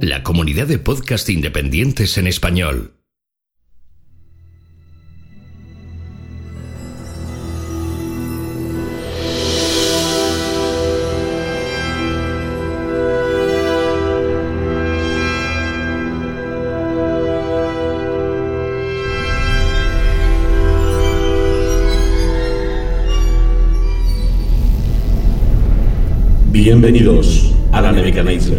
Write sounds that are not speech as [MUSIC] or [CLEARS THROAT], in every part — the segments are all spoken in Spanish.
La comunidad de podcast independientes en español. Bienvenidos a la Nebuchadnezzar,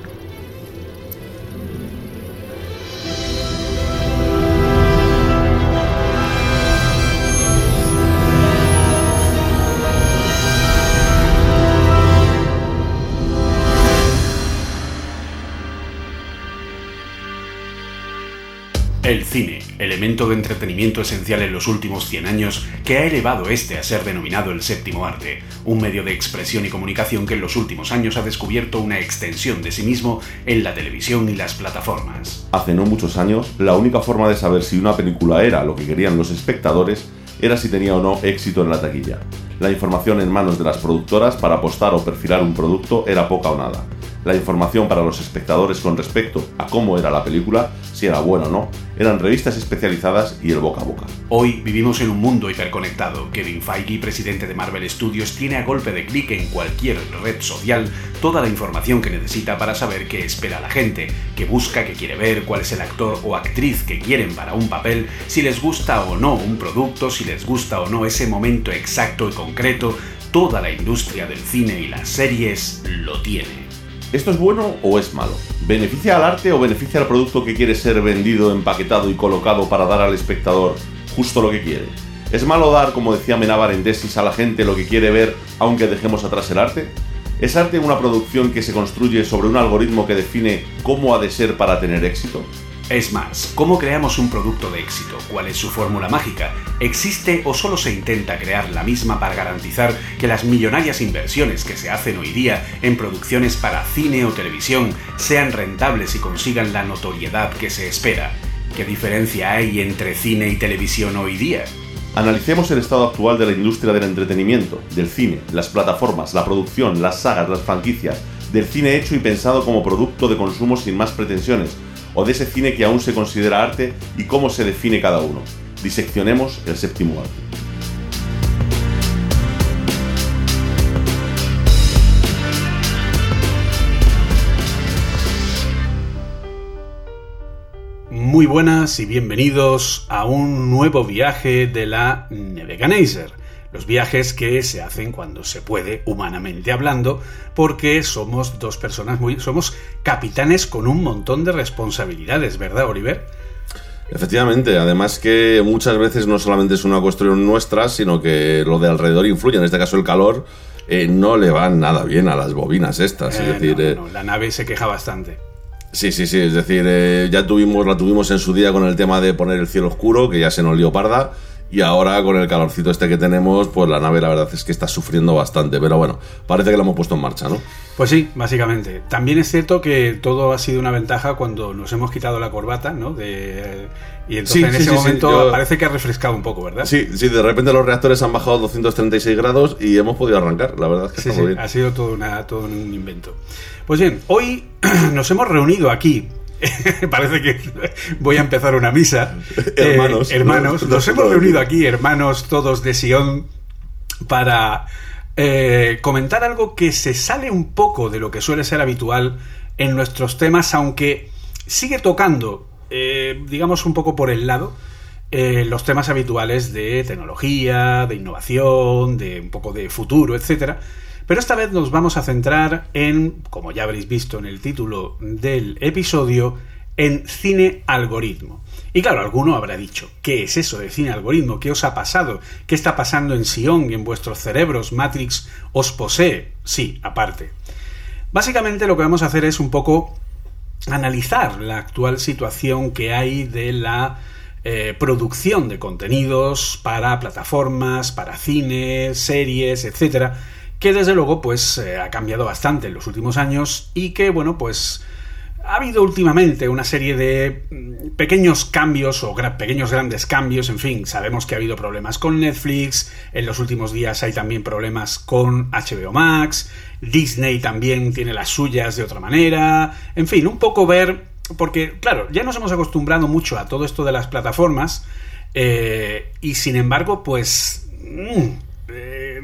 Elemento de entretenimiento esencial en los últimos 100 años, que ha elevado este a ser denominado el séptimo arte, un medio de expresión y comunicación que en los últimos años ha descubierto una extensión de sí mismo en la televisión y las plataformas. Hace no muchos años, la única forma de saber si una película era lo que querían los espectadores era si tenía o no éxito en la taquilla. La información en manos de las productoras para apostar o perfilar un producto era poca o nada. La información para los espectadores con respecto a cómo era la película, si era buena o no, eran revistas especializadas y el boca a boca. Hoy vivimos en un mundo hiperconectado. Kevin Feige, presidente de Marvel Studios, tiene a golpe de clic en cualquier red social toda la información que necesita para saber qué espera la gente, qué busca, qué quiere ver, cuál es el actor o actriz que quieren para un papel, si les gusta o no un producto, si les gusta o no ese momento exacto y concreto. Toda la industria del cine y las series lo tiene. ¿Esto es bueno o es malo? ¿Beneficia al arte o beneficia al producto que quiere ser vendido, empaquetado y colocado para dar al espectador justo lo que quiere? ¿Es malo dar, como decía Menabar en Desis, a la gente lo que quiere ver aunque dejemos atrás el arte? ¿Es arte una producción que se construye sobre un algoritmo que define cómo ha de ser para tener éxito? Es más, ¿cómo creamos un producto de éxito? ¿Cuál es su fórmula mágica? ¿Existe o solo se intenta crear la misma para garantizar que las millonarias inversiones que se hacen hoy día en producciones para cine o televisión sean rentables y consigan la notoriedad que se espera? ¿Qué diferencia hay entre cine y televisión hoy día? Analicemos el estado actual de la industria del entretenimiento, del cine, las plataformas, la producción, las sagas, las franquicias, del cine hecho y pensado como producto de consumo sin más pretensiones, o de ese cine que aún se considera arte y cómo se define cada uno. Diseccionemos el séptimo arte. Muy buenas y bienvenidos a un nuevo viaje de la Nebuchadnezzar. Los viajes que se hacen cuando se puede, humanamente hablando, porque somos dos personas muy... somos capitanes con un montón de responsabilidades, ¿verdad, Oliver? Efectivamente, además que muchas veces no solamente es una cuestión nuestra, sino que lo de alrededor influye, en este caso el calor, eh, no le va nada bien a las bobinas estas. Eh, es decir, no, eh, no, la nave se queja bastante. Sí, sí, sí, es decir, eh, ya tuvimos, la tuvimos en su día con el tema de poner el cielo oscuro, que ya se nos lió parda, y ahora con el calorcito este que tenemos, pues la nave la verdad es que está sufriendo bastante, pero bueno, parece que la hemos puesto en marcha, ¿no? Pues sí, básicamente. También es cierto que todo ha sido una ventaja cuando nos hemos quitado la corbata, ¿no? De, y entonces Sí, en ese sí, sí, momento yo- parece que ha refrescado un poco, ¿verdad? Sí, sí, de repente los reactores han bajado 236 grados y hemos podido arrancar, la verdad es que está muy bien. ha sido todo, una, todo un invento. Pues bien, hoy [CLEARS THROAT] nos hemos reunido aquí. [LAUGHS] Parece que voy a empezar una misa. Hermanos, [LAUGHS] Eh, hermanos, ¿no? nos hemos reunido aquí, hermanos todos de Sion, para eh, comentar algo que se sale un poco de lo que suele ser habitual en nuestros temas, aunque sigue tocando, eh, digamos, un poco por el lado. los temas habituales de tecnología, de innovación, de un poco de futuro, etc. Pero esta vez nos vamos a centrar en, como ya habréis visto en el título del episodio, en cine algoritmo. Y claro, alguno habrá dicho, ¿qué es eso de cine algoritmo? ¿Qué os ha pasado? ¿Qué está pasando en Sion en vuestros cerebros? ¿Matrix os posee? Sí, aparte. Básicamente lo que vamos a hacer es un poco analizar la actual situación que hay de la eh, producción de contenidos para plataformas, para cine, series, etcétera, que desde luego pues eh, ha cambiado bastante en los últimos años y que bueno pues ha habido últimamente una serie de mm, pequeños cambios o pequeños grandes cambios, en fin, sabemos que ha habido problemas con Netflix, en los últimos días hay también problemas con HBO Max, Disney también tiene las suyas de otra manera, en fin, un poco ver porque, claro, ya nos hemos acostumbrado mucho a todo esto de las plataformas eh, y sin embargo, pues... Mm, eh,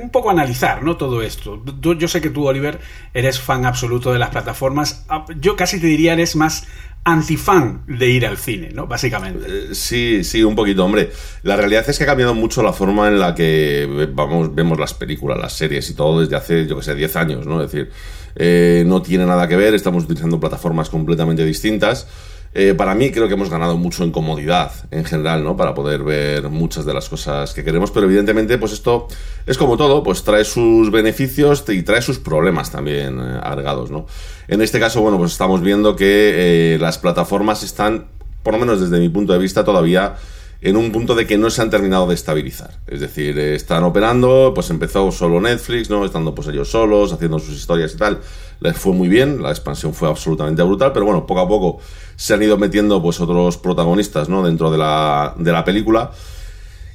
un poco analizar, ¿no? Todo esto. Yo sé que tú, Oliver, eres fan absoluto de las plataformas. Ah, yo casi te diría eres más antifan de ir al cine, ¿no? Básicamente. Eh, sí, sí, un poquito, hombre. La realidad es que ha cambiado mucho la forma en la que vamos, vemos las películas, las series y todo desde hace, yo que sé, 10 años, ¿no? Es decir, eh, no tiene nada que ver, estamos utilizando plataformas completamente distintas. Eh, para mí creo que hemos ganado mucho en comodidad en general, ¿no? Para poder ver muchas de las cosas que queremos, pero evidentemente pues esto es como todo, pues trae sus beneficios y trae sus problemas también eh, ¿no? En este caso, bueno, pues estamos viendo que las plataformas están, por lo menos desde mi punto de vista, todavía en un punto de que no se han terminado de estabilizar. Es decir, están operando, pues empezó solo Netflix, ¿no? Estando pues ellos solos, haciendo sus historias y tal. Les fue muy bien, la expansión fue absolutamente brutal, pero bueno, poco a poco se han ido metiendo pues otros protagonistas, ¿no? Dentro de la, de la película.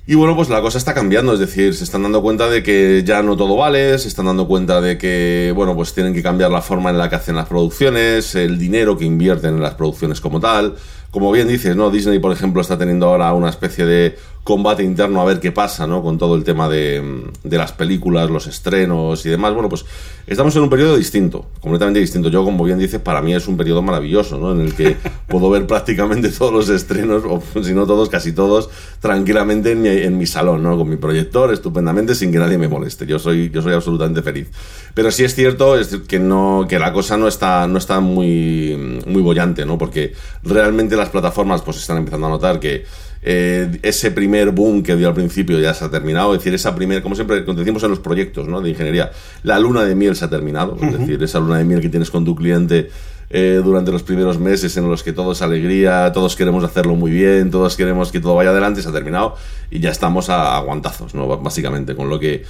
Y bueno, pues la cosa está cambiando, es decir, se están dando cuenta de que ya no todo vale, se están dando cuenta de que, bueno, pues tienen que cambiar la forma en la que hacen las producciones, el dinero que invierten en las producciones como tal, como bien dices, ¿no? Disney, por ejemplo, está teniendo ahora una especie de combate interno a ver qué pasa, ¿no? Con todo el tema de, de, las películas, los estrenos y demás. Bueno, pues estamos en un periodo distinto, completamente distinto. Yo, como bien dices, para mí es un periodo maravilloso, ¿no? En el que [LAUGHS] puedo ver prácticamente todos los estrenos, o si no todos, casi todos, tranquilamente en mi, en mi salón, ¿no? Con mi proyector, estupendamente, sin que nadie me moleste. Yo soy, yo soy absolutamente feliz. Pero sí es cierto es que, no, que la cosa no está, no está muy, muy bollante, ¿no? Porque realmente las plataformas pues están empezando a notar que eh, ese primer boom que dio al principio ya se ha terminado, es decir, esa primera, como siempre decimos en los proyectos ¿no? de ingeniería, la luna de miel se ha terminado, es decir, esa luna de miel que tienes con tu cliente eh, durante los primeros meses en los que todo es alegría, todos queremos hacerlo muy bien, todos queremos que todo vaya adelante, se ha terminado y ya estamos a aguantazos, ¿no? básicamente, con lo que,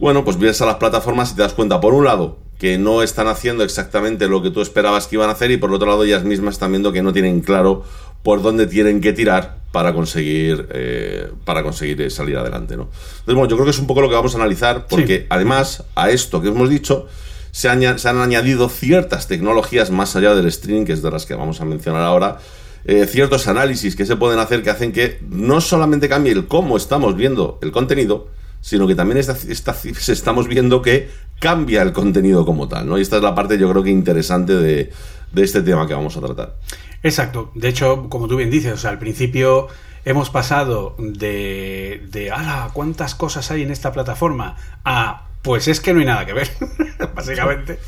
bueno, pues vienes a las plataformas y te das cuenta, por un lado, que no están haciendo exactamente lo que tú esperabas que iban a hacer y por otro lado ellas mismas están viendo que no tienen claro por dónde tienen que tirar para conseguir, eh, para conseguir salir adelante. ¿no? Entonces, bueno, yo creo que es un poco lo que vamos a analizar, porque además a esto que hemos dicho, se, se, han añadido ciertas tecnologías más allá del streaming, que es de las que vamos a mencionar ahora, eh, ciertos análisis que se pueden hacer que hacen que no solamente cambie el cómo estamos viendo el contenido, sino que también [LAUGHS] estamos viendo que cambia el contenido como tal, ¿no? Y esta es la parte yo creo que interesante de, de este tema que vamos a tratar. Exacto. De hecho, como tú bien dices, o sea, al principio hemos pasado de, de ¡Hala! ¿Cuántas cosas hay en esta plataforma? a pues es que no hay nada que ver, [LAUGHS] básicamente.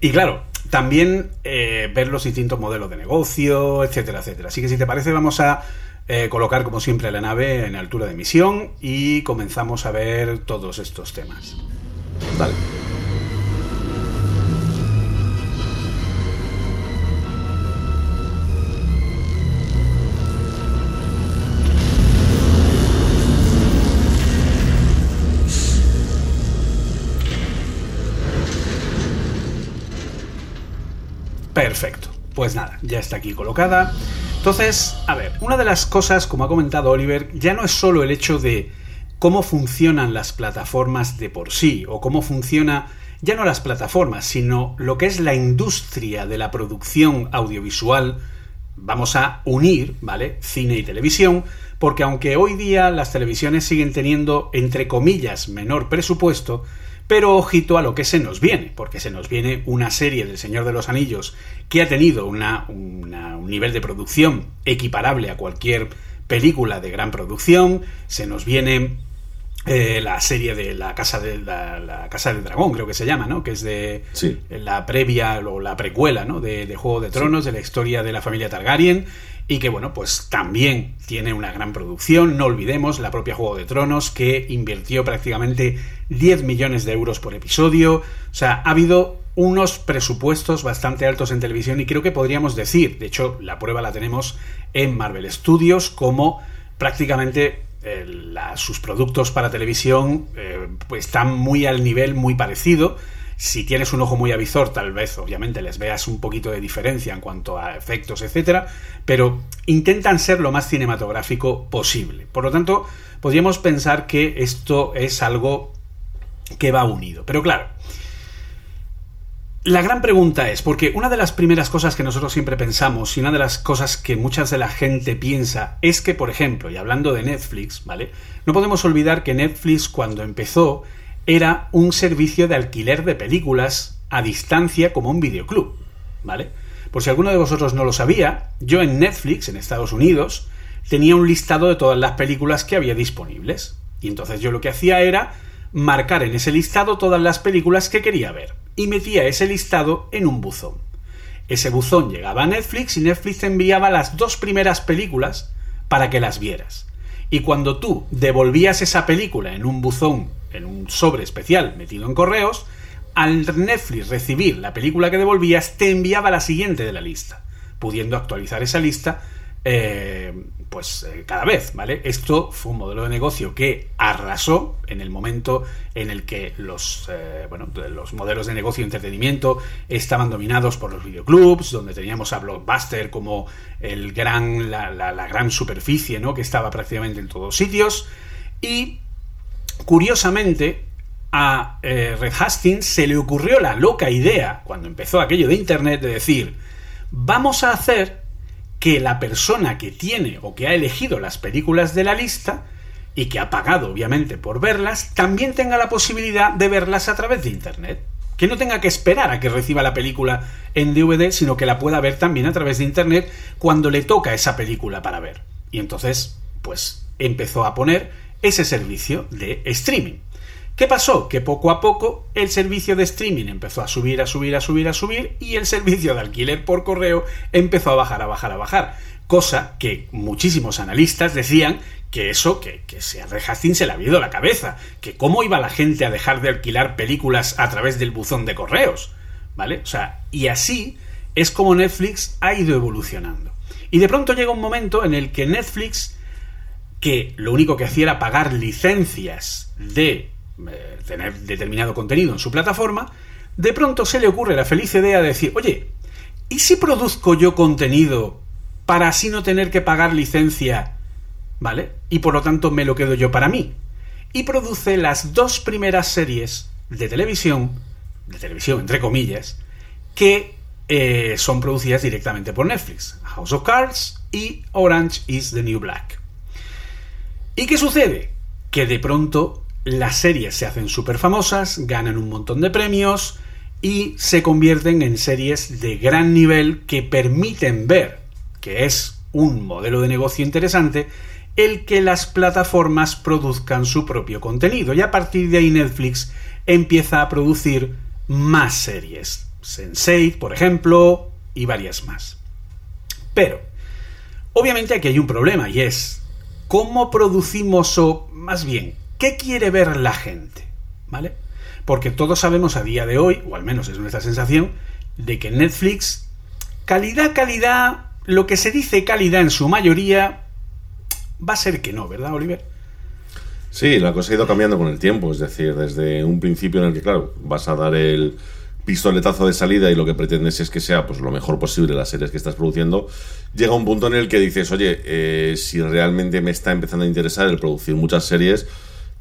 Y claro, también eh, ver los distintos modelos de negocio, etcétera, etcétera. Así que si te parece, vamos a eh, colocar como siempre la nave en altura de misión y comenzamos a ver todos estos temas. Dale. Pues nada, ya está aquí colocada. Entonces, a ver, una de las cosas, como ha comentado Oliver, ya no es solo el hecho de cómo funcionan las plataformas de por sí, o cómo funciona ya no las plataformas, sino lo que es la industria de la producción audiovisual, vamos a unir, ¿vale? Cine y televisión, porque aunque hoy día las televisiones siguen teniendo, entre comillas, menor presupuesto, pero ojito a lo que se nos viene, porque se nos viene una serie del Señor de los Anillos que ha tenido un nivel de producción equiparable a cualquier película de gran producción, se nos viene eh, la serie de la casa de la, casa del dragón creo que se llama no que es de la previa o la precuela no de, Juego de Tronos de la historia de la familia Targaryen y que bueno pues también tiene una gran producción. No olvidemos la propia Juego de Tronos que invirtió prácticamente 10 millones de euros por episodio. O sea ha habido unos presupuestos bastante altos en televisión y creo que podríamos decir de hecho la prueba la tenemos en Marvel Studios como prácticamente sus productos para televisión eh, pues están muy al nivel muy parecido. Si tienes un ojo muy avizor, tal vez obviamente les veas un poquito de diferencia en cuanto a efectos, etcétera, pero intentan ser lo más cinematográfico posible. Por lo tanto, podríamos pensar que esto es algo que va unido. Pero claro, la gran pregunta es, porque una de las primeras cosas que nosotros siempre pensamos y una de las cosas que muchas de la gente piensa es que, por ejemplo, y hablando de Netflix, ¿vale? No podemos olvidar que Netflix cuando empezó era un servicio de alquiler de películas a distancia como un videoclub, ¿vale? Por si alguno de vosotros no lo sabía, yo en Netflix, en Estados Unidos, tenía un listado de todas las películas que había disponibles. Y entonces yo lo que hacía era marcar en ese listado todas las películas que quería ver y metía ese listado en un buzón. Ese buzón llegaba a Netflix y Netflix te enviaba las dos primeras películas para que las vieras. Y cuando tú devolvías esa película en un buzón, en un sobre especial metido en correos, al Netflix recibir la película que devolvías, te enviaba la siguiente de la lista, pudiendo actualizar esa lista eh, pues eh, cada vez, ¿vale? Esto fue un modelo de negocio que arrasó en el momento en el que los, eh, bueno, los modelos de negocio y entretenimiento estaban dominados por los videoclubs, donde teníamos a Blockbuster como el gran, la, gran superficie, ¿no? Que estaba prácticamente en todos sitios. Y, curiosamente, a Red Hastings se le ocurrió la loca idea, cuando empezó aquello de Internet, de decir, vamos a hacer que la persona que tiene o que ha elegido las películas de la lista y que ha pagado obviamente por verlas, también tenga la posibilidad de verlas a través de Internet. Que no tenga que esperar a que reciba la película en DVD, sino que la pueda ver también a través de Internet cuando le toca esa película para ver. Y entonces, pues empezó a poner ese servicio de streaming. ¿Qué pasó? Que poco a poco el servicio de streaming empezó a subir, a subir, a subir, a subir y el servicio de alquiler por correo empezó a bajar, a bajar, a bajar. Cosa que muchísimos analistas decían que eso, que, que se a se le había ido la cabeza, que cómo iba la gente a dejar de alquilar películas a través del buzón de correos, ¿vale? O sea, y así es como Netflix ha ido evolucionando. Y de pronto llega un momento en el que Netflix, que lo único que hacía era pagar licencias de eh, tener determinado contenido en su plataforma, de pronto se le ocurre la feliz idea de decir, oye, ¿y si produzco yo contenido para así no tener que pagar licencia? ¿Vale? Y por lo tanto me lo quedo yo para mí. Y produce las dos primeras series de televisión, de televisión entre comillas, que eh, son producidas directamente por Netflix. House of Cards y Orange is the New Black. ¿Y qué sucede? Que de pronto las series se hacen súper famosas, ganan un montón de premios y se convierten en series de gran nivel que permiten ver, que es un modelo de negocio interesante, el que las plataformas produzcan su propio contenido. Y a partir de ahí Netflix empieza a producir más series. Sense8, por ejemplo, y varias más. Pero, obviamente aquí hay un problema y es, ¿cómo producimos o, más bien, ¿Qué quiere ver la gente? ¿Vale? Porque todos sabemos a día de hoy, o al menos es nuestra sensación, de que Netflix, calidad, calidad, lo que se dice calidad en su mayoría, va a ser que no, ¿verdad, Oliver? Sí, la cosa ha ido cambiando con el tiempo, es decir, desde un principio en el que, claro, vas a dar el pistoletazo de salida y lo que pretendes es que sea pues lo mejor posible las series que estás produciendo, llega un punto en el que dices, oye, eh, si realmente me está empezando a interesar el producir muchas series,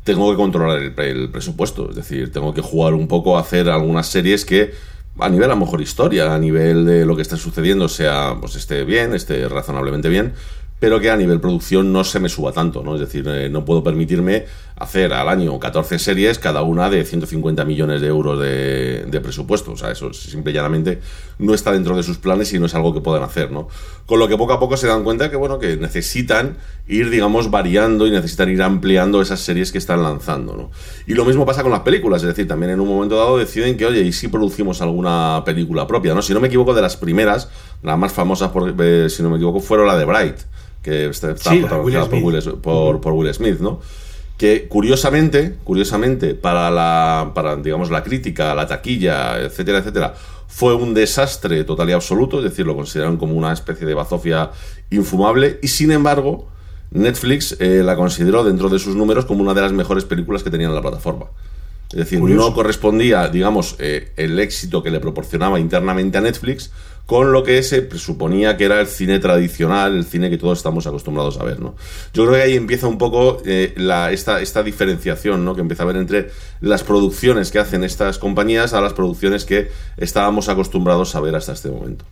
tengo que controlar el, presupuesto. Es decir, tengo que jugar un poco a hacer algunas series que a nivel a lo mejor historia, a nivel de lo que está sucediendo, sea pues esté bien, esté razonablemente bien, pero que a nivel producción no se me suba tanto, ¿no? Es decir, eh, no puedo permitirme hacer al año 14 series, cada una de 150 millones de euros de, presupuesto. O sea, eso simple y llanamente no está dentro de sus planes y no es algo que puedan hacer, ¿no? Con lo que poco a poco se dan cuenta que, bueno, que necesitan ir, digamos, variando y necesitan ir ampliando esas series que están lanzando, ¿no? Y lo mismo pasa con las películas, es decir, también en un momento dado deciden que, oye, ¿y si producimos alguna película propia, ¿no? Si no me equivoco, de las primeras, las más famosas, eh, si no me equivoco, fueron la de Bright que está, protagonizada por, Will, Smith, ¿no? Que curiosamente, curiosamente, para la, para, digamos, la crítica, la taquilla, etcétera, etcétera, fue un desastre total y absoluto, es decir, lo consideraron como una especie de bazofia infumable, y sin embargo, Netflix eh, la consideró dentro de sus números como una de las mejores películas que tenía en la plataforma. Es decir, no correspondía, digamos, eh, el éxito que le proporcionaba internamente a Netflix con lo que se presuponía que era el cine tradicional, el cine que todos estamos acostumbrados a ver, ¿no? Yo creo que ahí empieza un poco eh, la, esta, esta diferenciación, ¿no? Que empieza a ver entre las producciones que hacen estas compañías a las producciones que estábamos acostumbrados a ver hasta este momento.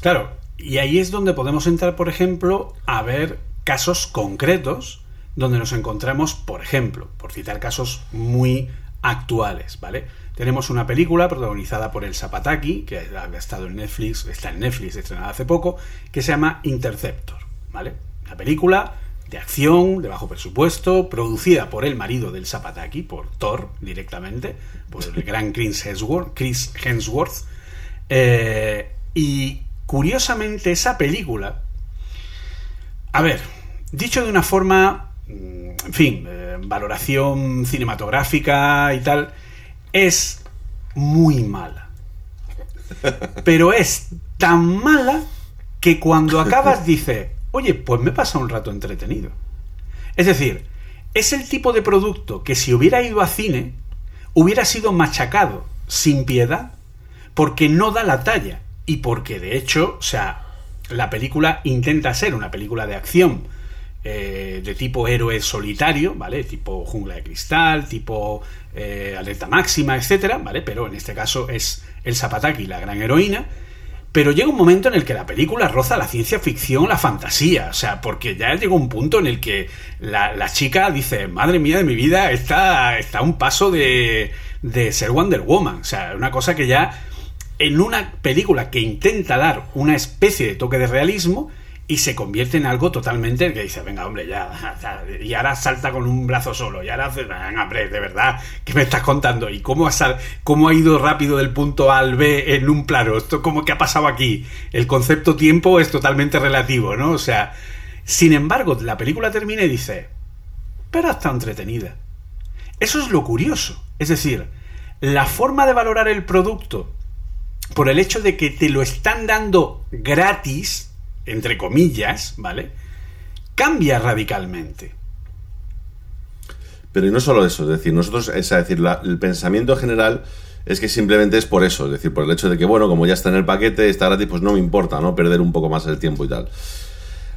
Claro, y ahí es donde podemos entrar, por ejemplo, a ver casos concretos donde nos encontramos, por ejemplo, por citar casos muy actuales, ¿vale? Tenemos una película protagonizada por el Zapataki, que ha estado en Netflix, está en Netflix, estrenada hace poco, que se llama Interceptor, ¿vale? Una película de acción, de bajo presupuesto, producida por el marido del Zapataki, por Thor directamente, por el gran Chris Hemsworth. Eh, y curiosamente esa película, a ver, dicho de una forma, en fin, eh, valoración cinematográfica y tal, es muy mala. [LAUGHS] Pero es tan mala que cuando acabas dices, oye, pues me pasa un rato entretenido. Es decir, es el tipo de producto que si hubiera ido a cine, hubiera sido machacado sin piedad, porque no da la talla y porque de hecho, o sea, la película intenta ser una película de acción eh, de tipo héroe solitario, ¿vale? Tipo jungla de cristal, tipo eh, alerta máxima, etcétera, ¿vale? Pero en este caso es el Zapataki, la gran heroína. Pero llega un momento en el que la película roza la ciencia ficción, la fantasía. O sea, porque ya llega un punto en el que la, chica dice, madre mía de mi vida, está, está a un paso de, de ser Wonder Woman. O sea, una cosa que ya en una película que intenta dar una especie de toque de realismo, y se convierte en algo totalmente que dice, venga, hombre, ya, [LAUGHS] y ahora salta con un brazo solo, y ahora hace, venga, hombre, de verdad, ¿qué me estás contando? ¿Y cómo ha, cómo ha ido rápido del punto A al B en un plano? ¿Esto cómo que ha pasado aquí? El concepto tiempo es totalmente relativo, ¿no? O sea, sin embargo, la película termina y dice, pero está entretenida. Eso es lo curioso. Es decir, la forma de valorar el producto por el hecho de que te lo están dando gratis, entre comillas, ¿vale? Cambia radicalmente. Pero y no solo eso, es decir, nosotros, es decir, el pensamiento general es que simplemente es por eso, es decir, por el hecho de que, bueno, como ya está en el paquete, está gratis, pues no me importa, ¿no? Perder un poco más el tiempo y tal.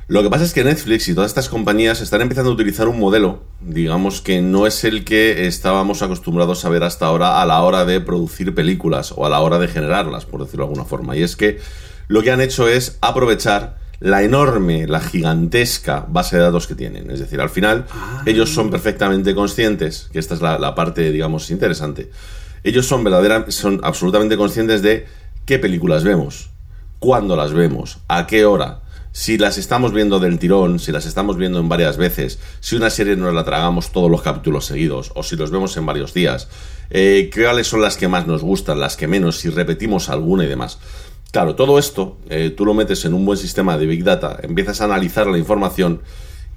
Lo que pasa es que Netflix y todas estas compañías están empezando a utilizar un modelo, digamos que no es el que estábamos acostumbrados a ver hasta ahora a la hora de producir películas o a la hora de generarlas, por decirlo de alguna forma. Y es que lo que han hecho es aprovechar la enorme, la gigantesca base de datos que tienen. Es decir, al final ah. ellos son perfectamente conscientes, que esta es la, parte, digamos, interesante. Ellos son verdaderamente, son absolutamente conscientes de qué películas vemos, cuándo las vemos, a qué hora, si las estamos viendo del tirón, si las estamos viendo en varias veces, si una serie nos la tragamos todos los capítulos seguidos, o si los vemos en varios días, eh, cuáles son las que más nos gustan, las que menos, si repetimos alguna y demás. Claro, todo esto eh, tú lo metes en un buen sistema de Big Data, empiezas a analizar la información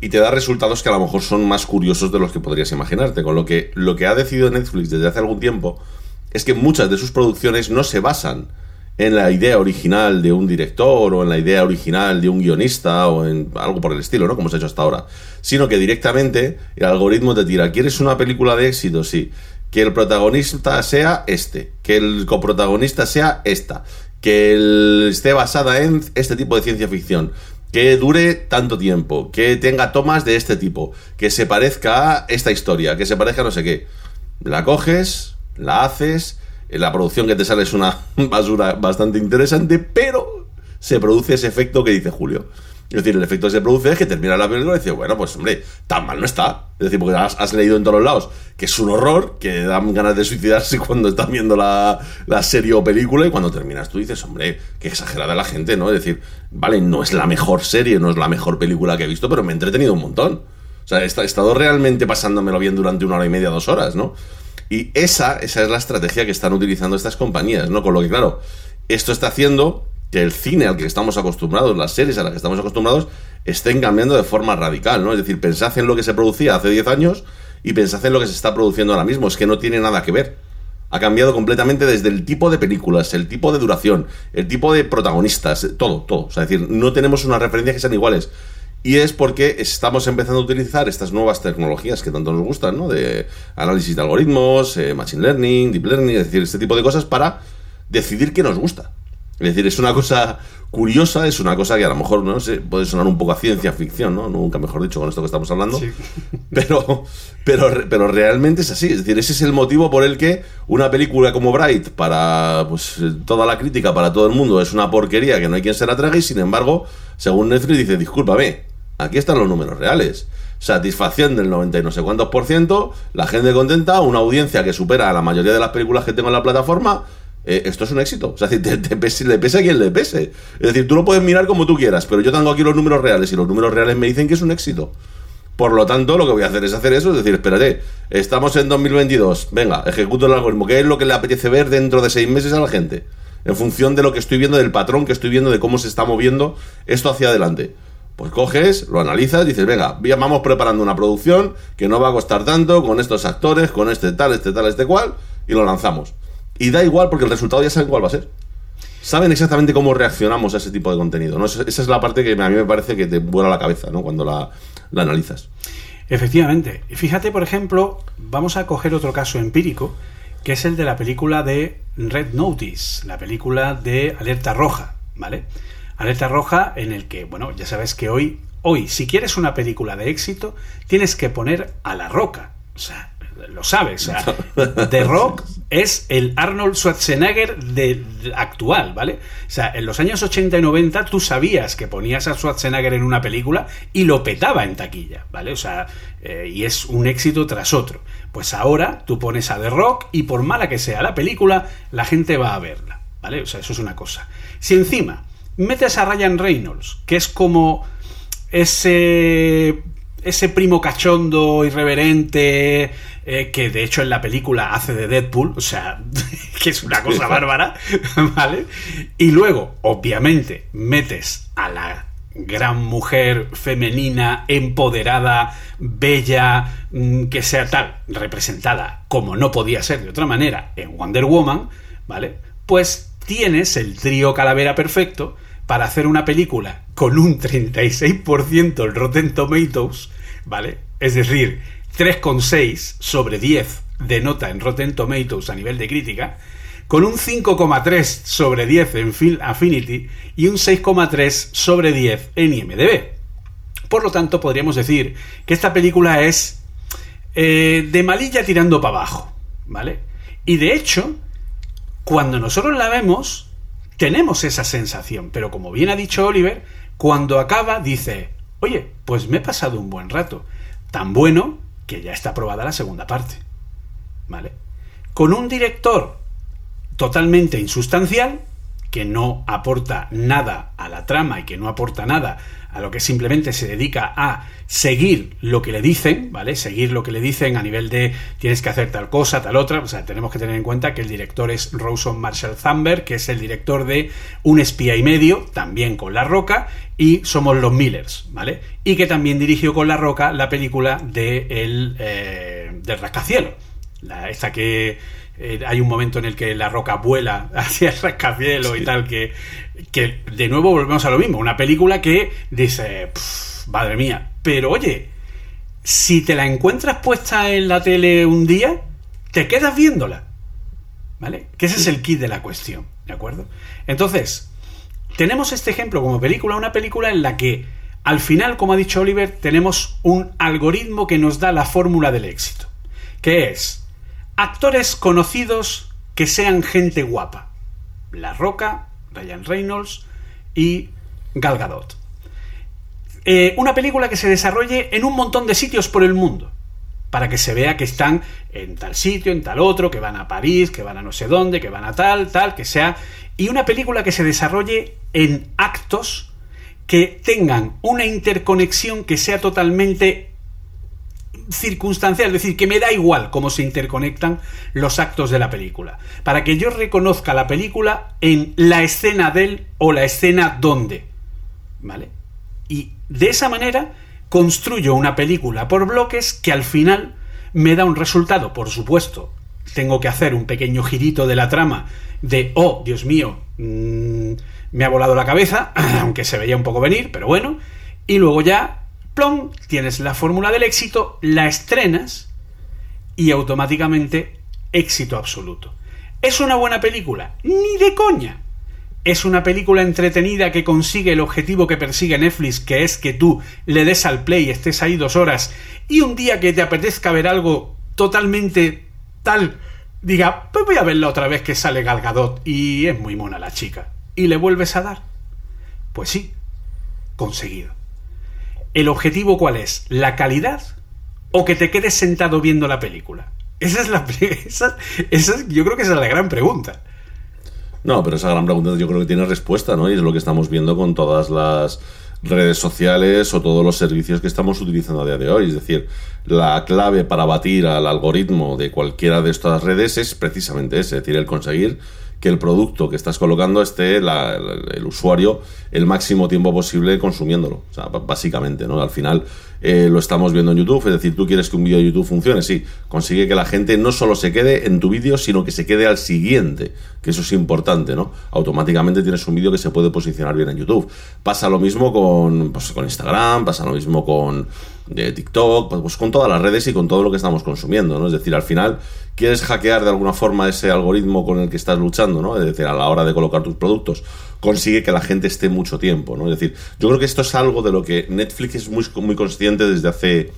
y te da resultados que a lo mejor son más curiosos de los que podrías imaginarte. Con lo que lo que ha decidido Netflix desde hace algún tiempo es que muchas de sus producciones no se basan en la idea original de un director o en la idea original de un guionista o en algo por el estilo, ¿no? Como se ha hecho hasta ahora. Sino que directamente el algoritmo te tira, ¿quieres una película de éxito? Sí. Que el protagonista sea este, que el coprotagonista sea esta, que esté basada en este tipo de ciencia ficción, que dure tanto tiempo, que tenga tomas de este tipo, que se parezca a esta historia, que se parezca a no sé qué. La coges, la haces, la producción que te sale es una [LAUGHS] basura bastante interesante, pero se produce ese efecto que dice Julio. Es decir, el efecto que se produce es que termina la película y dices, bueno, pues hombre, tan mal no está. Es decir, porque has, leído en todos los lados que es un horror, que dan ganas de suicidarse [LAUGHS] cuando están viendo la, la serie o película y cuando terminas tú dices, hombre, qué exagerada la gente, ¿no? Es decir, vale, no es la mejor serie, no es la mejor película que he visto, pero me he entretenido un montón. O sea, he estado realmente pasándomelo bien durante una hora y media, dos horas, ¿no? Y esa, esa es la estrategia que están utilizando estas compañías, ¿no? Con lo que, claro, esto está haciendo que el cine al que estamos acostumbrados, las series a las que estamos acostumbrados, estén cambiando de forma radical, ¿no? Es decir, pensad en lo que se producía hace 10 años y pensad en lo que se está produciendo ahora mismo. Es que no tiene nada que ver. Ha cambiado completamente desde el tipo de películas, el tipo de duración, el tipo de protagonistas, todo, todo. O sea, es decir, no tenemos unas referencias que sean iguales. Y es porque estamos empezando a utilizar estas nuevas tecnologías que tanto nos gustan, ¿no? De análisis de algoritmos, eh, machine learning, deep learning, es decir, este tipo de cosas para decidir qué nos gusta. Es decir, es una cosa curiosa, es una cosa que a lo mejor, no sé, puede sonar un poco a ciencia ficción, ¿no? Nunca mejor dicho con esto que estamos hablando. [LAUGHS] Pero, pero, pero realmente es así. Es decir, ese es el motivo por el que una película como Bright, para pues, toda la crítica, para todo el mundo, es una porquería que no hay quien se la trague y sin embargo, según Netflix dice, discúlpame, aquí están los números reales. Satisfacción del 90 y no sé cuántos por ciento, la gente contenta, una audiencia que supera a la mayoría de las películas que tengo en la plataforma. Eh, esto es un éxito. O sea, [LAUGHS] te, pese- le pese a quien le pese. Es decir, tú lo puedes mirar como tú quieras, pero yo tengo aquí los números reales y los números reales me dicen que es un éxito. Por lo tanto, lo que voy a hacer es hacer eso, es decir, espérate, estamos en 2022, venga, ejecuto el algoritmo, ¿qué es lo que le apetece ver dentro de seis meses a la gente? En función de lo que estoy viendo, del patrón que estoy viendo, de cómo se está moviendo esto hacia adelante. Pues coges, lo analizas, dices, venga, vamos preparando una producción que no va a costar tanto, con estos actores, con este tal, este tal, este cual, y lo lanzamos. Y da igual porque el resultado ya saben cuál va a ser. Saben exactamente cómo reaccionamos a ese tipo de contenido, ¿no? Esa es la parte que a mí me parece que te vuela la cabeza, ¿no? Cuando la, la analizas. Efectivamente. Y Fíjate, por ejemplo, vamos a coger otro caso empírico, que es el de la película de Red Notice, la película de Alerta Roja, ¿vale? Alerta Roja en el que, bueno, ya sabes que hoy, hoy, si quieres una película de éxito, tienes que poner a La Roca. O sea, lo sabes. O sea, The Rock [LAUGHS] es el Arnold Schwarzenegger de, de- actual, ¿vale? O sea, en los años 80 y 90 tú sabías que ponías a Schwarzenegger en una película y lo petaba en taquilla, ¿vale? O sea, eh, y es un éxito tras otro. Pues ahora tú pones a The Rock y por mala que sea la película, la gente va a verla, ¿vale? O sea, eso es una cosa. Si encima metes a Ryan Reynolds, que es como ese ese primo cachondo irreverente eh, que de hecho en la película hace de Deadpool, o sea, [LAUGHS] que es una cosa [LAUGHS] bárbara, ¿vale? Y luego, obviamente, metes a la gran mujer femenina, empoderada, bella, mm, que sea tal, representada como no podía ser de otra manera en Wonder Woman, ¿vale? Pues tienes el trío calavera perfecto para hacer una película con un 36% en Rotten Tomatoes, ¿vale? Es decir, 3,6 sobre 10 de nota en Rotten Tomatoes a nivel de crítica, con un 5,3 sobre 10 en Film Affinity y un 6,3 sobre 10 en IMDb. Por lo tanto, podríamos decir que esta película es eh, de malilla tirando para abajo, ¿vale? Y de hecho, cuando nosotros la vemos, tenemos esa sensación, pero como bien ha dicho Oliver, cuando acaba dice, oye, pues me he pasado un buen rato, tan bueno que ya está aprobada la segunda parte, ¿vale? Con un director totalmente insustancial, que no aporta nada a la trama y que no aporta nada a lo que simplemente se dedica a seguir lo que le dicen, ¿vale? Seguir lo que le dicen a nivel de tienes que hacer tal cosa, tal otra. O sea, tenemos que tener en cuenta que el director es Rawson Marshall Thumber, que es el director de Un espía y medio, también con La Roca, y somos los Millers, ¿vale? Y que también dirigió con La Roca la película de el, eh, del rascacielos. La, esta que eh, hay un momento en el que la roca vuela [LAUGHS] hacia el rascacielos y tal, que, que de nuevo volvemos a lo mismo. Una película que dice, "Pff, madre mía, pero oye, si te la encuentras puesta en la tele un día, te quedas viéndola. ¿Vale? Que ese es el kit de la cuestión, ¿de acuerdo? Entonces, tenemos este ejemplo como película, una película en la que al final, como ha dicho Oliver, tenemos un algoritmo que nos da la fórmula del éxito, que es actores conocidos que sean gente guapa. La Roca, Ryan Reynolds y Gal Gadot. eh, una película que se desarrolle en un montón de sitios por el mundo. Para que se vea que están en tal sitio, en tal otro, que van a París, que van a no sé dónde, que van a tal, tal, que sea. Y una película que se desarrolle en actos que tengan una interconexión que sea totalmente circunstancial, es decir, que me da igual cómo se interconectan los actos de la película, para que yo reconozca la película en la escena del o la escena donde, ¿vale? Y de esa manera construyo una película por bloques que al final me da un resultado, por supuesto. Tengo que hacer un pequeño girito de la trama de, oh, Dios mío, mmm, me ha volado la cabeza, [CLEARS THROAT] aunque se veía un poco venir, pero bueno. Y luego ya, tienes la fórmula del éxito, la estrenas y automáticamente éxito absoluto. ¿Es una buena película? Ni de coña. Es una película entretenida que consigue el objetivo que persigue Netflix, que es que tú le des al play, estés ahí dos horas, y un día que te apetezca ver algo totalmente tal, diga, pues voy a verla otra vez que sale Galgadot y es muy mona la chica. Y le vuelves a dar. Pues sí, conseguido. ¿El objetivo cuál es? ¿La calidad? ¿O que te quedes sentado viendo la película? Esa es la. [LAUGHS] Esa, esa, yo creo que esa es la gran pregunta. No, pero esa gran pregunta yo creo que tiene respuesta, ¿no? Y es lo que estamos viendo con todas las redes sociales o todos los servicios que estamos utilizando a día de hoy. Es decir, la clave para batir al algoritmo de cualquiera de estas redes es precisamente ese, es decir, el conseguir que el producto que estás colocando esté el, usuario el máximo tiempo posible consumiéndolo. O sea, básicamente, ¿no? Al final eh, lo estamos viendo en YouTube, es decir, tú quieres que un vídeo de YouTube funcione, sí, consigue que la gente no solo se quede en tu vídeo, sino que se quede al siguiente, que eso es importante, ¿no? Automáticamente tienes un vídeo que se puede posicionar bien en YouTube. Pasa lo mismo con, pues, con Instagram, pasa lo mismo con de TikTok, pues, pues con todas las redes y con todo lo que estamos consumiendo, ¿no? Es decir, al final quieres hackear de alguna forma ese algoritmo con el que estás luchando, ¿no? Es decir, a la hora de colocar tus productos, consigue que la gente esté mucho tiempo, ¿no? Es decir, yo creo que esto es algo de lo que Netflix es muy, muy consciente desde hace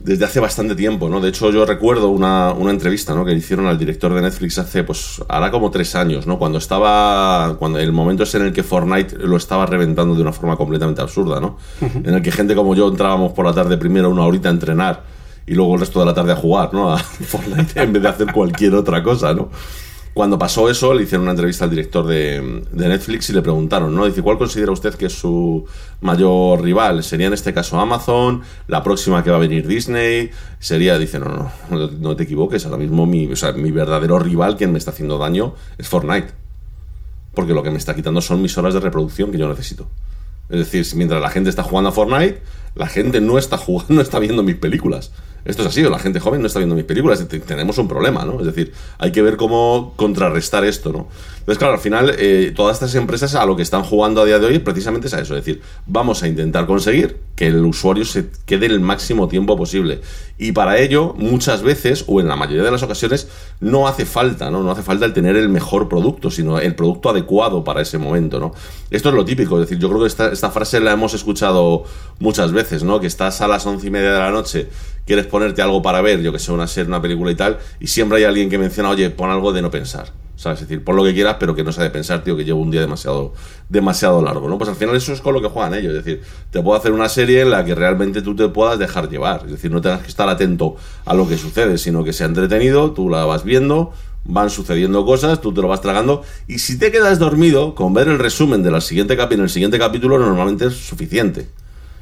desde hace bastante tiempo, ¿no? De hecho, yo recuerdo una, una, entrevista, ¿no? Que hicieron al director de Netflix hace, pues, hará como tres años, ¿no? Cuando estaba, cuando el momento es en el que Fortnite lo estaba reventando de una forma completamente absurda, ¿no? Uh -huh. En el que gente como yo entrábamos por la tarde primero una horita a entrenar y luego el resto de la tarde a jugar, ¿no? A [LAUGHS] Fortnite en vez de hacer cualquier otra cosa, ¿no? Cuando pasó eso, le hicieron una entrevista al director de, Netflix y le preguntaron, ¿no? Dice, ¿cuál considera usted que es su mayor rival? ¿Sería en este caso Amazon? ¿La próxima que va a venir Disney? Sería, dice, no, no, no te equivoques, ahora mismo mi verdadero rival, quien me está haciendo daño, es Fortnite. Porque lo que me está quitando son mis horas de reproducción que yo necesito. Es decir, mientras la gente está jugando a Fortnite, la gente no está jugando, no [LAUGHS] está viendo mis películas. Esto es así, la gente joven no está viendo mis películas, tenemos un problema, ¿no? Es decir, hay que ver cómo contrarrestar esto, ¿no? Entonces, claro, al final, eh, todas estas empresas a lo que están jugando a día de hoy precisamente es a eso, es decir, vamos a intentar conseguir que el usuario se quede el máximo tiempo posible. Y para ello, muchas veces, o en la mayoría de las ocasiones, no hace falta, ¿no? No hace falta el tener el mejor producto, sino el producto adecuado para ese momento, ¿no? Esto es lo típico, es decir, yo creo que esta, esta frase la hemos escuchado muchas veces, ¿no? Que estás a las once y media de la noche quieres ponerte algo para ver, yo que sé, una serie, una película y tal, y siempre hay alguien que menciona, oye, pon algo de no pensar. ¿Sabes? Es decir, pon lo que quieras, pero que no sea de pensar, tío, que llevo un día demasiado, demasiado largo, ¿no? Pues al final eso es con lo que juegan ellos. Es decir, te puedo hacer una serie en la que realmente tú te puedas dejar llevar. Es decir, no tengas que estar atento a lo que sucede, sino que sea entretenido, tú la vas viendo, van sucediendo cosas, tú te lo vas tragando, y si te quedas dormido, con ver el resumen del siguiente capítulo, el siguiente capítulo, normalmente es suficiente.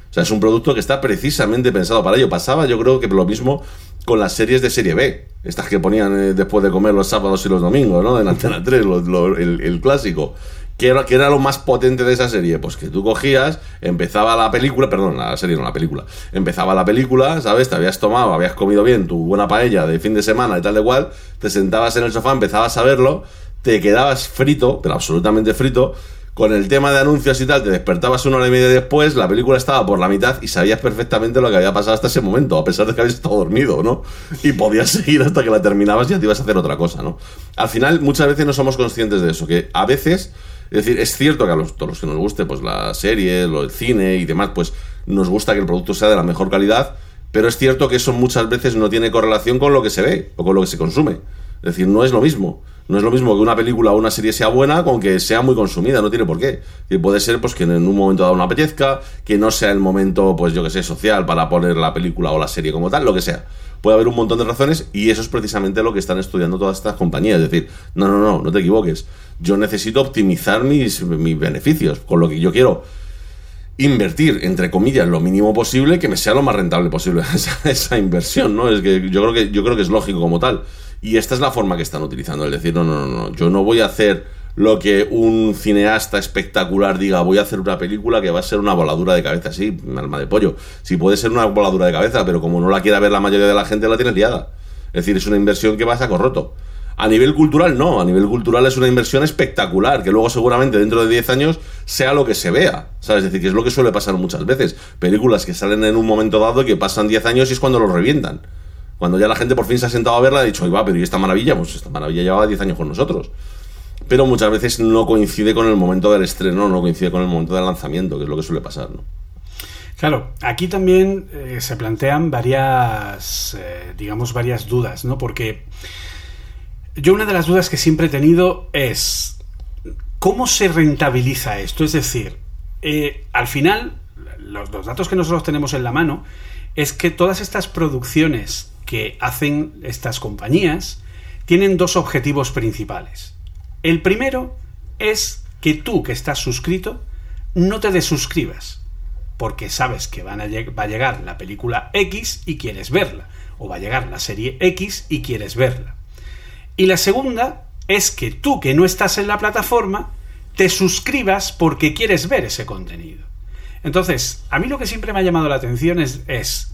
O sea, es un producto que está precisamente pensado para ello. Pasaba, yo creo que lo mismo con las series de serie B. Estas que ponían eh, después de comer los sábados y los domingos, ¿no? En Antena 3, lo, lo, el, el, clásico. ¿Qué era, ¿Qué era lo más potente de esa serie? Pues que tú cogías, empezaba la película, perdón, la serie no, la película. Empezaba la película, ¿sabes? Te habías tomado, habías comido bien tu buena paella de fin de semana y tal de cual, te sentabas en el sofá, empezabas a verlo, te quedabas frito, pero absolutamente frito, con el tema de anuncios y tal, te despertabas una hora y media después, la película estaba por la mitad y sabías perfectamente lo que había pasado hasta ese momento, a pesar de que habías estado dormido, ¿no? Y podías [LAUGHS] seguir hasta que la terminabas y ya te ibas a hacer otra cosa, ¿no? Al final, muchas veces no somos conscientes de eso, que a veces, es decir, es cierto que a los, todos los que nos guste, pues la serie, lo, el cine y demás, pues nos gusta que el producto sea de la mejor calidad, pero es cierto que eso muchas veces no tiene correlación con lo que se ve o con lo que se consume. Es decir, no es lo mismo. No es lo mismo que una película o una serie sea buena con que sea muy consumida, no tiene por qué. Y puede ser pues que en un momento dado no apetezca, que no sea el momento, pues yo que sé, social para poner la película o la serie como tal, lo que sea. Puede haber un montón de razones y eso es precisamente lo que están estudiando todas estas compañías. Es decir, no, no, no, no te equivoques. Yo necesito optimizar mis, mis beneficios, con lo que yo quiero invertir, entre comillas, lo mínimo posible, que me sea lo más rentable posible [LAUGHS] esa, esa inversión, ¿no? Es que yo creo que yo creo que es lógico como tal. Y esta es la forma que están utilizando, es decir, no, no, no, no, yo no voy a hacer lo que un cineasta espectacular diga, voy a hacer una película que va a ser una voladura de cabeza, sí, alma de pollo. Sí puede ser una voladura de cabeza, pero como no la quiera ver la mayoría de la gente, la tiene liada. Es decir, es una inversión que va a saco roto. A nivel cultural, no. A nivel cultural es una inversión espectacular, que luego seguramente dentro de 10 años sea lo que se vea. ¿Sabes? Es decir, que es lo que suele pasar muchas veces. Películas que salen en un momento dado y que pasan 10 años y es cuando los revientan. Cuando ya la gente por fin se ha sentado a verla, ha dicho, va, pero ¿y esta maravilla? Pues esta maravilla llevaba 10 años con nosotros. Pero muchas veces no coincide con el momento del estreno, no coincide con el momento del lanzamiento, que es lo que suele pasar, ¿no? Claro, aquí también eh, se plantean varias, eh, digamos, varias dudas, ¿no? Porque yo una de las dudas que siempre he tenido es, ¿cómo se rentabiliza esto? Es decir, eh, al final, los datos que nosotros tenemos en la mano es que todas estas producciones que hacen estas compañías tienen dos objetivos principales. El primero es que tú que estás suscrito no te desuscribas, porque sabes que van a va a llegar la película X y quieres verla, o va a llegar la serie X y quieres verla. Y la segunda es que tú que no estás en la plataforma te suscribas porque quieres ver ese contenido. Entonces, a mí lo que siempre me ha llamado la atención es, es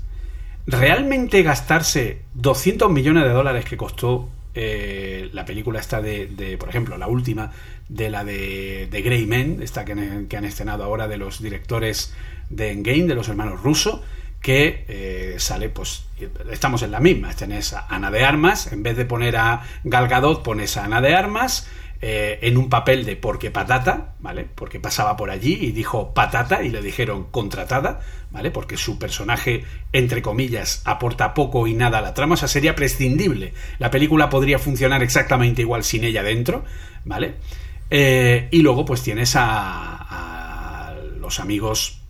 ¿realmente gastarse 200 millones de dólares que costó eh, la película esta de, por ejemplo, la última de la de, de Grey Men, esta que han, escenado ahora de los directores de Endgame, de los hermanos Russo, que eh, sale, pues, estamos en la misma, tenés a Ana de Armas, en vez de poner a Gal Gadot, pones a Ana de Armas, eh, en un papel de porque patata, ¿vale? Porque pasaba por allí y dijo patata y le dijeron contratada, ¿vale? Porque su personaje, entre comillas, aporta poco y nada a la trama, o sea, sería prescindible. La película podría funcionar exactamente igual sin ella dentro, ¿vale? Eh, y luego, pues tienes a, a los amigos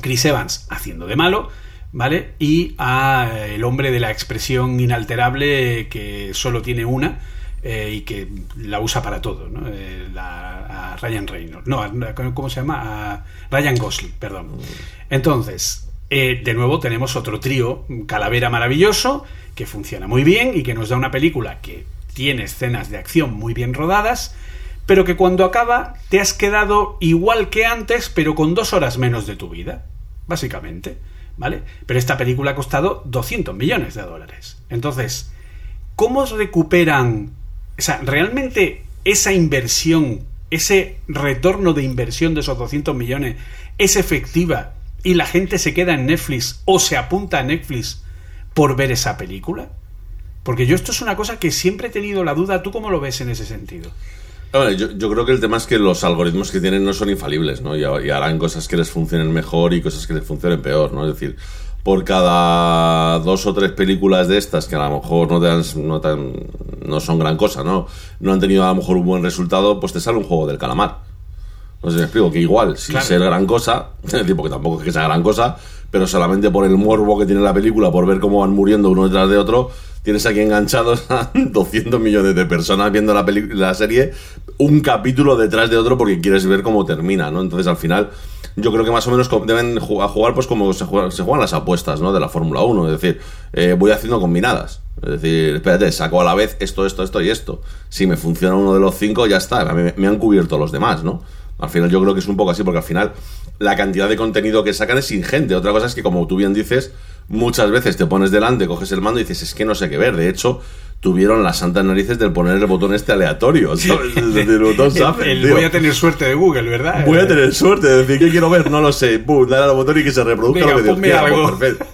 Chris Evans haciendo de malo, ¿vale? Y a el hombre de la expresión inalterable que solo tiene una, eh, y que la usa para todo, ¿no? Eh, a Ryan Reynolds, no, a, ¿cómo se llama? A Ryan Gosling, perdón. Entonces, eh, de nuevo tenemos otro trío, Calavera maravilloso, que funciona muy bien y que nos da una película que tiene escenas de acción muy bien rodadas, pero que cuando acaba te has quedado igual que antes, pero con dos horas menos de tu vida, básicamente, ¿vale? Pero esta película ha costado 200 millones de dólares. Entonces, ¿cómo recuperan o sea, realmente esa inversión, ese retorno de inversión de esos 200 millones es efectiva y la gente se queda en Netflix o se apunta a Netflix por ver esa película? Porque yo esto es una cosa que siempre he tenido la duda. ¿Tú cómo lo ves en ese sentido? Yo, creo que el tema es que los algoritmos que tienen no son infalibles, ¿no? Y, y, harán cosas que les funcionen mejor y cosas que les funcionen peor, ¿no? Es decir, por cada dos o tres películas de estas que a lo mejor no, te dan, no, tan, no son gran cosa, ¿no? No han tenido a lo mejor un buen resultado, pues te sale un juego del calamar. No sé si me explico, que igual, sin claro. ser gran cosa, [LAUGHS] es porque tampoco es que sea gran cosa, pero solamente por el morbo que tiene la película, por ver cómo van muriendo uno detrás de otro, tienes aquí enganchados a [LAUGHS] 200 millones de personas viendo la, la serie, un capítulo detrás de otro porque quieres ver cómo termina, ¿no? Entonces al final yo creo que más o menos deben jugar pues como se se juegan las apuestas ¿no? de la Fórmula 1. Es decir, eh, voy haciendo combinadas. Es decir, espérate, saco a la vez esto, esto, esto y esto. Si me funciona uno de los cinco, ya está. Me, me han cubierto los demás, ¿no? Al final yo creo que es un poco así, porque al final la cantidad de contenido que sacan es ingente. Otra cosa es que, como tú bien dices, muchas veces te pones delante, coges el mando y dices, es que no sé qué ver. De hecho, tuvieron las santas narices del poner el botón este aleatorio, ¿sabes? Es decir, el botón Shuffle, el, el voy a tener suerte de Google, ¿verdad? Voy a tener suerte, de decir, ¿qué quiero ver? No lo sé. Pum, dale al botón y que se reproduzca Venga, lo que Dios quiera. Pues, perfecto.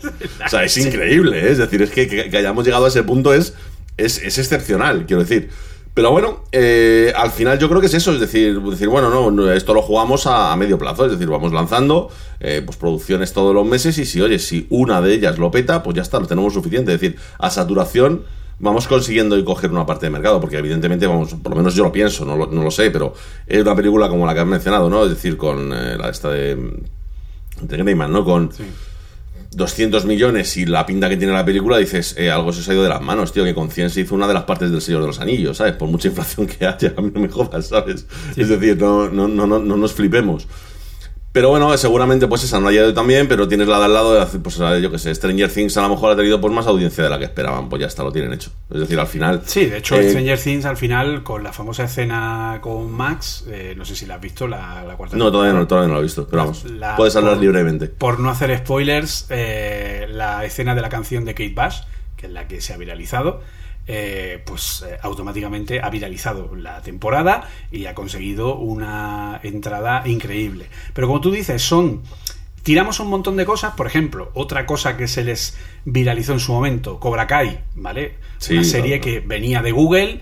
O sea, es increíble, ¿eh? Es decir, es que, que, que, hayamos llegado a ese punto es, es, es excepcional, quiero decir. Pero bueno, eh, al final yo creo que es eso, es decir, decir bueno, no, esto lo jugamos a, medio plazo, es decir, vamos lanzando eh, pues producciones todos los meses y si, oye, si una de ellas lo peta, pues ya está, lo tenemos suficiente, es decir, a saturación vamos consiguiendo y coger una parte de mercado, porque evidentemente, vamos, por lo menos yo lo pienso, no lo, no lo sé, pero es una película como la que has mencionado, ¿no? Es decir, con eh, la esta de, de ¿no? Con 200 millones y la pinta que tiene la película, dices, eh, algo se ha ido de las manos, tío, que con 100 se hizo una de las partes del Señor de los Anillos, ¿sabes? Por mucha inflación que haya, a mí no me jodas, ¿sabes? Es decir, no, no, no, no, no nos flipemos. Pero bueno, seguramente pues esa no ha llegado también, pero tienes la de al lado de hacer, pues yo que sé, Stranger Things a lo mejor ha tenido pues más audiencia de la que esperaban, pues ya está, lo tienen hecho. Es decir, al final... Sí, de hecho, eh, Stranger Things al final, con la famosa escena con Max, eh, no sé si la has visto, la, la cuarta No, todavía no, todavía no lo he visto, pero vamos, La- puedes hablar por- libremente. Por no hacer spoilers, eh, la escena de la canción de Kate Bush, que es la que se ha viralizado, eh, pues eh, automáticamente ha viralizado la temporada y ha conseguido una entrada increíble. Pero como tú dices, son... Tiramos un montón de cosas, por ejemplo, otra cosa que se les viralizó en su momento, Cobra Kai, ¿vale? Sí, Una serie claro. que venía de Google,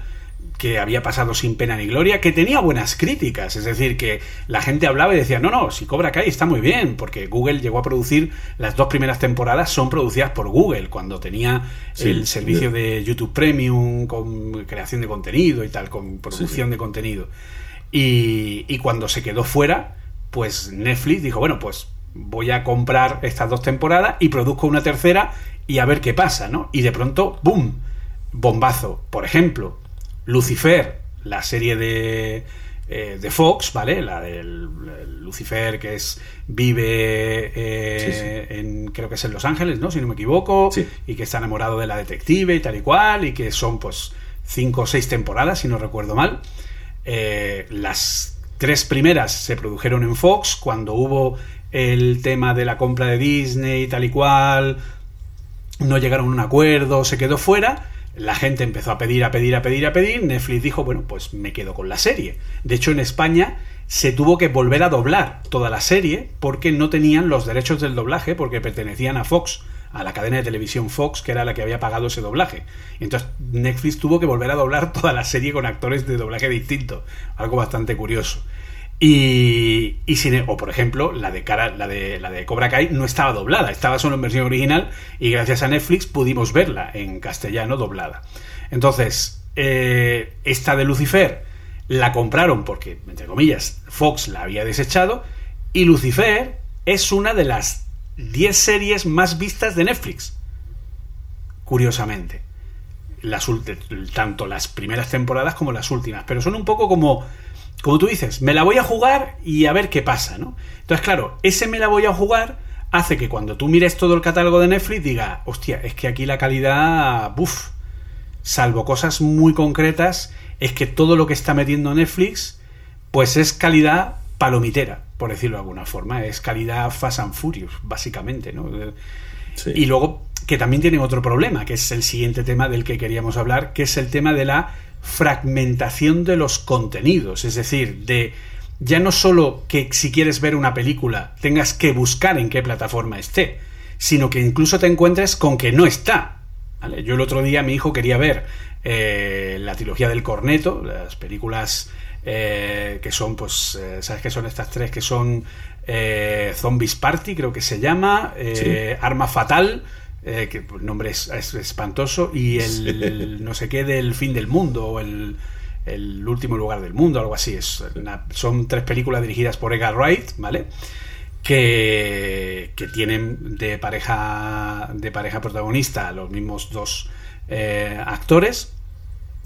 que había pasado sin pena ni gloria, que tenía buenas críticas, es decir, que la gente hablaba y decía, no, no, si Cobra Kai está muy bien, porque Google llegó a producir las dos primeras temporadas, son producidas por Google, cuando tenía Sí, el servicio de- de YouTube Premium con creación de contenido y tal, con producción de contenido. Y, y cuando se quedó fuera, pues Netflix dijo, bueno, pues voy a comprar estas dos temporadas y produzco una tercera y a ver qué pasa, ¿no? Y de pronto, ¡boom! Bombazo. Por ejemplo, Lucifer, la serie de, eh, de Fox, ¿vale? La del el Lucifer que es vive eh, en creo que es en Los Ángeles, ¿no? Si no me equivoco, Sí. y que está enamorado de la detective y tal y cual, y que son pues cinco o seis temporadas, si no recuerdo mal. Eh, las tres primeras se produjeron en Fox cuando hubo el tema de la compra de Disney y tal y cual, no llegaron a un acuerdo, se quedó fuera. La gente empezó a pedir, a pedir, a pedir, a pedir. Netflix dijo, bueno, pues me quedo con la serie. De hecho, en España se tuvo que volver a doblar toda la serie porque no tenían los derechos del doblaje porque pertenecían a Fox, a la cadena de televisión Fox, que era la que había pagado ese doblaje. Entonces Netflix tuvo que volver a doblar toda la serie con actores de doblaje distinto. Algo bastante curioso. Y, y sin, o por ejemplo, la de, cara, la, de, la de Cobra Kai no estaba doblada, estaba solo en versión original y gracias a Netflix pudimos verla en castellano doblada. Entonces, eh, esta de Lucifer la compraron porque, entre comillas, Fox la había desechado y Lucifer es una de las 10 series más vistas de Netflix. Curiosamente. Las, tanto las primeras temporadas como las últimas. Pero son un poco como como tú dices, me la voy a jugar y a ver qué pasa, ¿no? Entonces, claro, ese me la voy a jugar hace que cuando tú mires todo el catálogo de Netflix diga, hostia, es que aquí la calidad, buf, salvo cosas muy concretas, es que todo lo que está metiendo Netflix, pues es calidad palomitera, por decirlo de alguna forma, es calidad Fast and Furious, básicamente, ¿no? Sí. Y luego que también tienen otro problema, que es el siguiente tema del que queríamos hablar, que es el tema de la fragmentación de los contenidos, es decir, de ya no solo que si quieres ver una película tengas que buscar en qué plataforma esté, sino que incluso te encuentres con que no está. ¿vale? Yo el otro día mi hijo quería ver eh, la trilogía del corneto, las películas eh, que son, pues, eh, ¿sabes qué son estas tres? Que son Zombies Party, creo que se llama, Arma Fatal, eh, que el nombre es, es espantoso, y el [LAUGHS] no sé qué del fin del mundo, o el, el último lugar del mundo, algo así. Es una- son tres películas dirigidas por Edgar Wright, ¿vale? Que, que tienen de pareja, de pareja protagonista los mismos dos eh, actores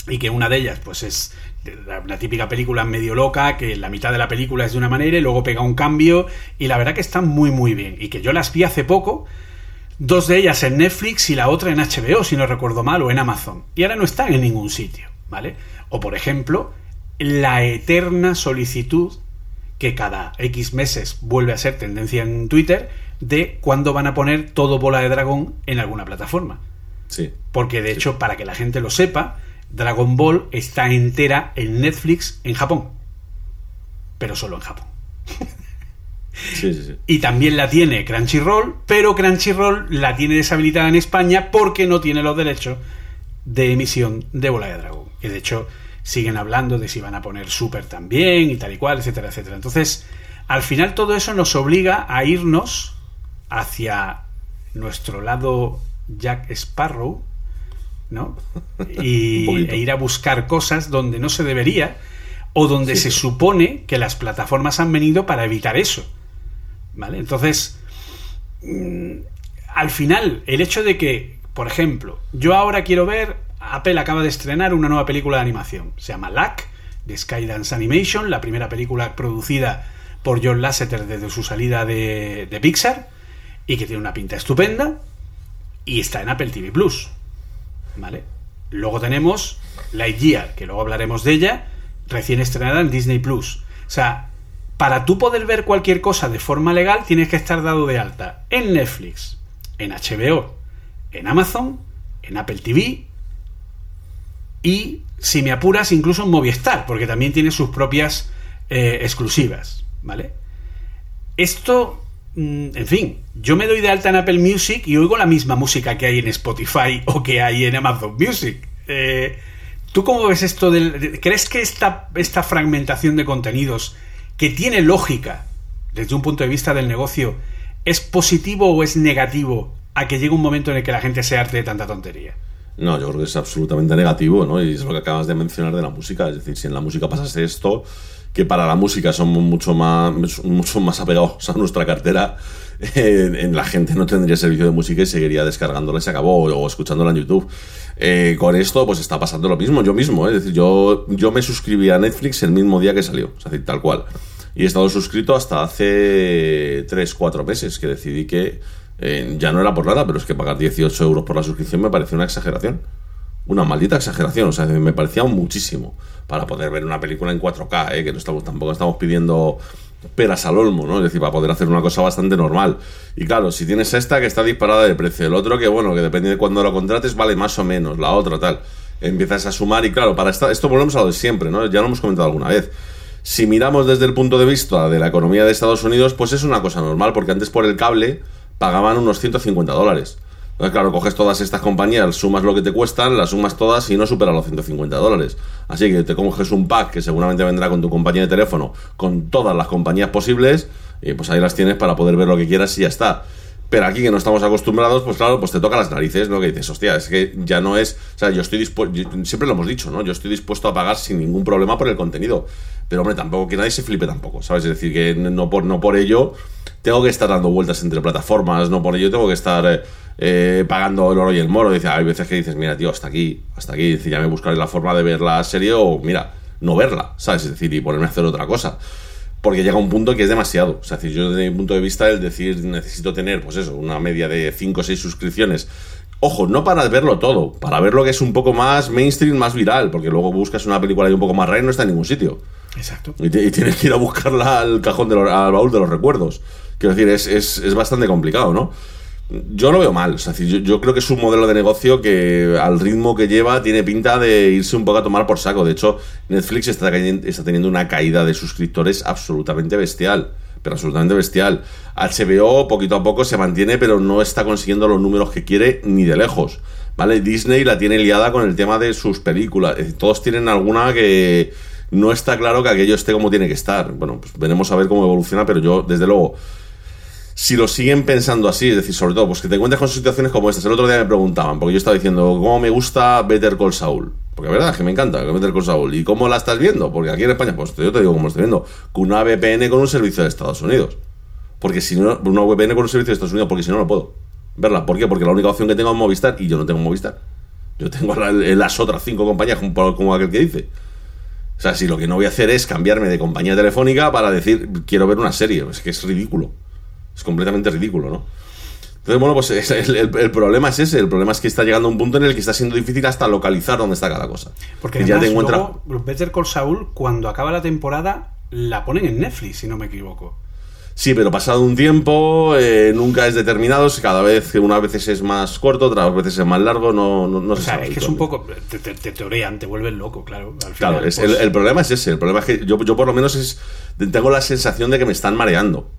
y que una de ellas pues es una típica película medio loca que la mitad de la película es de una manera y luego pega un cambio y la verdad que están muy muy bien y que yo las vi hace poco dos de ellas en Netflix y la otra en HBO si no recuerdo mal o en Amazon y ahora no están en ningún sitio vale o por ejemplo la eterna solicitud que cada X meses vuelve a ser tendencia en Twitter de cuándo van a poner todo bola de dragón en alguna plataforma Sí. porque de hecho, para que la gente lo sepa, Dragon Ball está entera en Netflix en Japón. Pero solo en Japón. [LAUGHS] Sí, sí, sí. Y también la tiene Crunchyroll, pero Crunchyroll la tiene deshabilitada en España porque no tiene los derechos de emisión de Bola de Dragón. Y de hecho, siguen hablando de si van a poner Super también y tal y cual, etcétera, etcétera. Entonces, al final todo eso nos obliga a irnos hacia nuestro lado Jack Sparrow, ¿no? Y, [LAUGHS] e ir a buscar cosas donde no se debería o donde se supone que las plataformas han venido para evitar eso. ¿Vale? Entonces, mm, al final, el hecho de que, por ejemplo, yo ahora quiero ver, Apple acaba de estrenar una nueva película de animación, se llama Lack, de Skydance Animation, la primera película producida por John Lasseter desde su salida de, de Pixar, y que tiene una pinta estupenda, y está en Apple TV Plus. ¿Vale? Luego tenemos Lightyear, que luego hablaremos de ella, recién estrenada en Disney Plus. O sea, para tú poder ver cualquier cosa de forma legal, tienes que estar dado de alta en Netflix, en HBO, en Amazon, en Apple TV y, si me apuras, incluso en Movistar, porque también tiene sus propias eh, exclusivas. ¿Vale? Esto Mm, en fin, yo me doy de alta en Apple Music y oigo la misma música que hay en Spotify o que hay en Amazon Music. Eh, ¿Tú cómo ves esto del... ¿Crees que esta, esta fragmentación de contenidos, que tiene lógica desde un punto de vista del negocio, es positivo o es negativo a que llegue un momento en el que la gente se arte de tanta tontería? No, yo creo que es absolutamente negativo, ¿no? Y es lo que acabas de mencionar de la música. Es decir, si en la música pasase esto, que para la música somos mucho más, mucho más apegados a nuestra cartera, en la gente no tendría servicio de música y seguiría descargándola y se acabó, o, escuchándola en YouTube. Eh, con esto, pues está pasando lo mismo, yo mismo, ¿eh? es decir, yo, yo me suscribí a Netflix el mismo día que salió, es decir, tal cual. Y he estado suscrito hasta hace 3, 4 meses, que decidí que eh, ya no era por nada, pero es que pagar 18 euros por la suscripción me parece una exageración una maldita exageración, o sea, me parecía muchísimo para poder ver una película en 4K, ¿eh? que no estamos, tampoco estamos pidiendo peras al olmo, ¿no? Es decir, para poder hacer una cosa bastante normal. Y claro, si tienes esta que está disparada de precio, el otro que, bueno, que depende de cuándo lo contrates, vale más o menos, la otra tal. Empiezas a sumar y claro, para esta, esto volvemos a lo de siempre, ¿no? Ya lo hemos comentado alguna vez. Si miramos desde el punto de vista de la economía de Estados Unidos, pues es una cosa normal, porque antes por el cable pagaban unos 150 dólares claro, coges todas estas compañías, sumas lo que te cuestan, las sumas todas y no supera los 150 dólares. Así que te coges un pack que seguramente vendrá con tu compañía de teléfono, con todas las compañías posibles, y pues ahí las tienes para poder ver lo que quieras y ya está. Pero aquí que no estamos acostumbrados, pues claro, pues te toca las narices, ¿no? Que dices, hostia, es que ya no es. O sea, yo estoy dispuesto. Siempre lo hemos dicho, ¿no? Yo estoy dispuesto a pagar sin ningún problema por el contenido. Pero, hombre, tampoco que nadie se flipe tampoco, ¿sabes? Es decir, que no por, no por ello tengo que estar dando vueltas entre plataformas, no por ello tengo que estar. Eh, eh, pagando el oro y el moro. Dice, hay veces que dices, mira, tío, hasta aquí, hasta aquí. Dice, ya me buscaré la forma de ver la serie o, mira, no verla, ¿sabes? Es decir, y ponerme a hacer otra cosa. Porque llega un punto que es demasiado. O sea, yo desde mi punto de vista, el decir, necesito tener, pues eso, una media de 5 o 6 suscripciones. Ojo, no para verlo todo, para ver lo que es un poco más mainstream, más viral, porque luego buscas una película y un poco más rara y no está en ningún sitio. Exacto. Y, tienes que ir a buscarla al cajón, de al baúl de los recuerdos. Quiero decir, es, es, es bastante complicado, ¿no? Yo lo veo mal. yo, creo que es un modelo de negocio que al ritmo que lleva tiene pinta de irse un poco a tomar por saco. De hecho, Netflix está, está teniendo una caída de suscriptores absolutamente bestial. Pero absolutamente bestial. HBO poquito a poco se mantiene, pero no está consiguiendo los números que quiere ni de lejos. ¿Vale? Disney la tiene liada con el tema de sus películas. Todos tienen alguna que no está claro que aquello esté como tiene que estar. Bueno, pues veremos a ver cómo evoluciona, pero yo, desde luego, si lo siguen pensando así, es decir, sobre todo, pues que te encuentres con situaciones como estas. El otro día me preguntaban, porque yo estaba diciendo, ¿cómo me gusta Better Call Saul? Porque la verdad es que me encanta Better Call Saul. ¿Y cómo la estás viendo? Porque aquí en España, pues yo te digo cómo estoy viendo, con una VPN con un servicio de Estados Unidos. Porque si no, una VPN con un servicio de Estados Unidos, porque si no, no puedo verla. ¿Por qué? Porque la única opción que tengo es Movistar y yo no tengo Movistar. Yo tengo las otras cinco compañías, como aquel que dice. O sea, si lo que no voy a hacer es cambiarme de compañía telefónica para decir, quiero ver una serie, es que es ridículo. Es completamente ridículo, ¿no? Entonces, bueno, pues [LAUGHS] el, problema es ese. El problema es que está llegando a un punto en el que está siendo difícil hasta localizar dónde está cada cosa. Porque ya te encuentra... luego, Better Call Saul, cuando acaba la temporada, la ponen en Netflix, si no me equivoco. Sí, pero pasado un tiempo, eh, nunca es determinado. Cada vez, unas veces es más corto, otras veces es más largo. No, no, no o sea, es que es un poco. Te, te, te, teorean, te vuelven loco, claro. claro, el, pues el, problema es ese. El problema es que yo, yo, por lo menos, es tengo la sensación de que me están mareando.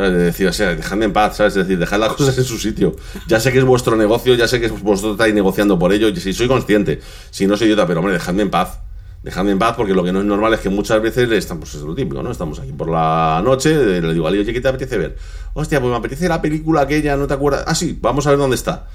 ¿Sabes? De decir, o sea, dejadme en paz, ¿sabes? Es decir, dejad las cosas en su sitio. Ya sé que es vuestro negocio, ya sé que vosotros estáis negociando por ello, y si soy consciente, si no soy idiota, pero hombre, dejadme en paz. Dejadme en paz porque lo que no es normal es que muchas veces estamos, pues es lo típico, ¿no? Estamos aquí por la noche, le digo a oye, ¿qué te apetece ver? Hostia, pues me apetece la película aquella, ¿no te acuerdas? Ah, sí, vamos a ver dónde está.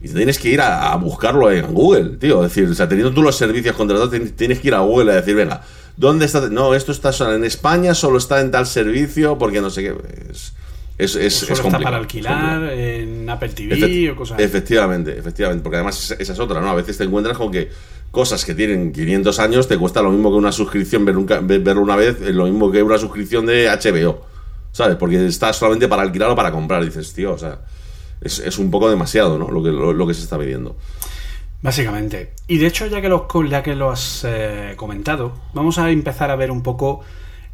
Y tienes que ir a, a buscarlo en Google, tío. Es decir, o sea, teniendo tú los servicios contratados, tien- tienes que ir a Google a decir, venga, ¿dónde está? No, esto está solo en España, solo está en tal servicio, porque no sé qué. Es, es, es, Solo es está para alquilar en Apple TV Efect- o cosas así. Efectivamente, efectivamente, porque además esa, es otra, ¿no? A veces te encuentras con que cosas que tienen 500 años te cuesta lo mismo que una suscripción ver, un verlo una vez, lo mismo que una suscripción de HBO, ¿sabes? Porque está solamente para alquilar o para comprar, dices, tío, o sea, es, es un poco demasiado, ¿no? Lo que, lo, lo que se está pidiendo. Básicamente. Y de hecho, ya que lo, has eh, comentado, vamos a empezar a ver un poco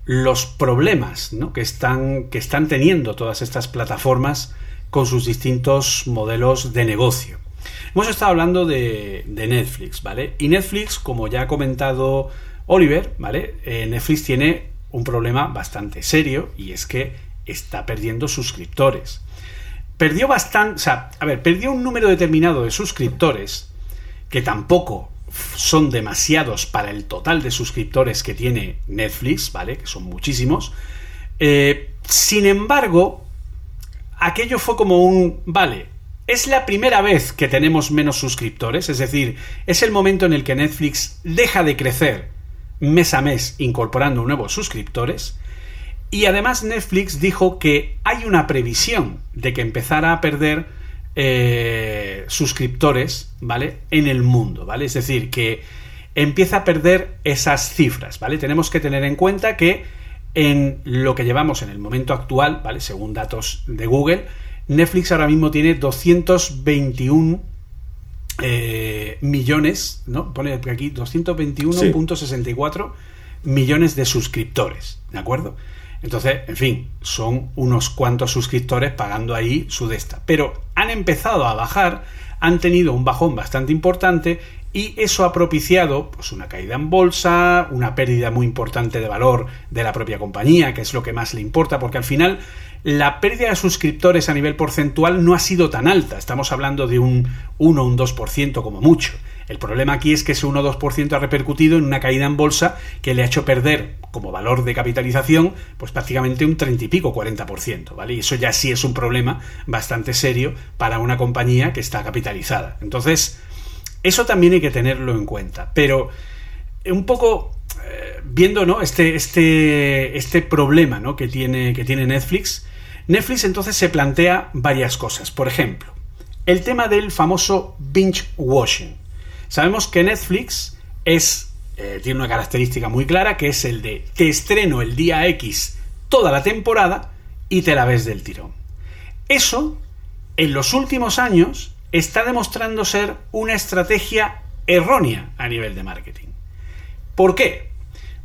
los problemas que, están, teniendo todas estas plataformas con sus distintos modelos de negocio. Hemos estado hablando de, de Netflix, ¿vale? Y Netflix, como ya ha comentado Oliver, ¿vale? Eh, Netflix tiene un problema bastante serio y es que está perdiendo suscriptores. Perdió bastante, o sea, a ver, perdió un número determinado de suscriptores que tampoco son demasiados para el total de suscriptores que tiene Netflix, ¿vale? Que son muchísimos. Eh, sin embargo, aquello fue como un, vale, es la primera vez que tenemos menos suscriptores, es decir, es el momento en el que Netflix deja de crecer mes a mes incorporando nuevos suscriptores. Y además Netflix dijo que hay una previsión de que empezara a perder eh, suscriptores, ¿vale? En el mundo, ¿vale? Es decir, que empieza a perder esas cifras, ¿vale? Tenemos que tener en cuenta que en lo que llevamos en el momento actual, ¿vale? Según datos de Google, Netflix ahora mismo tiene 221 eh, millones, ¿no? Pone aquí 221.64 millones de suscriptores, ¿de acuerdo? Entonces, en fin, son unos cuantos suscriptores pagando ahí su desta. Pero han empezado a bajar, han tenido un bajón bastante importante y eso ha propiciado pues, una caída en bolsa, una pérdida muy importante de valor de la propia compañía, que es lo que más le importa, porque al final la pérdida de suscriptores a nivel porcentual no ha sido tan alta. Estamos hablando de un 1 o un 2% como mucho. El problema aquí es que ese 1 o 2% ha repercutido en una caída en bolsa que le ha hecho perder como valor de capitalización pues prácticamente un 30 y pico, 40%, ¿vale? Y eso ya sí es un problema bastante serio para una compañía que está capitalizada. Entonces, eso también hay que tenerlo en cuenta. Pero un poco eh, viendo ¿no? este, este, este problema ¿no? que, tiene, que tiene Netflix, Netflix entonces se plantea varias cosas. Por ejemplo, el tema del famoso binge washing. Sabemos que Netflix eh, tiene una característica muy clara que es el de te estreno el día X toda la temporada y te la ves del tirón. Eso, en los últimos años, está demostrando ser una estrategia errónea a nivel de marketing. ¿Por qué?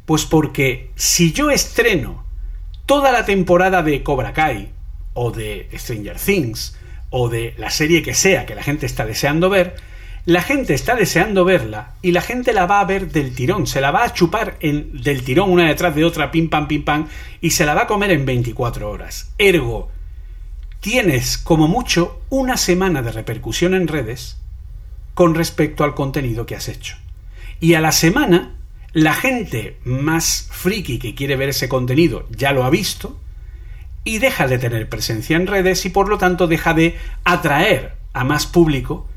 Pues porque si yo estreno toda la temporada de Cobra Kai o de Stranger Things o de la serie que sea que la gente está deseando ver, la gente está deseando verla y la gente la va a ver del tirón, se la va a chupar en, del tirón una detrás de otra, pim pam, pim pam, y se la va a comer en 24 horas. Ergo, tienes como mucho una semana de repercusión en redes con respecto al contenido que has hecho. Y a la semana, la gente más friki que quiere ver ese contenido ya lo ha visto y deja de tener presencia en redes y por lo tanto deja de atraer a más público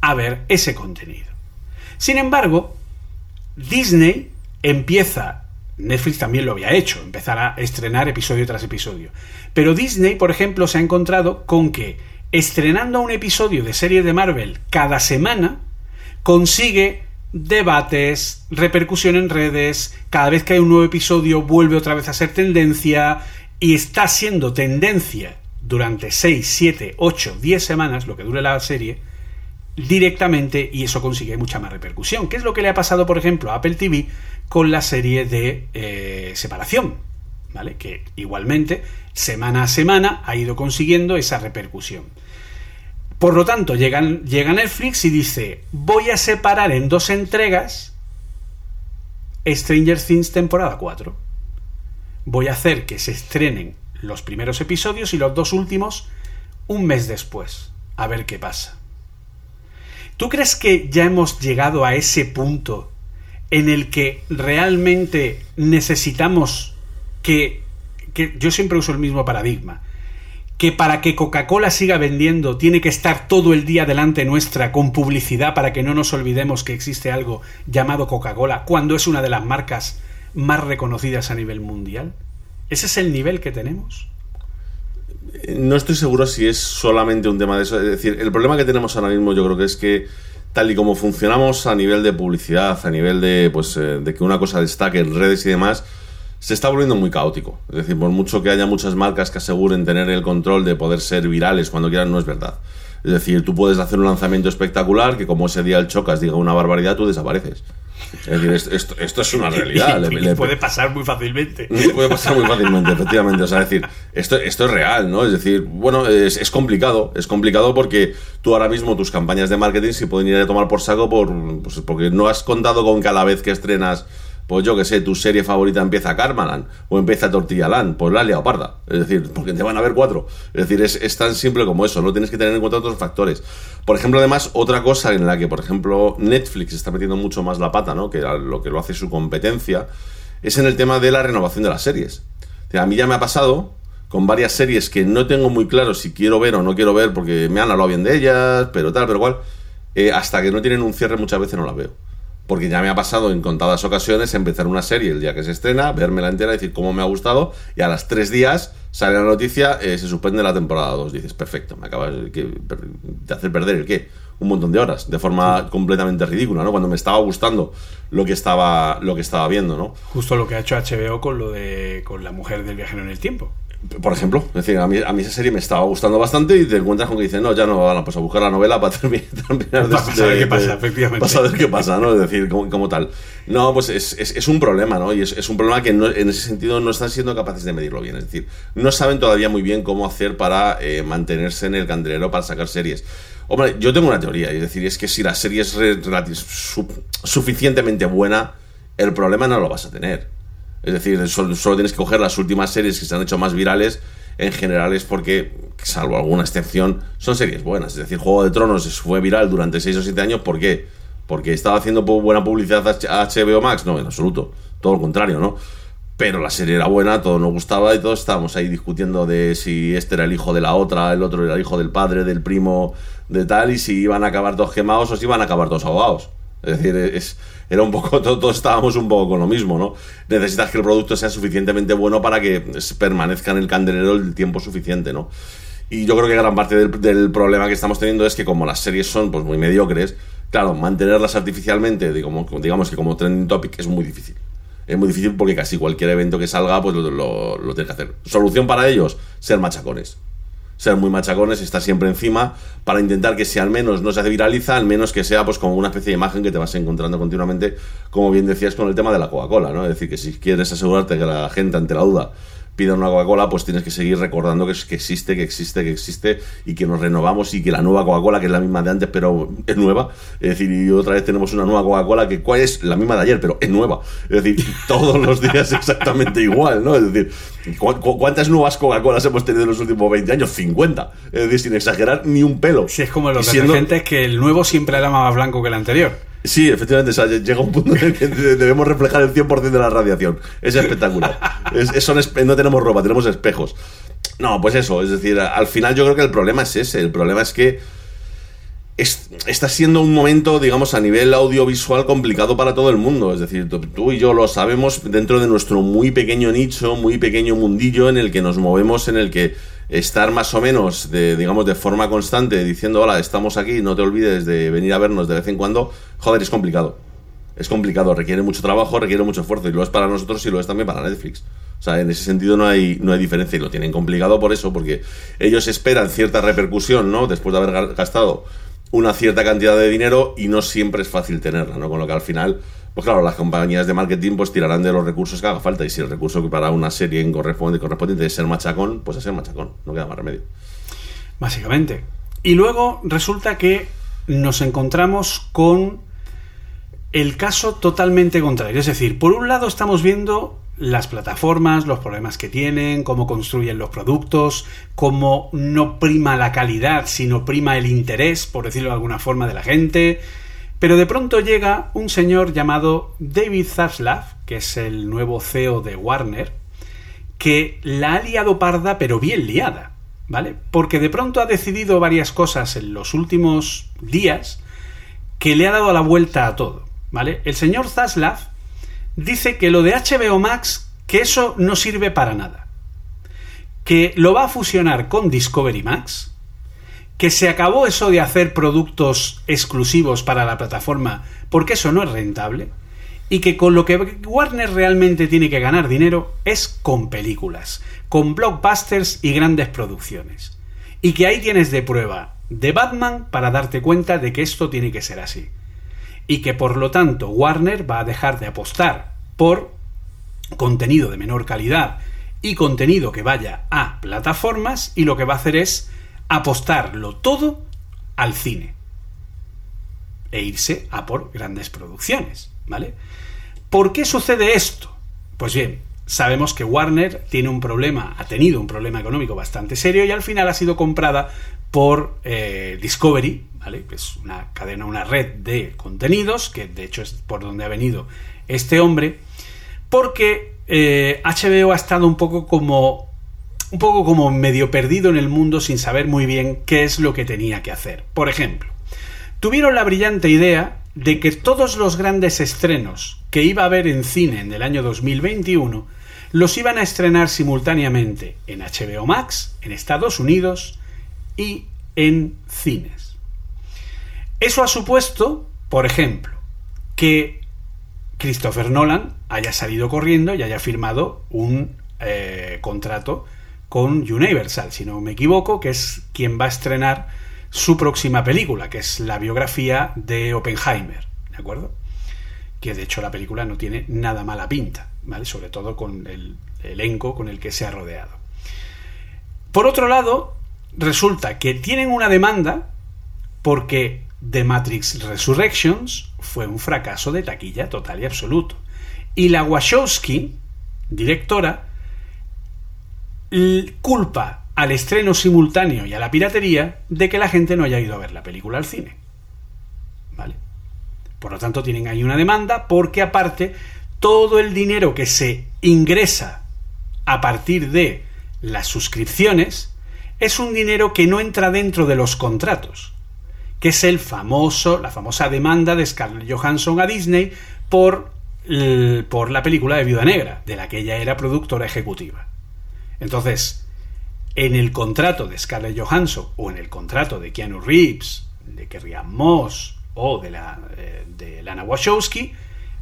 a ver ese contenido. Sin embargo, Disney empieza, Netflix también lo había hecho, empezar a estrenar episodio tras episodio, pero Disney, por ejemplo, se ha encontrado con que estrenando un episodio de serie de Marvel cada semana, consigue debates, repercusión en redes, cada vez que hay un nuevo episodio vuelve otra vez a ser tendencia y está siendo tendencia durante 6, 7, 8, 10 semanas, lo que dure la serie, directamente y eso consigue mucha más repercusión. ¿Qué es lo que le ha pasado, por ejemplo, a Apple TV con la serie de eh, Separación? ¿Vale? Que igualmente, semana a semana, ha ido consiguiendo esa repercusión. Por lo tanto, llega, llega Netflix y dice, voy a separar en dos entregas Stranger Things temporada 4. Voy a hacer que se estrenen los primeros episodios y los dos últimos un mes después. A ver qué pasa. ¿Tú crees que ya hemos llegado a ese punto en el que realmente necesitamos que, que, yo siempre uso el mismo paradigma, que para que Coca-Cola siga vendiendo tiene que estar todo el día delante nuestra con publicidad para que no nos olvidemos que existe algo llamado Coca-Cola cuando es una de las marcas más reconocidas a nivel mundial? ¿Ese es el nivel que tenemos? No estoy seguro si es solamente un tema de eso. Es decir, el problema que tenemos ahora mismo yo creo que es que tal y como funcionamos a nivel de publicidad, a nivel de, pues, eh, de que una cosa destaque en redes y demás, se está volviendo muy caótico. Es decir, por mucho que haya muchas marcas que aseguren tener el control de poder ser virales cuando quieran, no es verdad. Es decir, tú puedes hacer un lanzamiento espectacular que como ese día el chocas diga una barbaridad, tú desapareces. Es decir, esto, esto, es una [LAUGHS] realidad. Y, le, puede pasar muy fácilmente. Puede pasar muy fácilmente, efectivamente. O sea, es decir, esto, esto es real, ¿no? Es decir, bueno, es, es, complicado. Es complicado porque tú ahora mismo tus campañas de marketing se pueden ir a tomar por saco por, pues, porque no has contado con cada vez que estrenas pues yo que sé, tu serie favorita empieza Carmalan o empieza Tortillalán, pues la has parda. Es decir, porque te van a ver cuatro. Es decir, es, tan simple como eso, no tienes que tener en cuenta otros factores. Por ejemplo, además, otra cosa en la que, por ejemplo, Netflix está metiendo mucho más la pata, ¿no? Que lo que lo hace su competencia, es en el tema de la renovación de las series. a mí ya me ha pasado con varias series que no tengo muy claro si quiero ver o no quiero ver porque me han hablado bien de ellas, pero tal, pero cual. Eh, hasta que no tienen un cierre muchas veces no las veo porque ya me ha pasado en contadas ocasiones empezar una serie el día que se estrena, verme la entera, decir cómo me ha gustado, y a las tres días sale la noticia, eh, se suspende la temporada 2. Dices, perfecto, me acabas de hacer perder el qué, un montón de horas, de forma completamente ridícula, ¿no? Cuando me estaba gustando lo que estaba, lo que estaba viendo, ¿no? Justo lo que ha hecho HBO con lo de con la mujer del viajero en el tiempo por ejemplo, es decir, a mí, a mí esa serie me estaba gustando bastante y te encuentras con que dicen, no, ya no, pues a buscar la novela para terminar, [LAUGHS] de, para saber qué pasa, efectivamente. Para saber qué pasa, ¿no? Es decir, como, tal. No, pues es, es, es, un problema, ¿no? Y es, es un problema que no, en ese sentido no están siendo capaces de medirlo bien. Es decir, no saben todavía muy bien cómo hacer para eh, mantenerse en el candelero para sacar series. Hombre, yo tengo una teoría, es decir, es que si la serie es suficientemente buena, el problema no lo vas a tener. Es decir, solo, tienes que coger las últimas series que se han hecho más virales. En general es porque, salvo alguna excepción, son series buenas. Es decir, Juego de Tronos fue viral durante 6 o 7 años. ¿Por qué? ¿Porque estaba haciendo buena publicidad a HBO Max? No, en absoluto. Todo lo contrario, ¿no? Pero la serie era buena, todo nos gustaba y todos estábamos ahí discutiendo de si este era el hijo de la otra, el otro era el hijo del padre, del primo, de tal, y si iban a acabar todos quemados o si iban a acabar todos ahogados. Es decir, es, era un poco, [LAUGHS] todos, estábamos un poco con lo mismo, ¿no? Necesitas que el producto sea suficientemente bueno para que permanezca en el candelero el tiempo suficiente, ¿no? Y yo creo que gran parte del, problema que estamos teniendo es que como las series son pues muy mediocres, claro, mantenerlas artificialmente, digamos, digamos que como trending topic es muy difícil. Es muy difícil porque casi cualquier evento que salga, pues lo, lo, lo tienes que hacer. Solución para ellos, ser machacones ser muy machacones, estar siempre encima, para intentar que si al menos no se hace viraliza, al menos que sea pues como una especie de imagen que te vas encontrando continuamente, como bien decías con el tema de la Coca-Cola, ¿no? Es decir, que si quieres asegurarte que la gente ante la duda pida una Coca-Cola, pues tienes que seguir recordando que, que existe, que existe, que existe y que nos renovamos y que la nueva Coca-Cola, que es la misma de antes, pero es nueva. Es decir, y otra vez tenemos una nueva Coca-Cola que es la misma de ayer, pero es nueva. Es decir, [LAUGHS] todos los días exactamente igual, ¿no? Es decir, ¿cuántas nuevas Coca-Colas hemos tenido en los últimos 20 años? 50. Es decir, sin exagerar ni un pelo. Si es como los siendo... detergentes que el nuevo siempre era más blanco que el anterior. Sí, efectivamente, llega un punto en el que debemos reflejar el 100% de la radiación. Es espectacular. no tenemos ropa, tenemos espejos. No, pues eso, es decir, al final yo creo que el problema es ese. El problema es que está siendo un momento, digamos, a nivel audiovisual complicado para todo el mundo. Es decir, tú y yo lo sabemos dentro de nuestro muy pequeño nicho, muy pequeño mundillo en el que nos movemos, en el que estar más o menos, de, digamos, de forma constante diciendo, hola, estamos aquí, no te olvides de venir a vernos de vez en cuando, joder, es complicado. Es complicado, requiere mucho trabajo, requiere mucho esfuerzo, y lo es para nosotros y lo es también para Netflix. O sea, en ese sentido no hay, no hay diferencia y lo tienen complicado por eso, porque ellos esperan cierta repercusión, ¿no? Después de haber gastado una cierta cantidad de dinero y no siempre es fácil tenerla, ¿no? Con lo que al final pues claro, las compañías de marketing pues tirarán de los recursos que haga falta y si el recurso para una serie en corresponde, correspondiente es ser machacón, pues es ser machacón, no queda más remedio. Básicamente. Y luego resulta que nos encontramos con el caso totalmente contrario. Es decir, por un lado estamos viendo las plataformas, los problemas que tienen, cómo construyen los productos, cómo no prima la calidad, sino prima el interés, por decirlo de alguna forma, de la gente, pero de pronto llega un señor llamado David Zaslav, que es el nuevo CEO de Warner, que la ha liado parda, pero bien liada. ¿vale? Porque de pronto ha decidido varias cosas en los últimos días que le ha dado la vuelta a todo, ¿vale? El señor Zaslav dice que lo de HBO Max, que eso no sirve para nada. Que lo va a fusionar con Discovery Max, que se acabó eso de hacer productos exclusivos para la plataforma porque eso no es rentable y que con lo que Warner realmente tiene que ganar dinero es con películas, con blockbusters y grandes producciones. Y que ahí tienes de prueba de Batman para darte cuenta de que esto tiene que ser así. Y que por lo tanto Warner va a dejar de apostar por contenido de menor calidad y contenido que vaya a plataformas y lo que va a hacer es apostarlo todo al cine e irse a por grandes producciones, ¿vale? ¿Por qué sucede esto? Pues bien, sabemos que Warner tiene un problema, ha tenido un problema económico bastante serio y al final ha sido comprada por eh, Discovery, ¿vale? Que es una cadena, una red de contenidos, que de hecho es por donde ha venido este hombre, porque HBO eh, ha estado un poco como un poco como medio perdido en el mundo sin saber muy bien qué es lo que tenía que hacer. Por ejemplo, tuvieron la brillante idea de que todos los grandes estrenos que iba a haber en cine en el año 2021 los iban a estrenar simultáneamente en HBO Max, en Estados Unidos y en cines. Eso ha supuesto, por ejemplo, que Christopher Nolan haya salido corriendo y haya firmado un eh, contrato con Universal, si no me equivoco, que es quien va a estrenar su próxima película, que es la biografía de Oppenheimer, ¿de acuerdo? Que de hecho la película no tiene nada mala pinta, ¿vale? Sobre todo con el elenco con el que se ha rodeado. Por otro lado, resulta que tienen una demanda porque The Matrix Resurrections fue un fracaso de taquilla total y absoluto. Y la Wachowski, directora, culpa al estreno simultáneo y a la piratería de que la gente no haya ido a ver la película al cine. ¿Vale? Por lo tanto, tienen ahí una demanda porque aparte todo el dinero que se ingresa a partir de las suscripciones es un dinero que no entra dentro de los contratos, que es el famoso, la famosa demanda de Scarlett Johansson a Disney por, por la película de Viuda Negra, de la que ella era productora ejecutiva. Entonces, en el contrato de Scarlett Johansson o en el contrato de Keanu Reeves, de Kerry Moss o de, la, eh, de Lana Wachowski,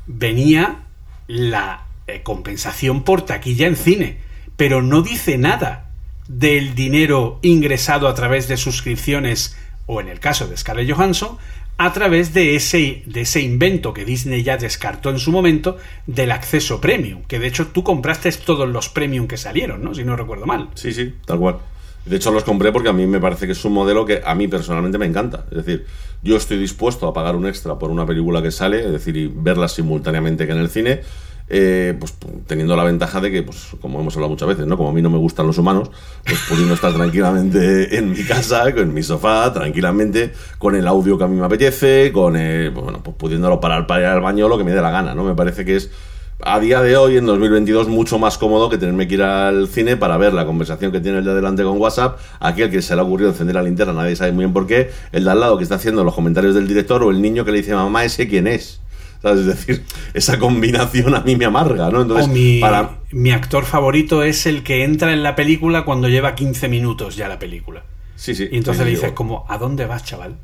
venía la eh, compensación por taquilla en cine, pero no dice nada del dinero ingresado a través de suscripciones o en el caso de Scarlett Johansson, a través de ese, de ese invento que Disney ya descartó en su momento del acceso premium, que de hecho tú compraste todos los premium que salieron, ¿no? Si no recuerdo mal. Sí, sí, tal cual. De hecho los compré porque a mí me parece que es un modelo que a mí personalmente me encanta. Es decir, yo estoy dispuesto a pagar un extra por una película que sale, es decir, y verla simultáneamente que en el cine, eh, pues teniendo la ventaja de que, pues como hemos hablado muchas veces, ¿no? Como a mí no me gustan los humanos, pues pudiendo estar tranquilamente [LAUGHS] en mi casa, en mi sofá, tranquilamente, con el audio que a mí me apetece, con pues, bueno, pues pudiéndolo parar para ir al baño lo que me dé la gana, ¿no? Me parece que es a día de hoy, en 2022, mucho más cómodo que tenerme que ir al cine para ver la conversación que tiene el de adelante con WhatsApp, aquel que se le ha ocurrido encender la linterna, nadie sabe muy bien por qué, el de al lado que está haciendo los comentarios del director o el niño que le dice, mamá, ese quién es. Es decir, esa combinación a mí me amarga, ¿no? Entonces, mi, para... mi actor favorito es el que entra en la película cuando lleva 15 minutos ya la película. Sí, sí. Y entonces le dices como, ¿a dónde vas, chaval?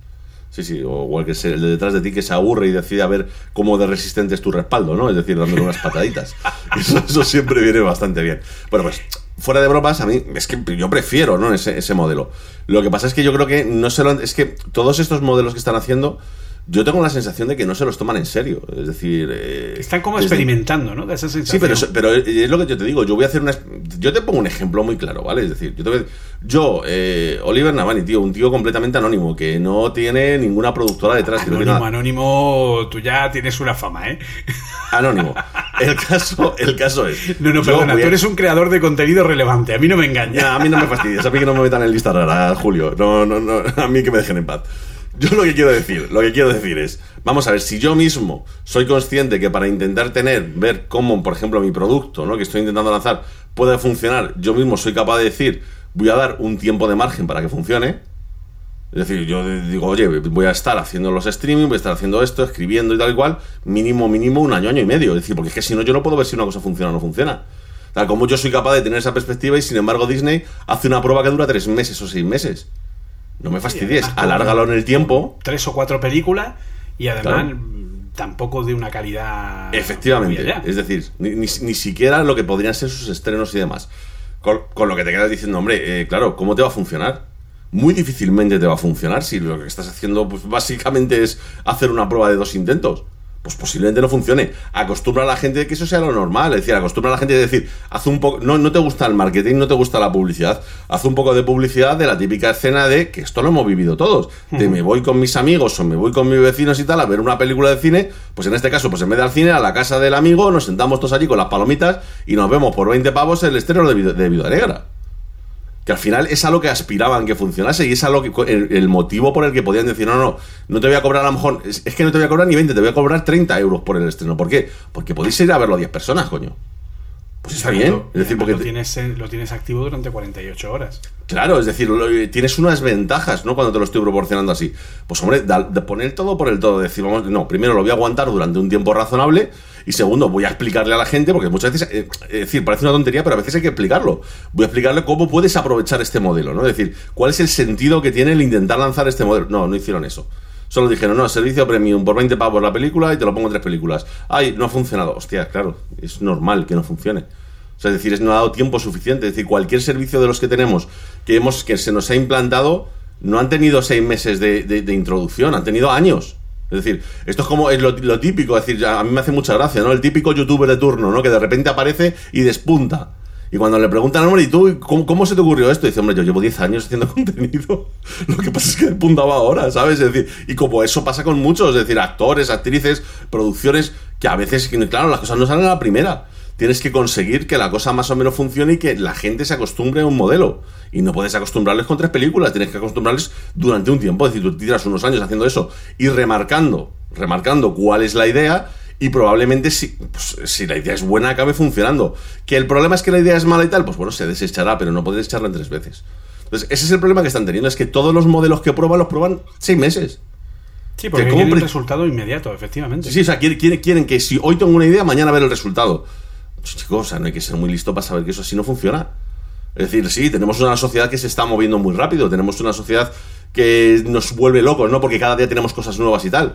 Sí, sí, o, el que el de detrás de ti que se aburre y decide a ver cómo de resistente es tu respaldo, ¿no? Es decir, dándole unas pataditas. [LAUGHS] Eso, siempre viene bastante bien. Bueno, pues fuera de bromas, a mí es que yo prefiero, ¿no? Ese, ese modelo. Lo que pasa es que yo creo que no se lo, es que todos estos modelos que están haciendo yo tengo la sensación de que no se los toman en serio. Es decir. Eh, Están como experimentando, ¿no? Sí, pero, pero es lo que yo te digo. Yo voy a hacer una. Yo te pongo un ejemplo muy claro, ¿vale? Es decir, yo, te yo eh, Oliver Navani, tío, un tío completamente anónimo, que no tiene ninguna productora detrás. Anónimo, anónimo, tú ya tienes una fama, ¿eh? [LAUGHS] Anónimo. El caso, el caso es. No, no, perdona, tú eres un creador de contenido relevante. A mí no me engaña. a mí no me fastidies. A mí que no me metan en lista rara, Julio. No, no, no. A mí que me dejen en paz. Yo lo que quiero decir, lo que quiero decir es, vamos a ver, si yo mismo soy consciente que para intentar tener, ver cómo, por ejemplo, mi producto, ¿no? que estoy intentando lanzar, puede funcionar, yo mismo soy capaz de decir, voy a dar un tiempo de margen para que funcione. Es decir, yo digo, oye, voy a estar haciendo los streaming, voy a estar haciendo esto, escribiendo y tal y cual, mínimo, mínimo un año, año y medio. Es decir, porque es que si no, yo no puedo ver si una cosa funciona o no funciona. Tal como yo soy capaz de tener esa perspectiva y sin embargo Disney hace una prueba que dura tres meses o seis meses. No me fastidies, alárgalo en el tiempo. Tres o cuatro películas y además tampoco de una calidad. Efectivamente. Es decir, ni, ni- ni siquiera lo que podrían ser sus estrenos y demás. Con, con lo que te quedas diciendo, hombre, eh, claro, ¿cómo te va a funcionar? Muy difícilmente te va a funcionar si lo que estás haciendo, pues básicamente es hacer una prueba de dos intentos. Pues posiblemente no funcione. Acostumbra a la gente que eso sea lo normal. Es decir, acostumbra a la gente a decir, haz un poco. No, no te gusta el marketing, no te gusta la publicidad. Haz un poco de publicidad de la típica escena de que esto lo hemos vivido todos. De me voy con mis amigos o me voy con mis vecinos y tal a ver una película de cine. Pues en este caso, pues en vez de al cine, a la casa del amigo, nos sentamos todos allí con las palomitas y nos vemos por 20 pavos el estreno de, de Viuda Negra. Que al final es a lo que aspiraban que funcionase y es a lo que el, el motivo por el que podían decir, no, no, no te voy a cobrar a lo mejor, es, es que no te voy a cobrar ni 20, te voy a cobrar 30 euros por el estreno. ¿Por qué? Porque podéis ir a verlo a 10 personas, coño. Pues está bien. Es decir, porque lo, tienes, eh, lo tienes activo durante 48 horas. Claro, es decir, lo- tienes unas ventajas, ¿no? Cuando te lo estoy proporcionando así. Pues hombre, da- de poner todo por el todo. Decir, vamos, no, primero lo voy a aguantar durante un tiempo razonable y segundo, voy a explicarle a la gente, porque muchas veces, eh, es decir, parece una tontería, pero a veces hay que explicarlo. Voy a explicarle cómo puedes aprovechar este modelo, ¿no? Es decir, cuál es el sentido que tiene el intentar lanzar este modelo. No, no hicieron eso. Solo dijeron, no, servicio premium por 20 pavos la película y te lo pongo en tres películas. Ay, no ha funcionado. Hostia, claro, es normal que no funcione. O sea, es decir, no ha dado tiempo suficiente. Es decir, cualquier servicio de los que tenemos que, hemos, que se nos ha implantado no han tenido seis meses de introducción, han tenido años. Es decir, esto es como es lo, típico, decir, a mí me hace mucha gracia, ¿no? El típico youtuber de turno, ¿no? Que de repente aparece y despunta. Y cuando le preguntan, hombre, ¿y tú cómo, cómo se te ocurrió esto? dice, hombre, yo llevo 10 años haciendo [LAUGHS] contenido. Lo que pasa es que despuntaba ahora, ¿sabes? Es decir, y como eso pasa con muchos, es decir, actores, actrices, producciones, que a veces, claro, las cosas no salen a la primera. Tienes que conseguir que la cosa más o menos funcione y que la gente se acostumbre a un modelo. Y no puedes acostumbrarles con tres películas, tienes que acostumbrarles durante un tiempo. Es decir, tú tiras unos años haciendo eso y remarcando, remarcando cuál es la idea y probablemente si, pues, si la idea es buena acabe funcionando. Que el problema es que la idea es mala y tal, pues bueno, se desechará, pero no puedes echarla en tres veces. Entonces, ese es el problema que están teniendo, es que todos los modelos que prueban los prueban seis meses. Sí, porque quieren pre- resultado inmediato, efectivamente. Sí, o sea, quieren, quieren que si hoy tengo una idea, mañana ver el resultado. Pues, chicos, o sea, no hay que ser muy listo para saber que eso así no funciona. Es decir, sí, tenemos una sociedad que se está moviendo muy rápido, tenemos una sociedad que nos vuelve locos, ¿no? Porque cada día tenemos cosas nuevas y tal.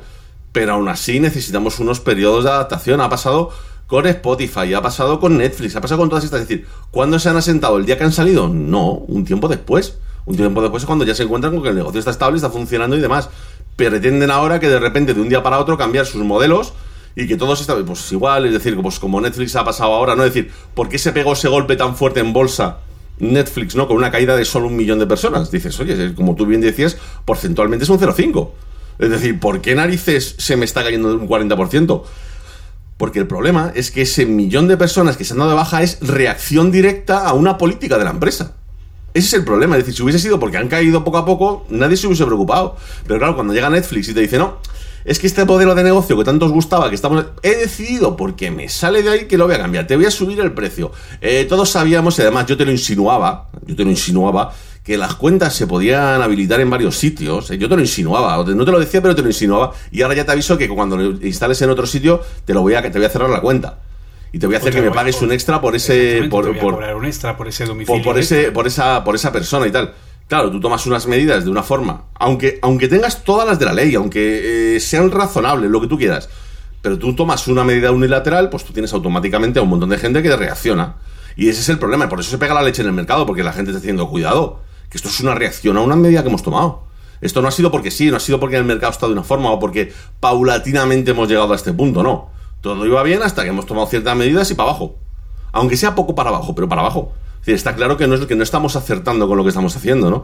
Pero aún así necesitamos unos periodos de adaptación. Ha pasado con Spotify, ha pasado con Netflix, ha pasado con todas estas. Es decir, ¿cuándo se han asentado? ¿El día que han salido? No, un tiempo después. Un tiempo después es cuando ya se encuentran con que el negocio está estable, está funcionando y demás. Pretenden ahora que de repente, de un día para otro, cambiar sus modelos y que todos están. Pues igual, es decir, pues como Netflix ha pasado ahora, ¿no? Es decir, ¿por qué se pegó ese golpe tan fuerte en bolsa? Netflix, ¿no? Con una caída de solo un millón de personas. Dices, oye, como tú bien decías, porcentualmente es un 0,5. Es decir, ¿por qué narices se me está cayendo un 40%? Porque el problema es que ese millón de personas que se han dado de baja es reacción directa a una política de la empresa. Ese es el problema. Es decir, si hubiese sido porque han caído poco a poco, nadie se hubiese preocupado. Pero claro, cuando llega Netflix y te dice, no, es que este modelo de negocio que tanto os gustaba, que estamos. He decidido, porque me sale de ahí, que lo voy a cambiar. Te voy a subir el precio. Eh, todos sabíamos, y además yo te lo insinuaba, yo te lo insinuaba, que las cuentas se podían habilitar en varios sitios. Eh, Yo te lo insinuaba, no te lo decía, pero te lo insinuaba. Y ahora ya te aviso que cuando lo instales en otro sitio, te lo voy a, te voy a cerrar la cuenta. Y te voy a hacer que me pagues un extra por ese. Por, te voy a por- cobrar un extra por ese domicilio. por, por ese, por, esa, por esa persona y tal. Claro, tú tomas unas medidas de una forma, aunque, aunque tengas todas las de la ley, aunque eh, sean razonables, lo que tú quieras, pero tú tomas una medida unilateral, pues tú tienes automáticamente a un montón de gente que reacciona. Y ese es el problema, y por eso se pega la leche en el mercado, porque la gente está diciendo, cuidado, que esto es una reacción a una medida que hemos tomado. Esto no ha sido porque sí, no ha sido porque el mercado está de una forma o porque paulatinamente hemos llegado a este punto, no. Todo iba bien hasta que hemos tomado ciertas medidas y para abajo. Aunque sea poco para abajo, pero para abajo. Está claro que no, es, que no estamos acertando con lo que estamos haciendo, ¿no?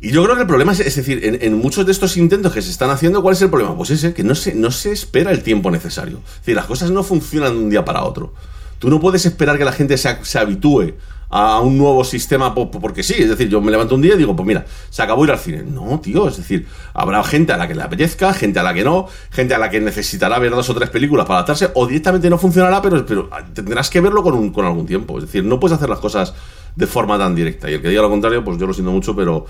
Y yo creo que el problema es, es decir, en, en muchos de estos intentos que se están haciendo, ¿cuál es el problema? Pues ese, que no se, no se espera el tiempo necesario. Es decir, las cosas no funcionan de un día para otro. Tú no puedes esperar que la gente se, se habitúe a un nuevo sistema po- po- porque sí, es decir, yo me levanto un día y digo, pues mira, se acabó ir al cine. No, tío, es decir, habrá gente a la que le apetezca, gente a la que no, gente a la que necesitará ver dos o tres películas para adaptarse, o directamente no funcionará, pero, pero tendrás que verlo con, un- con algún tiempo. Es decir, no puedes hacer las cosas de forma tan directa. Y el que diga lo contrario, pues yo lo siento mucho, pero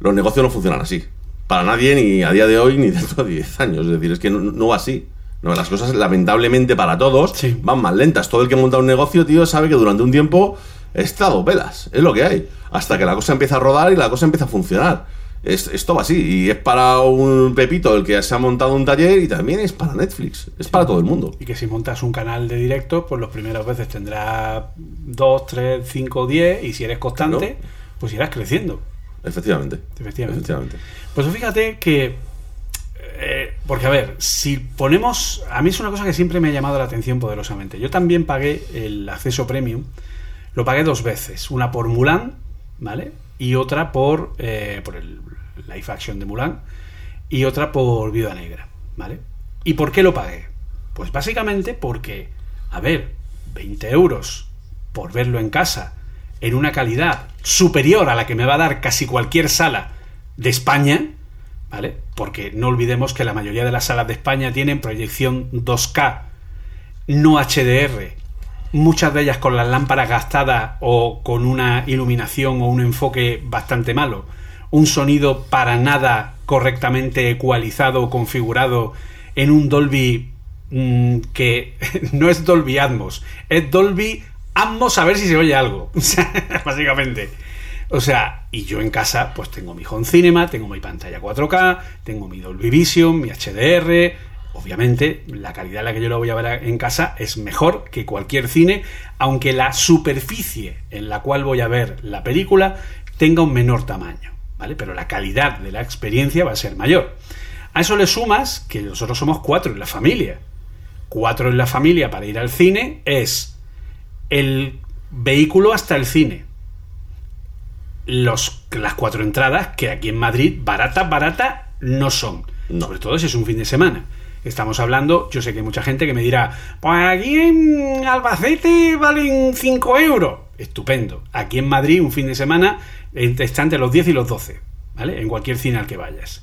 los negocios no funcionan así. Para nadie, ni a día de hoy, ni [LAUGHS] dentro de 10 años. Es decir, es que no, no va así. No, las cosas, lamentablemente para todos, Sí. van más lentas. Todo el que monta un negocio, tío, sabe que durante un tiempo está a dos velas. Es lo que hay. Hasta que la cosa empieza a rodar y la cosa empieza a funcionar. Es- esto va así. Y es para un Pepito el que se ha montado un taller y también es para Netflix. Es para todo el mundo. Y que si montas un canal de directo, pues las primeras veces tendrás 2, 3, 5, 10 y si eres constante, Claro. pues irás creciendo. Efectivamente. Efectivamente. Efectivamente. Pues fíjate que. eh, porque a ver, si ponemos. A mí es una cosa que siempre me ha llamado la atención poderosamente. Yo también pagué el acceso premium. Lo pagué dos veces. Una por Mulan, ¿vale? Y otra por, eh, por el live action de Mulan. Y otra por Viuda Negra, ¿vale? ¿Y por qué lo pagué? Pues básicamente porque, a ver, 20 euros por verlo en casa en una calidad superior a la que me va a dar casi cualquier sala de España, ¿vale? Porque no olvidemos que la mayoría de las salas de España tienen proyección 2K, no HDR, muchas de ellas con las lámparas gastadas o con una iluminación o un enfoque bastante malo, un sonido para nada correctamente ecualizado o configurado en un Dolby mm, que [LAUGHS] no es Dolby Atmos, es Dolby Atmos a ver si se oye algo, [LAUGHS] básicamente. O sea, y yo en casa pues tengo mi home cinema, tengo mi pantalla 4K, tengo mi Dolby Vision, mi HDR, obviamente la calidad en la que yo lo voy a ver en casa es mejor que cualquier cine, aunque la superficie en la cual voy a ver la película tenga un menor tamaño, ¿vale? Pero la calidad de la experiencia va a ser mayor. A eso le sumas que nosotros somos cuatro en la familia. Cuatro en la familia para ir al cine es el vehículo hasta el cine. Los, las cuatro entradas que aquí en Madrid, baratas, baratas, no son. No. Sobre todo si es un fin de semana. Estamos hablando, yo sé que hay mucha gente que me dirá, pues aquí en Albacete valen 5 euros. Estupendo. Aquí en Madrid, un fin de semana, está entre los 10 y los 12, ¿vale? En cualquier cine al que vayas.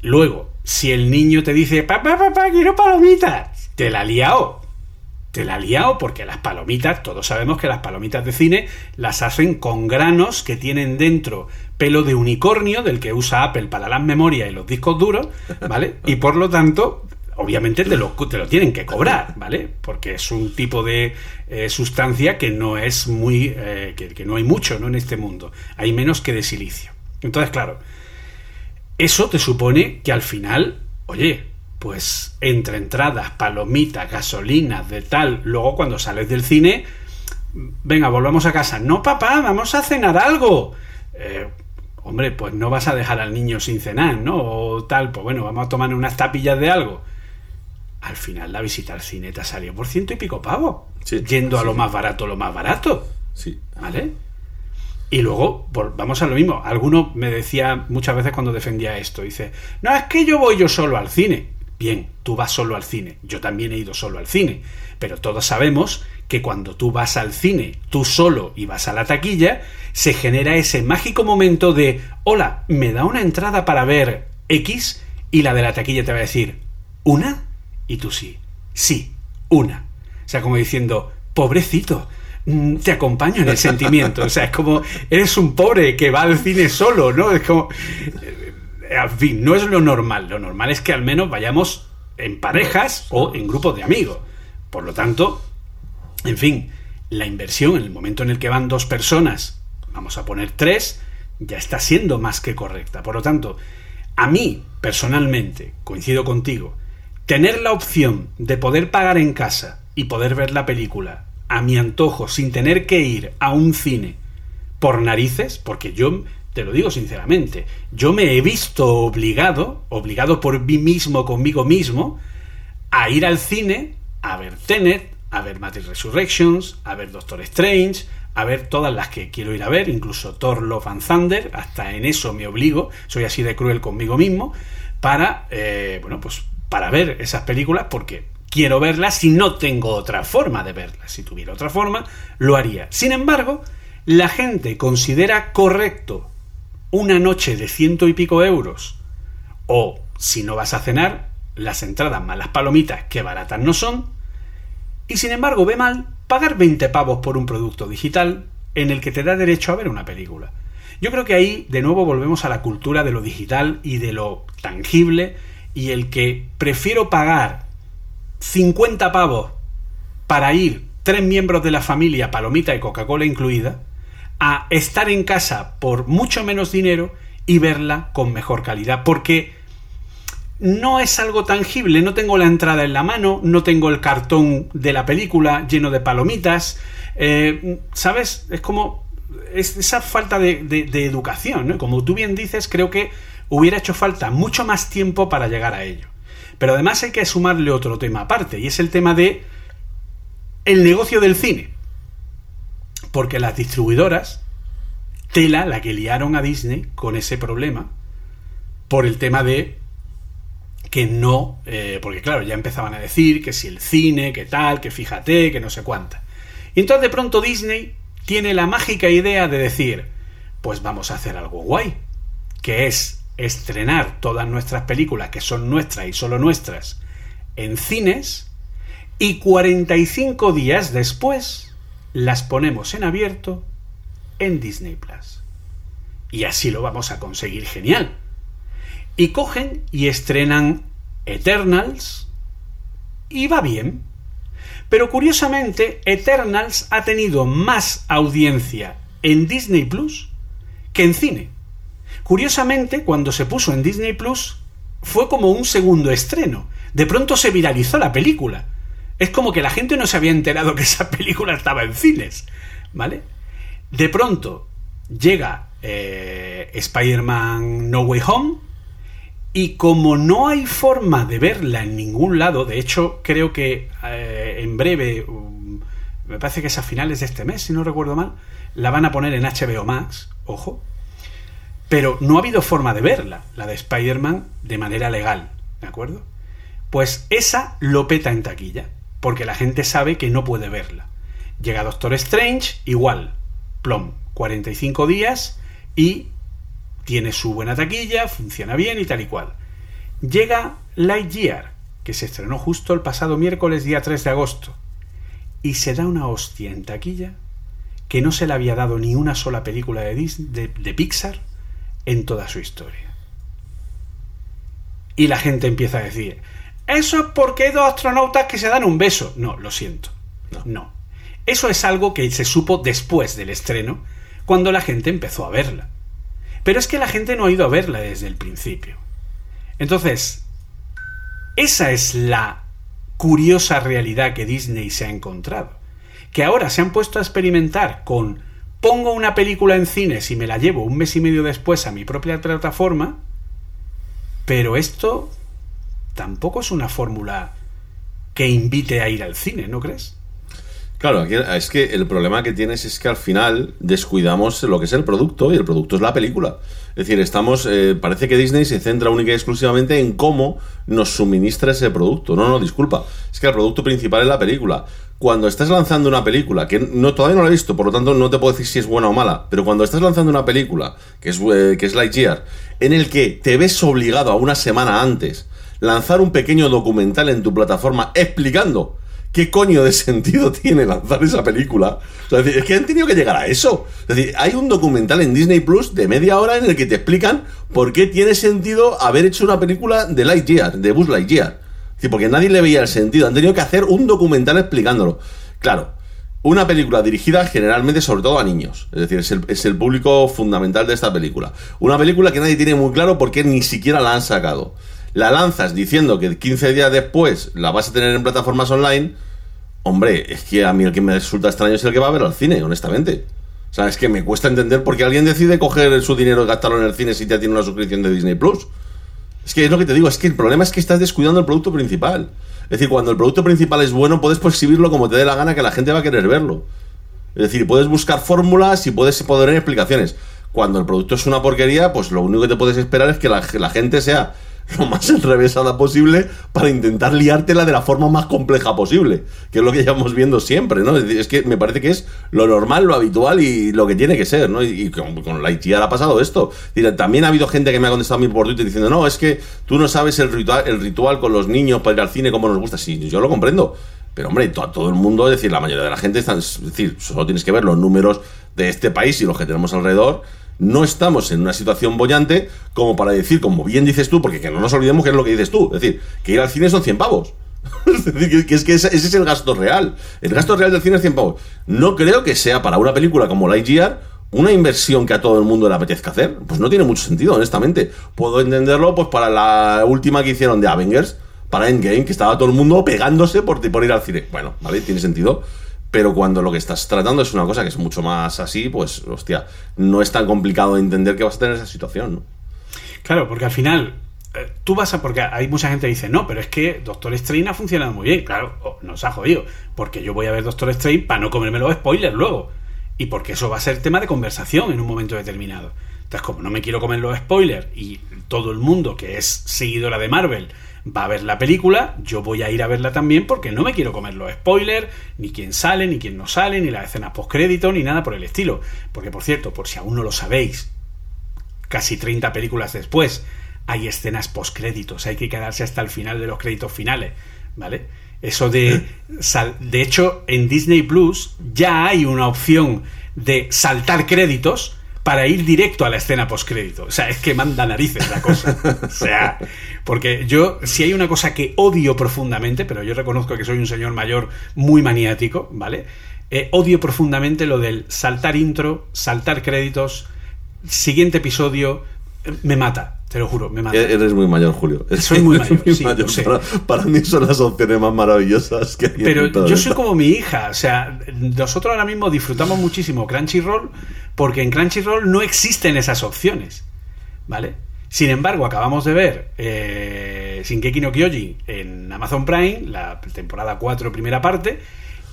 Luego, si el niño te dice, papá, papá, quiero palomitas, te la ha liado. Te la ha liado porque las palomitas, todos sabemos que las palomitas de cine las hacen con granos que tienen dentro pelo de unicornio, del que usa Apple para las memorias y los discos duros, ¿vale? Y por lo tanto, obviamente te lo, te lo tienen que cobrar, ¿vale? Porque es un tipo de eh, sustancia que no es muy. eh, que, no hay mucho, ¿no? En este mundo. Hay menos que de silicio. Entonces, claro, eso te supone que al final, oye, pues entre entradas, palomitas, gasolinas, de tal, luego cuando sales del cine, venga, volvamos a casa. No, papá, vamos a cenar algo. Eh, hombre, pues no vas a dejar al niño sin cenar, ¿no? O tal, pues bueno, vamos a tomar unas tapillas de algo. Al final la visita al cine te ha salido por ciento y pico pavo. Sí, yendo a sí. lo más barato, lo más barato. Sí. ¿Vale? Y luego, vamos a lo mismo. Alguno me decía muchas veces cuando defendía esto, dice, no, es que yo voy yo solo al cine. Bien, tú vas solo al cine. Yo también he ido solo al cine. Pero todos sabemos que cuando tú vas al cine, tú solo y vas a la taquilla, se genera ese mágico momento de, hola, ¿me da una entrada para ver X? Y la de la taquilla te va a decir, ¿una? Y tú sí, sí, una. O sea, como diciendo, pobrecito, mm, te acompaño en el sentimiento. O sea, es como, eres un pobre que va al cine solo, ¿no? Es como, eh, en fin, no es lo normal. Lo normal es que al menos vayamos en parejas o en grupos de amigos. Por lo tanto, en fin, la inversión en el momento en el que van dos personas, vamos a poner tres, ya está siendo más que correcta. Por lo tanto, a mí, personalmente, coincido contigo, tener la opción de poder pagar en casa y poder ver la película a mi antojo sin tener que ir a un cine por narices, porque yo te lo digo sinceramente, yo me he visto obligado, obligado por mí mismo, conmigo mismo, a ir al cine, a ver Tenet, a ver Matrix Resurrections, a ver Doctor Strange, a ver todas las que quiero ir a ver, incluso Thor Love and Thunder, hasta en eso me obligo, soy así de cruel conmigo mismo, para, eh, bueno, pues para ver esas películas, porque quiero verlas y no tengo otra forma de verlas. Si tuviera otra forma, lo haría. Sin embargo, la gente considera correcto una noche de ciento y pico euros, o si no vas a cenar, las entradas más las palomitas, que baratas no son, y sin embargo ve mal pagar 20 pavos por un producto digital en el que te da derecho a ver una película. Yo creo que ahí de nuevo volvemos a la cultura de lo digital y de lo tangible y el que prefiero pagar 50 pavos para ir tres miembros de la familia, palomita y Coca-Cola incluida, a estar en casa por mucho menos dinero y verla con mejor calidad. Porque no es algo tangible, no tengo la entrada en la mano, no tengo el cartón de la película lleno de palomitas. Eh, ¿Sabes? Es como es esa falta de, educación, ¿no? Como tú bien dices, creo que hubiera hecho falta mucho más tiempo para llegar a ello. Pero además hay que sumarle otro tema aparte, y es el tema de el negocio del cine. Porque las distribuidoras, tela la que liaron a Disney con ese problema, por el tema de que no, eh, porque claro, ya empezaban a decir que si el cine, que tal, que fíjate, que no sé cuánta. Y entonces de pronto Disney tiene la mágica idea de decir, pues vamos a hacer algo guay, que es estrenar todas nuestras películas, que son nuestras y solo nuestras, en cines, y 45 días después las ponemos en abierto en Disney Plus. Y así lo vamos a conseguir genial. Y cogen y estrenan Eternals y va bien. Pero curiosamente, Eternals ha tenido más audiencia en Disney Plus que en cine. Curiosamente, cuando se puso en Disney Plus, fue como un segundo estreno. De pronto se viralizó la película. Es como que la gente no se había enterado que esa película estaba en cines. ¿Vale? De pronto llega eh, Spider-Man No Way Home y como no hay forma de verla en ningún lado, de hecho creo que eh, en breve, um, me parece que es a finales de este mes, si no recuerdo mal, la van a poner en HBO Max, ojo, pero no ha habido forma de verla, la de Spider-Man, de manera legal, ¿de acuerdo? Pues esa lo peta en taquilla, porque la gente sabe que no puede verla. Llega Doctor Strange, igual, plom, 45 días y tiene su buena taquilla, funciona bien y tal y cual. Llega Lightyear, que se estrenó justo el pasado miércoles día 3 de agosto, y se da una hostia en taquilla que no se le había dado ni una sola película de, de, Pixar en toda su historia. Y la gente empieza a decir, eso es porque hay dos astronautas que se dan un beso. No, lo siento. No. no. Eso es algo que se supo después del estreno, cuando la gente empezó a verla. Pero es que la gente no ha ido a verla desde el principio. Entonces, esa es la curiosa realidad que Disney se ha encontrado. Que ahora se han puesto a experimentar con pongo una película en cines y me la llevo un mes y medio después a mi propia plataforma, pero esto tampoco es una fórmula que invite a ir al cine, ¿no crees? Claro, es que el problema que tienes es que al final descuidamos lo que es el producto y el producto es la película. Es decir, estamos, eh, parece que Disney se centra única y exclusivamente en cómo nos suministra ese producto. No, no, disculpa, es que el producto principal es la película. Cuando estás lanzando una película, que no, todavía no la he visto, por lo tanto no te puedo decir si es buena o mala, pero cuando estás lanzando una película, que es, eh, que es Lightyear, en el que te ves obligado a una semana antes lanzar un pequeño documental en tu plataforma explicando ¿qué coño de sentido tiene lanzar esa película? es, que han tenido que llegar a eso. Es decir, hay un documental en Disney Plus de media hora en el que te explican por qué tiene sentido haber hecho una película de Lightyear, de Buzz Lightyear. Es porque nadie le veía el sentido. Han tenido que hacer un documental explicándolo. Claro, una película dirigida generalmente sobre todo a niños. Es decir, es el, es el, público fundamental de esta película. Una película que nadie tiene muy claro por qué ni siquiera la han sacado la lanzas diciendo que 15 días después la vas a tener en plataformas online, hombre, es que a mí el que me resulta extraño es el que va a ver al cine, honestamente. O sea, es que me cuesta entender por qué alguien decide coger su dinero y gastarlo en el cine si ya tiene una suscripción de Disney Plus. Es que es lo que te digo, es que el problema es que estás descuidando el producto principal. Es decir, cuando el producto principal es bueno, puedes exhibirlo como te dé la gana que la gente va a querer verlo. Es decir, puedes buscar fórmulas y puedes poner explicaciones. Cuando el producto es una porquería, pues lo único que te puedes esperar es que la, la gente sea [LAUGHS] lo más enrevesada posible para intentar liártela de la forma más compleja posible, que es lo que llevamos viendo siempre, ¿no? Es, que me parece que es lo normal, lo habitual y lo que tiene que ser, ¿no? Y, con, con Lightyear ha pasado esto. También ha habido gente que me ha contestado a mí por Twitter diciendo, no, es que tú no sabes el ritual, el ritual con los niños para ir al cine como nos gusta. Sí, yo lo comprendo. Pero hombre, to- todo el mundo, es decir, la mayoría de la gente, está, es decir, solo tienes que ver los números de este país y los que tenemos alrededor. No estamos en una situación bollante como para decir, como bien dices tú, porque que no nos olvidemos que es lo que dices tú, es decir, que ir al cine son 100 pavos. [LAUGHS] Es decir, que- es que ese es el gasto real. El gasto real del cine es 100 pavos. No creo que sea para una película como Lightyear una inversión que a todo el mundo le apetezca hacer. Pues no tiene mucho sentido, honestamente. Puedo entenderlo pues para la última que hicieron de Avengers, para Endgame, que estaba todo el mundo pegándose por, por ir al cine. Bueno, vale, tiene sentido. Pero cuando lo que estás tratando es una cosa que es mucho más así, pues, hostia, no es tan complicado de entender que vas a tener esa situación, ¿no? Claro, porque al final eh, tú vas a. Porque hay mucha gente que dice, no, pero es que Doctor Strange ha funcionado muy bien. Claro, nos ha jodido. Porque yo voy a ver Doctor Strange para no comerme los spoilers luego. Y porque eso va a ser tema de conversación en un momento determinado. Entonces, como no me quiero comer los spoilers y todo el mundo que es seguidora de Marvel va a ver la película, yo voy a ir a verla también porque no me quiero comer los spoilers, ni quién sale, ni quién no sale, ni las escenas postcrédito, ni nada por el estilo. Porque, por cierto, por si aún no lo sabéis, casi 30 películas después, hay escenas postcréditos, hay que quedarse hasta el final de los créditos finales, ¿vale? Eso de... sal- de hecho, en Disney Plus ya hay una opción de saltar créditos para ir directo a la escena postcrédito. O sea, es que manda narices la cosa. O sea, porque yo, si hay una cosa que odio profundamente, pero yo reconozco que soy un señor mayor muy maniático, ¿vale? Eh, odio profundamente lo del saltar intro, saltar créditos, siguiente episodio, me mata, te lo juro, me mata. E- Eres muy mayor, Julio. [LAUGHS] Soy muy mayor, sí, lo sé. Para, para mí son las opciones más maravillosas que hay Pero yo soy como mi hija, o sea, nosotros ahora mismo disfrutamos muchísimo Crunchyroll porque en Crunchyroll no existen esas opciones, ¿vale? Sin embargo, acabamos de ver eh, Shingeki no Kyojin en Amazon Prime, la temporada 4, primera parte,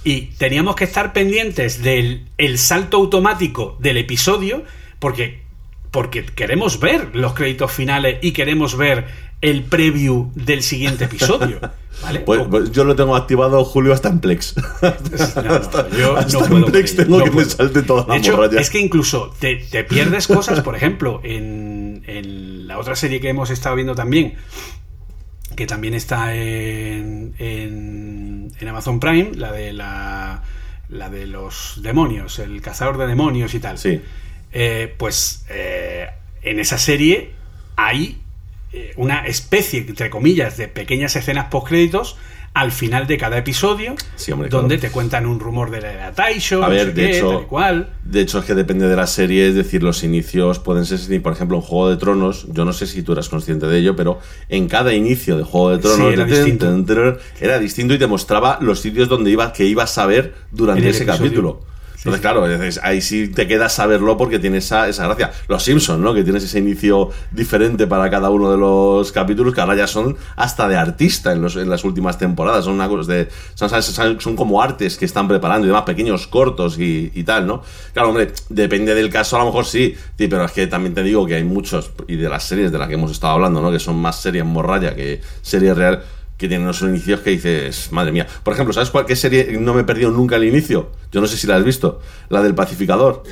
y teníamos que estar pendientes del el salto automático del episodio porque, porque queremos ver los créditos finales y queremos ver el preview del siguiente episodio, [LAUGHS] ¿vale? Pues, pues yo lo tengo activado, Julio, hasta en Plex. No, no, [LAUGHS] hasta yo hasta no en Plex tengo que me salte toda la De hecho, es que incluso te, te pierdes cosas, por ejemplo, en, en la otra serie que hemos estado viendo también, que también está en, en, en Amazon Prime, la de la, la de los demonios, el cazador de demonios y tal. Sí. Eh, pues eh, en esa serie hay eh, una especie, entre comillas, de pequeñas escenas postcréditos al final de cada episodio, Sí, hombre, donde claro. te cuentan un rumor de la era Taisho, A no ver, sé de qué, hecho- tal y cual. De hecho, es que depende de la serie, es decir, los inicios pueden ser, por ejemplo, en Juego de Tronos, yo no sé si tú eras consciente de ello, pero en cada inicio de Juego de Sí, Tronos era ten, distinto. ten, ten, era distinto y te mostraba los sitios donde iba, que ibas a ver durante ese episodio. capítulo. Entonces, claro, ahí sí te queda saberlo porque tiene esa, esa gracia. Los Simpsons, ¿no? Que tienes ese inicio diferente para cada uno de los capítulos, que ahora ya son hasta de artista en, los, en las últimas temporadas. Son, una cosa de, son, son- son como artes que están preparando y demás, pequeños cortos y, y tal, ¿no? Claro, hombre, depende del caso, a lo mejor sí, sí, pero es que también te digo que hay muchos, y de las series de las que hemos estado hablando, ¿no? Que son más series morralla que series real que tienen unos inicios que dices, madre mía. Por ejemplo, ¿sabes cuál qué serie no me he perdido nunca el inicio? Yo no sé si la has visto. La del pacificador.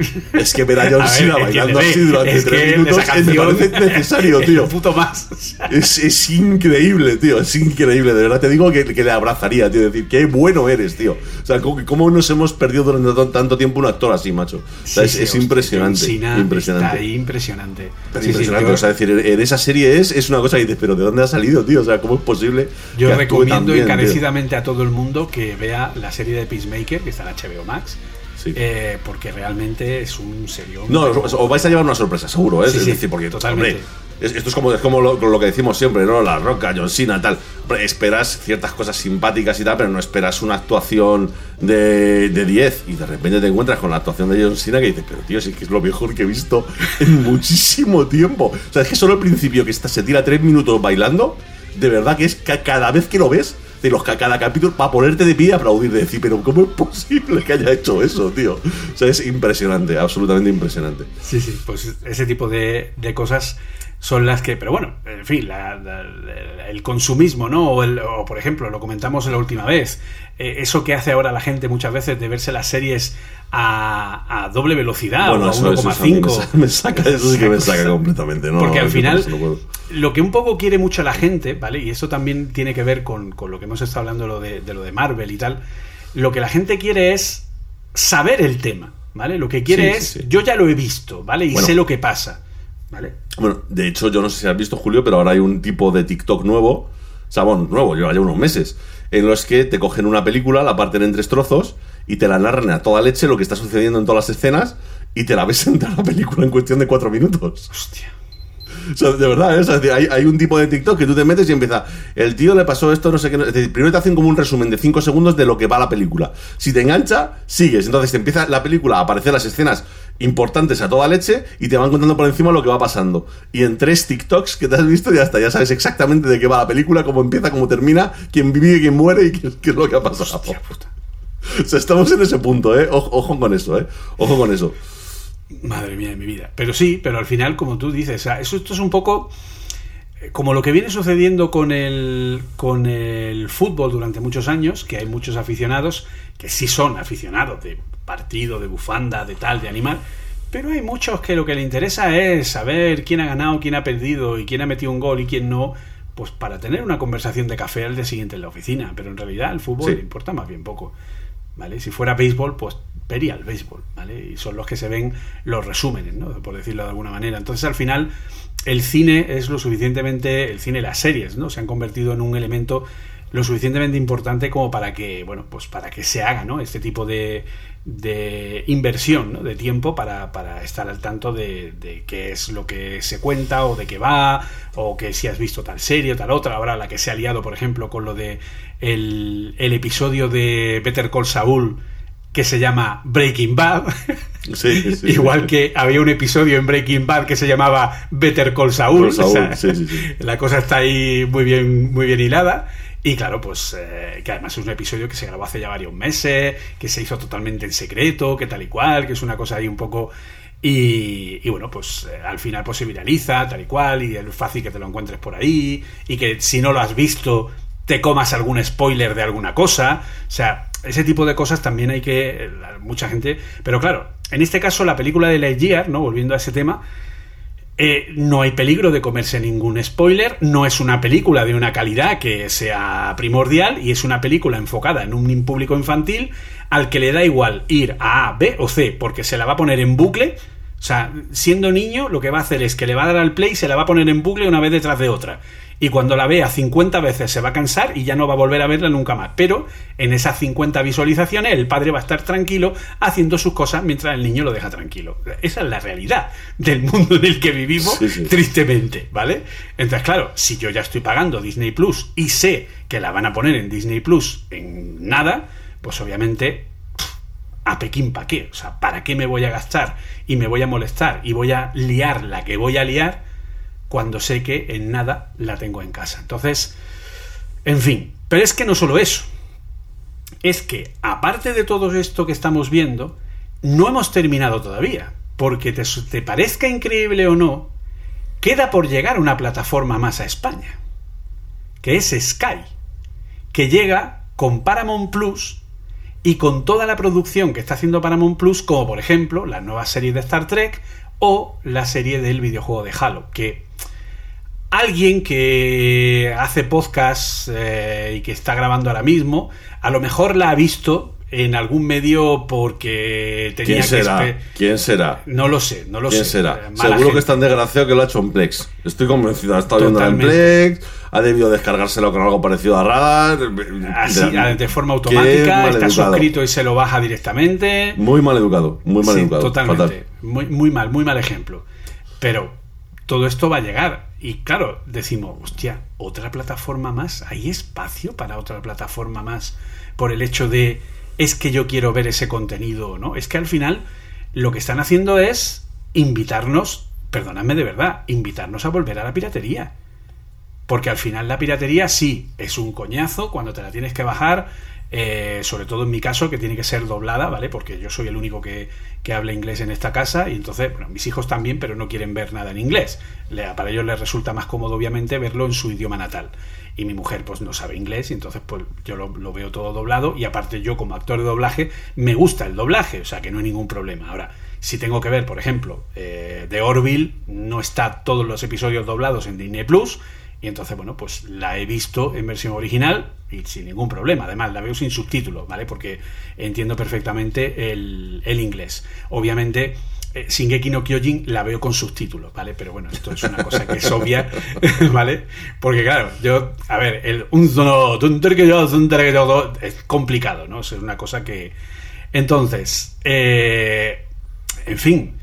[LAUGHS] Es que ver a John Cena bailando así durante es tres minutos me parece necesario, es tío. un puto más. Es, es increíble, tío. Es increíble. De verdad te digo que, que le abrazaría, tío. Decir, qué bueno eres, tío. O sea, ¿cómo, cómo nos hemos perdido durante tan- tanto tiempo un actor así, macho? O sea, sí, es, sí, es impresionante. Cena impresionante. Está ahí impresionante. Pero Sí, impresionante, o sea, decir, en esa serie es, es una cosa que dices, pero ¿de dónde ha salido, tío? O sea, ¿cómo es posible? Yo que recomiendo tío? encarecidamente a todo el mundo que vea la serie de Peacemaker, que está en HBO Max, Sí. eh, porque realmente es un serio. No, os, os vais a llevar una sorpresa, seguro, ¿eh? Sí, es sí, decir, porque totalmente. hombre, es- esto es como, es como lo, lo que decimos siempre, ¿no? La Roca, John Cena, tal. Esperas ciertas cosas simpáticas y tal, pero no esperas una actuación de, de 10 y de repente te encuentras con la actuación de John Cena que dices, pero tío, sí que es lo mejor que he visto [LAUGHS] en muchísimo tiempo. O sea, es que solo el principio que está, se tira tres minutos bailando, de verdad que es que cada vez que lo ves, de los cada capítulo, para ponerte de pie y aplaudir, de decir, pero ¿cómo es posible que haya hecho eso, tío? O sea, es impresionante, absolutamente impresionante. Sí, sí, pues ese tipo de, de cosas son las que, pero bueno, en fin, la- el consumismo, ¿no? O, el- o, por ejemplo, lo comentamos la última vez, eh, eso que hace ahora la gente muchas veces de verse las series a, a doble velocidad o a eso, eso, eso a mí 1,5. me sa- [LAUGHS] me saca, eso sí que me saca completamente, ¿no? Porque al final, no lo que un poco quiere mucho la gente, ¿vale? Y eso también tiene que ver con, con lo que hemos estado hablando lo de, de lo de Marvel y tal. Lo que la gente quiere es saber el tema, ¿vale? Lo que quiere Sí, es, sí, sí. yo ya lo he visto, ¿vale? Y Bueno. sé lo que pasa, ¿vale? Bueno, de hecho, yo no sé si has visto, Julio, pero ahora hay un tipo de TikTok nuevo, bueno, nuevo, lleva ya unos meses, en los que te cogen una película, la parten en tres trozos y te la narran a toda leche lo que está sucediendo en todas las escenas y te la ves [LAUGHS] entera la película en cuestión de cuatro minutos. Hostia. O sea, de verdad, ¿eh? O sea, hay, hay un tipo de TikTok que tú te metes y empieza, el tío le pasó esto, no sé qué. no- primero te hacen como un resumen de 5 segundos de lo que va la película. Si te engancha, sigues. Entonces te empieza la película a aparecer las escenas importantes a toda leche y te van contando por encima lo que va pasando. Y en tres TikToks que te has visto ya está, ya sabes exactamente de qué va la película, cómo empieza, cómo termina, quién vive quién muere y qué, qué es lo que ha pasado. Hostia puta. O sea, estamos en ese punto, ¿eh? Ojo, ojo con eso, ¿eh? Ojo con eso. Madre mía de mi vida. Pero sí, pero al final, como tú dices, o sea, eso esto es un poco eh, como lo que viene sucediendo con el, con el fútbol durante muchos años, que hay muchos aficionados que sí son aficionados de partido, de bufanda, de tal, de animal, pero hay muchos que lo que le interesa es saber quién ha ganado, quién ha perdido y quién ha metido un gol y quién no, pues para tener una conversación de café al día siguiente en la oficina. Pero en realidad el fútbol Sí. le importa más bien poco. ¿Vale? Si fuera béisbol, pues vería el béisbol, ¿vale? Y son los que se ven los resúmenes, ¿no? Por decirlo de alguna manera. Entonces, al final, el cine es lo suficientemente, el cine y las series, ¿no? Se han convertido en un elemento lo suficientemente importante como para que, bueno, pues para que se haga, ¿no? Este tipo de, de inversión, ¿no? De tiempo para, para estar al tanto de, de qué es lo que se cuenta o de qué va, o que si has visto tal serie o tal otra. Ahora la que se ha liado, por ejemplo, con lo de el, el episodio de Better Call Saul que se llama Breaking Bad. Sí, sí, [LAUGHS] Igual sí. que había un episodio en Breaking Bad que se llamaba Better Call Saul. Saul, [LAUGHS] o sea. La cosa está ahí muy bien, muy bien hilada. Y claro, pues eh, que además es un episodio que se grabó hace ya varios meses, que se hizo totalmente en secreto, que tal y cual, que es una cosa ahí un poco... Y, y bueno, pues eh, al final pues se viraliza, tal y cual, y es fácil que te lo encuentres por ahí, y que si no lo has visto, te comas algún spoiler de alguna cosa. O sea, ese tipo de cosas también hay que... eh, Mucha gente... Pero claro, en este caso la película de Lightyear, ¿no? Volviendo a ese tema, eh, no hay peligro de comerse ningún spoiler, no es una película de una calidad que sea primordial y es una película enfocada en un público infantil al que le da igual ir a A, B o C porque se la va a poner en bucle. O sea, siendo niño, lo que va a hacer es que le va a dar al play y se la va a poner en bucle una vez detrás de otra. Y cuando la vea 50 veces se va a cansar y ya no va a volver a verla nunca más. Pero en esas 50 visualizaciones el padre va a estar tranquilo haciendo sus cosas mientras el niño lo deja tranquilo. Esa es la realidad del mundo en el que vivimos, Sí, sí. tristemente, ¿vale? Entonces, claro, si yo ya estoy pagando Disney Plus y sé que la van a poner en Disney Plus en nada, pues obviamente a Pekín para qué. O sea, ¿para qué me voy a gastar y me voy a molestar y voy a liar la que voy a liar cuando sé que en nada la tengo en casa? Entonces, en fin, pero es que no solo eso. Es que, aparte de todo esto que estamos viendo, no hemos terminado todavía. Porque te, parezca increíble o no, queda por llegar una plataforma más a España. Que es Sky. Que llega con Paramount Plus y con toda la producción que está haciendo Paramount Plus, como por ejemplo la nueva serie de Star Trek o la serie del videojuego de Halo, que alguien que hace podcast eh, y que está grabando ahora mismo, a lo mejor la ha visto en algún medio porque tenía ¿Quién que será? espe- ¿Quién será? No lo sé, no lo ¿Quién sé. será? Eh, mala Seguro gente. que es tan desgraciado que lo ha hecho en Plex. Estoy convencido. Ha estado viendo en. Plex, ha debido descargárselo con algo parecido a Radar. Así, De- de forma automática, está suscrito y se lo baja directamente. Muy mal educado, muy mal Sí, educado. totalmente. fatal. Muy, muy mal, muy mal ejemplo. Pero todo esto va a llegar Y claro, decimos, hostia, otra plataforma más, ¿hay espacio para otra plataforma más por el hecho de es que yo quiero ver ese contenido, ¿no? Es que al final lo que están haciendo es invitarnos, perdóname de verdad, invitarnos a volver a la piratería. Porque al final la piratería sí es un coñazo cuando te la tienes que bajar, eh, sobre todo en mi caso, que tiene que ser doblada, ¿vale? Porque yo soy el único que, que habla inglés en esta casa y entonces, bueno, mis hijos también, pero no quieren ver nada en inglés. Le, para ellos les resulta más cómodo, obviamente, verlo en su idioma natal. Y mi mujer, pues, no sabe inglés y entonces, pues, yo lo, lo veo todo doblado y aparte yo, como actor de doblaje, me gusta el doblaje, o sea, que no hay ningún problema. Ahora, si tengo que ver, por ejemplo, eh, de Orville, no está todos los episodios doblados en Disney Plus y entonces, bueno, pues la he visto en versión original y sin ningún problema. Además, la veo sin subtítulos, ¿vale? Porque entiendo perfectamente el, el inglés. Obviamente, eh, Shingeki no Kyojin la veo con subtítulos, ¿vale? Pero bueno, esto es una cosa que es obvia, [LAUGHS] ¿vale? Porque claro, yo, a ver, el es complicado, ¿no? Es una cosa que... Entonces, eh, en fin,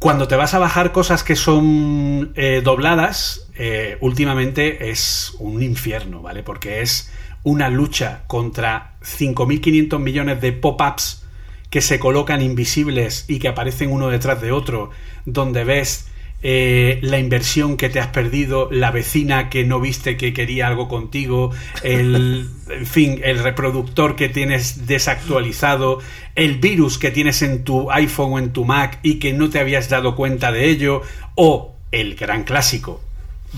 cuando te vas a bajar cosas que son eh, dobladas, eh, últimamente es un infierno, ¿vale? Porque es una lucha contra 5.500 millones de pop-ups que se colocan invisibles y que aparecen uno detrás de otro, donde ves eh, la inversión que te has perdido, la vecina que no viste que quería algo contigo, el, [LAUGHS] en fin, el reproductor que tienes desactualizado, el virus que tienes en tu iPhone o en tu Mac y que no te habías dado cuenta de ello, o el gran clásico,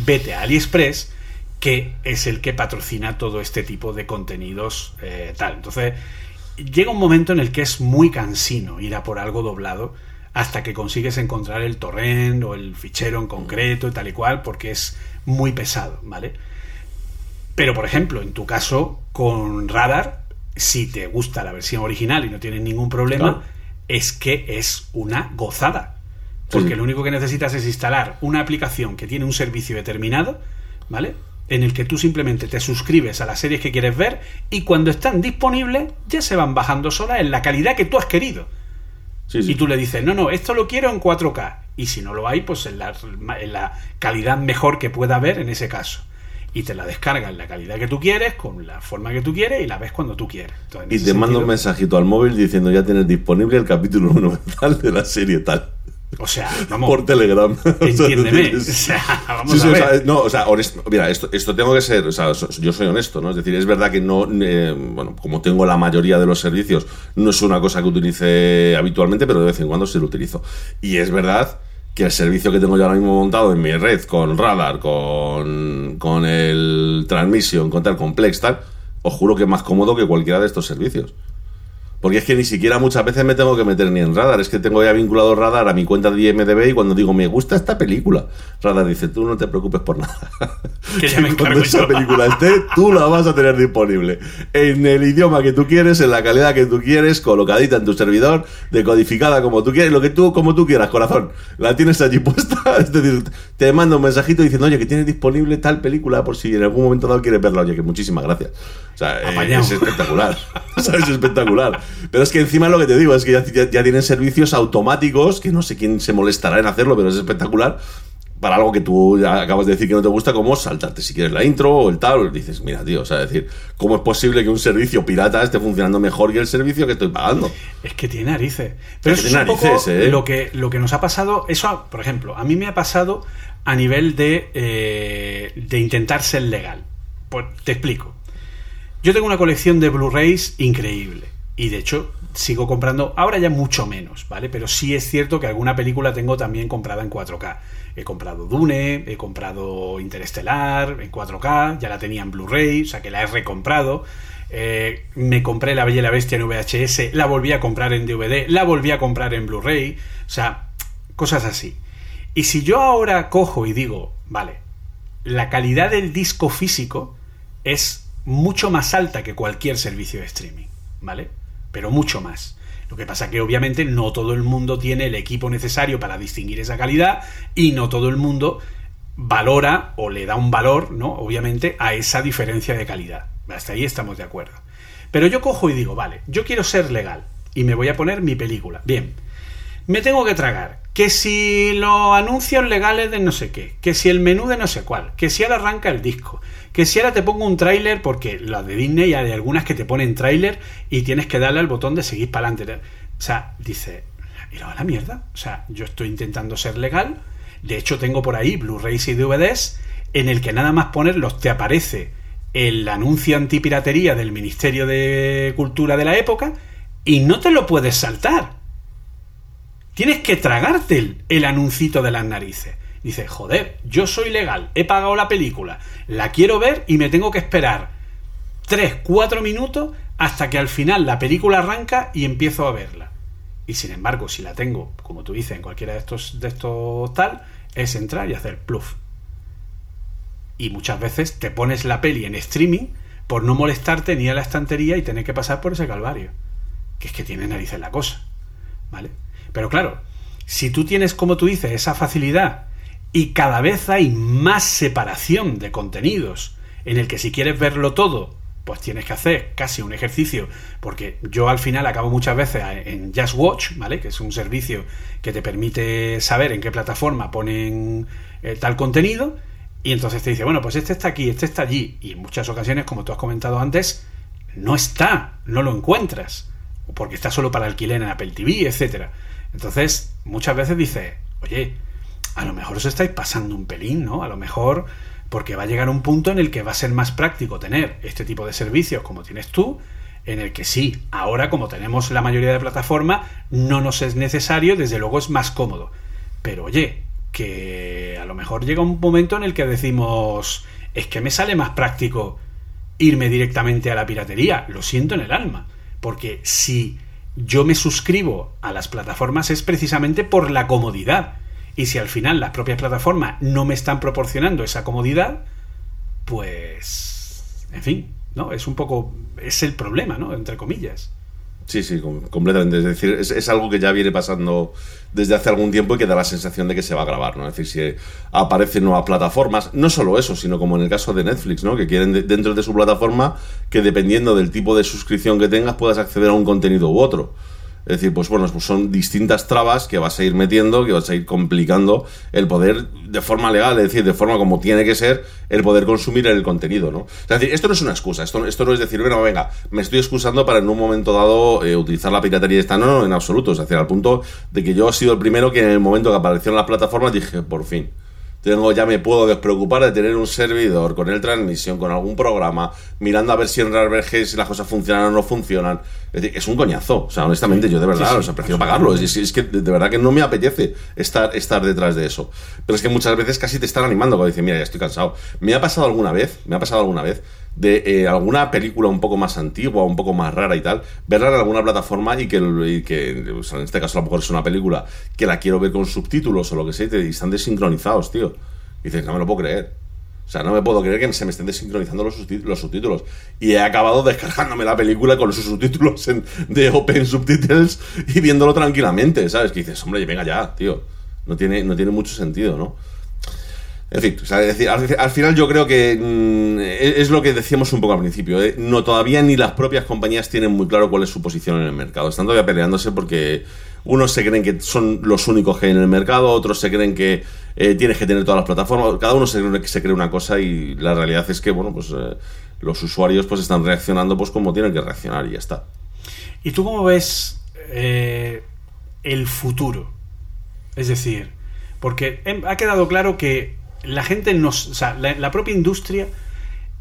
vete a AliExpress, que es el que patrocina todo este tipo de contenidos eh, tal. Entonces, llega un momento en el que es muy cansino ir a por algo doblado hasta que consigues encontrar el torrent o el fichero en concreto y tal y cual, porque es muy pesado, ¿vale? Pero, por ejemplo, en tu caso, con Radar, si te gusta la versión original y no tienes ningún problema, es que es una gozada. Porque lo único que necesitas es instalar una aplicación que tiene un servicio determinado, ¿vale? En el que tú simplemente te suscribes a las series que quieres ver y cuando están disponibles ya se van bajando solas en la calidad que tú has querido. Y tú le dices, no, no, esto lo quiero en 4K. Y si no lo hay, pues en la, en la calidad mejor que pueda haber en ese caso y te la descargas en la calidad que tú quieres, con la forma que tú quieres y la ves cuando tú quieres. y te manda un mensajito al móvil diciendo ya tienes disponible el capítulo 1 [LAUGHS] tal de la serie tal. O sea, vamos. Por Telegram. [LAUGHS] Entiéndeme. [LAUGHS] o sea, vamos a ver. no, o sea, honesto, mira, esto, esto tengo que ser, o sea, yo soy honesto, ¿no? Es decir, es verdad que no, eh, bueno, como tengo la mayoría de los servicios, no es una cosa que utilice habitualmente, pero de vez en cuando sí lo utilizo. Y es verdad que el servicio que tengo yo ahora mismo montado en mi red con Radar, con, con el Transmission, con tal Complex, tal, os juro que es más cómodo que cualquiera de estos servicios. Porque es que ni siquiera muchas veces me tengo que meter ni en radar. Es que tengo ya vinculado radar a mi cuenta de IMDB y cuando digo me gusta esta película, radar dice tú no te preocupes por nada. [LAUGHS] Que ya me cuando esa película esté, tú la vas a tener disponible. En el idioma que tú quieres, en la calidad que tú quieres, colocadita en tu servidor, decodificada como tú quieres, lo que tú, como tú quieras, corazón. La tienes allí [LAUGHS] puesta. Es decir, te manda un mensajito diciendo, oye, que tienes disponible tal película por si en algún momento dado quieres verla. Oye, que muchísimas gracias. O sea, es espectacular. [LAUGHS] o sea, es espectacular. Pero es que encima lo que te digo es que ya, tienen servicios automáticos, que no sé quién se molestará en hacerlo, pero es espectacular. Para algo que tú ya acabas de decir que no te gusta, como saltarte si quieres la intro o el tal, dices, mira, tío, o sea, decir, ¿cómo es posible que un servicio pirata esté funcionando mejor que el servicio que estoy pagando? Es que tiene narices. Pero es, tiene narices, ¿eh? lo, que, lo que nos ha pasado, eso, por ejemplo, a mí me ha pasado a nivel de, eh, de intentar ser legal. Pues te explico. Yo tengo una colección de Blu-rays increíble. Y de hecho, sigo comprando, ahora ya mucho menos, ¿vale? Pero sí es cierto que alguna película tengo también comprada en 4K. He comprado Dune, he comprado Interestelar en 4K, ya la tenía en Blu-ray, o sea que la he recomprado. Eh, me compré La Bella y la Bestia en VHS, la volví a comprar en DVD, la volví a comprar en Blu-ray, o sea, cosas así. Y si yo ahora cojo y digo, vale, la calidad del disco físico es mucho más alta que cualquier servicio de streaming, ¿vale? Pero mucho más. Lo que pasa que obviamente no todo el mundo tiene el equipo necesario para distinguir esa calidad y no todo el mundo valora o le da un valor, ¿no? Obviamente a esa diferencia de calidad. Hasta ahí estamos de acuerdo. Pero yo cojo y digo, vale, yo quiero ser legal y me voy a poner mi película. Bien, me tengo que tragar que si los anuncios legales de no sé qué, que si el menú de no sé cuál, que si ahora arranca el disco, que si ahora te pongo un tráiler, porque las de Disney hay algunas que te ponen tráiler y tienes que darle al botón de seguir para adelante. O sea, dice, mira a la mierda. O sea, yo estoy intentando ser legal. De hecho, tengo por ahí Blu-rays y DVDs en el que nada más ponerlos te aparece el anuncio antipiratería del Ministerio de Cultura de la época y no te lo puedes saltar. Tienes que tragarte el, el anuncito de las narices. Dice, joder, yo soy legal, he pagado la película, la quiero ver y me tengo que esperar 3, 4 minutos hasta que al final la película arranca y empiezo a verla. Y sin embargo, si la tengo, como tú dices, en cualquiera de estos, de tal, es entrar y hacer pluf. Y muchas veces te pones la peli en streaming por no molestarte ni a la estantería y tener que pasar por ese calvario. Que es que tiene narices la cosa. ¿Vale? Pero claro, si tú tienes, como tú dices, esa facilidad y cada vez hay más separación de contenidos, en el que si quieres verlo todo, pues tienes que hacer casi un ejercicio, porque yo al final acabo muchas veces en Just Watch, ¿vale? Que es un servicio que te permite saber en qué plataforma ponen eh, tal contenido, y entonces te dice, bueno, pues este está aquí, este está allí, y en muchas ocasiones, como tú has comentado antes, no está, no lo encuentras, porque está solo para alquiler en Apple TV, etcétera. Entonces, muchas veces dice, oye, a lo mejor os estáis pasando un pelín, ¿no? A lo mejor porque va a llegar un punto en el que va a ser más práctico tener este tipo de servicios como tienes tú, en el que sí, ahora como tenemos la mayoría de plataformas, no nos es necesario, desde luego es más cómodo. Pero oye, que a lo mejor llega un momento en el que decimos, es que me sale más práctico irme directamente a la piratería, lo siento en el alma, porque si yo me suscribo a las plataformas es precisamente por la comodidad. Y si al final las propias plataformas no me están proporcionando esa comodidad, pues, en fin, ¿no? Es un poco, es el problema, ¿no? Entre comillas. Sí, sí, completamente. Es decir, es, algo que ya viene pasando desde hace algún tiempo y que da la sensación de que se va a grabar, ¿no? Es decir, si aparecen nuevas plataformas, no solo eso, sino como en el caso de Netflix, ¿no? Que quieren dentro de su plataforma que dependiendo del tipo de suscripción que tengas puedas acceder a un contenido u otro. Es decir, pues bueno, pues son distintas trabas que vas a ir metiendo, que vas a ir complicando el poder de forma legal, es decir, de forma como tiene que ser, el poder consumir el contenido, ¿no? Es decir, esto no es una excusa, esto, esto no es decir, bueno, venga, me estoy excusando para en un momento dado eh, utilizar la piratería esta. No, no, en absoluto. Es decir, al punto de que yo he sido el primero que en el momento que aparecieron las plataformas dije, por fin tengo, ya me puedo despreocupar de tener un servidor con el transmisión, con algún programa, mirando a ver si en Raspberry si las cosas funcionan o no funcionan. Es decir, es un coñazo. O sea, honestamente, yo de verdad, o sea, prefiero pagarlo. Es, es, que de verdad que no me apetece estar, estar detrás de eso. Pero es que muchas veces casi te están animando cuando dicen, mira, ya estoy cansado. Me ha pasado alguna vez, me ha pasado alguna vez de eh, alguna película un poco más antigua, un poco más rara y tal, verla en alguna plataforma y que, en este caso a lo mejor es una película que la quiero ver con subtítulos o lo que sea y están desincronizados, tío. Y dices, no me lo puedo creer. O sea, no me puedo creer que se me estén desincronizando los, subtítulos. Y he acabado descargándome la película con sus subtítulos de Open Subtitles y viéndolo tranquilamente, ¿sabes? Que dices, hombre, venga ya, tío. No tiene, no tiene mucho sentido, ¿no? En fin, al, final yo creo que mm, es lo que decíamos un poco al principio. ¿eh? No, todavía ni las propias compañías tienen muy claro cuál es su posición en el mercado. Están todavía peleándose porque unos se creen que son los únicos que hay en el mercado, otros se creen que eh, tienes que tener todas las plataformas. Cada uno se cree, una cosa y la realidad es que, bueno, pues eh, los usuarios pues están reaccionando pues como tienen que reaccionar y ya está. ¿Y tú cómo ves el futuro? Es decir, porque ha quedado claro que la gente nos. O sea, la, propia industria.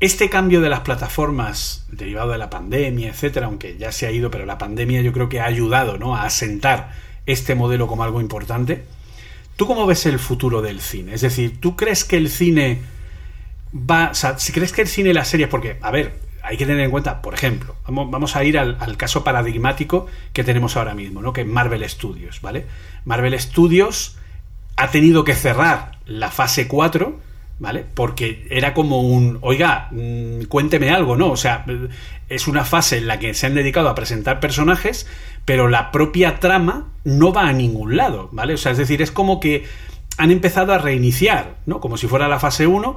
Este cambio de las plataformas derivado de la pandemia, etcétera, aunque ya se ha ido, pero la pandemia yo creo que ha ayudado ¿no? a asentar este modelo como algo importante. ¿Tú cómo ves el futuro del cine? Es decir, ¿tú crees que el cine va. O sea, si crees que el cine y las series. Porque, a ver, hay que tener en cuenta, por ejemplo, vamos, vamos a ir al, al, caso paradigmático que tenemos ahora mismo, ¿no? Que es Marvel Studios, ¿vale? Marvel Studios ha tenido que cerrar la fase 4, ¿vale? Porque era como un, oiga, mm, cuénteme algo, ¿no? O sea, es una fase en la que se han dedicado a presentar personajes, pero la propia trama no va a ningún lado, ¿vale? O sea, es decir, es como que han empezado a reiniciar, ¿no? Como si fuera la fase 1.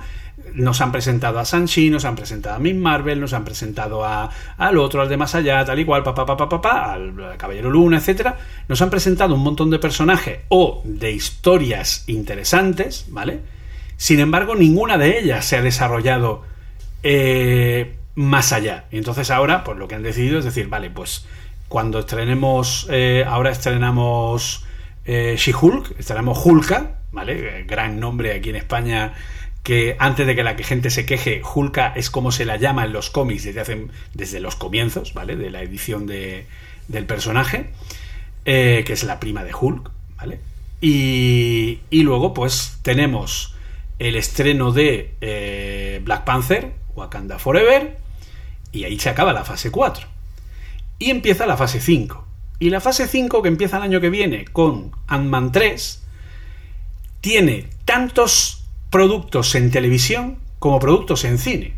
Nos han presentado a Sanchi, nos han presentado a Miss Marvel, nos han presentado a, al otro, al de más allá, tal y cual, papá, papá, papá, al Caballero Luna, etcétera. Nos han presentado un montón de personajes o de historias interesantes, ¿vale? Sin embargo, ninguna de ellas se ha desarrollado eh, más allá. Y entonces ahora, pues lo que han decidido es decir, vale, pues cuando estrenemos, eh, ahora estrenamos eh, She-Hulk, estrenamos Hulka, ¿vale? Gran nombre aquí en España que antes de que la gente se queje, Hulka es como se la llama en los cómics desde, hace, desde los comienzos, ¿vale? De la edición de, del personaje, eh, que es la prima de Hulk, ¿vale? Y, y luego, pues, tenemos el estreno de eh, Black Panther, Wakanda Forever, y ahí se acaba la fase 4. Y empieza la fase 5. Y la fase 5, que empieza el año que viene con Ant-Man 3, tiene tantos productos en televisión como productos en cine.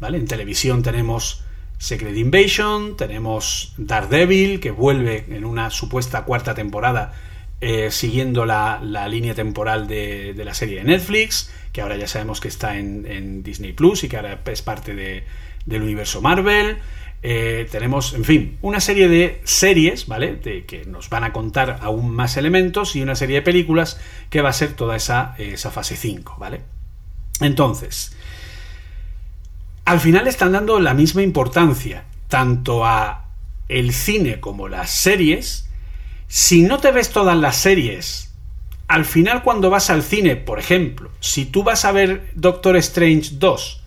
¿Vale? En televisión tenemos Secret Invasion, tenemos Daredevil, que vuelve en una supuesta cuarta temporada eh, siguiendo la, línea temporal de, la serie de Netflix, que ahora ya sabemos que está en, Disney Plus y que ahora es parte del universo Marvel. Eh, tenemos, en fin, una serie de series, ¿vale? De, que nos van a contar aún más elementos y una serie de películas que va a ser toda esa, esa fase 5, ¿vale? Entonces, al final están dando la misma importancia tanto a el cine como las series. Si no te ves todas las series, al final cuando vas al cine, por ejemplo, si tú vas a ver Doctor Strange 2,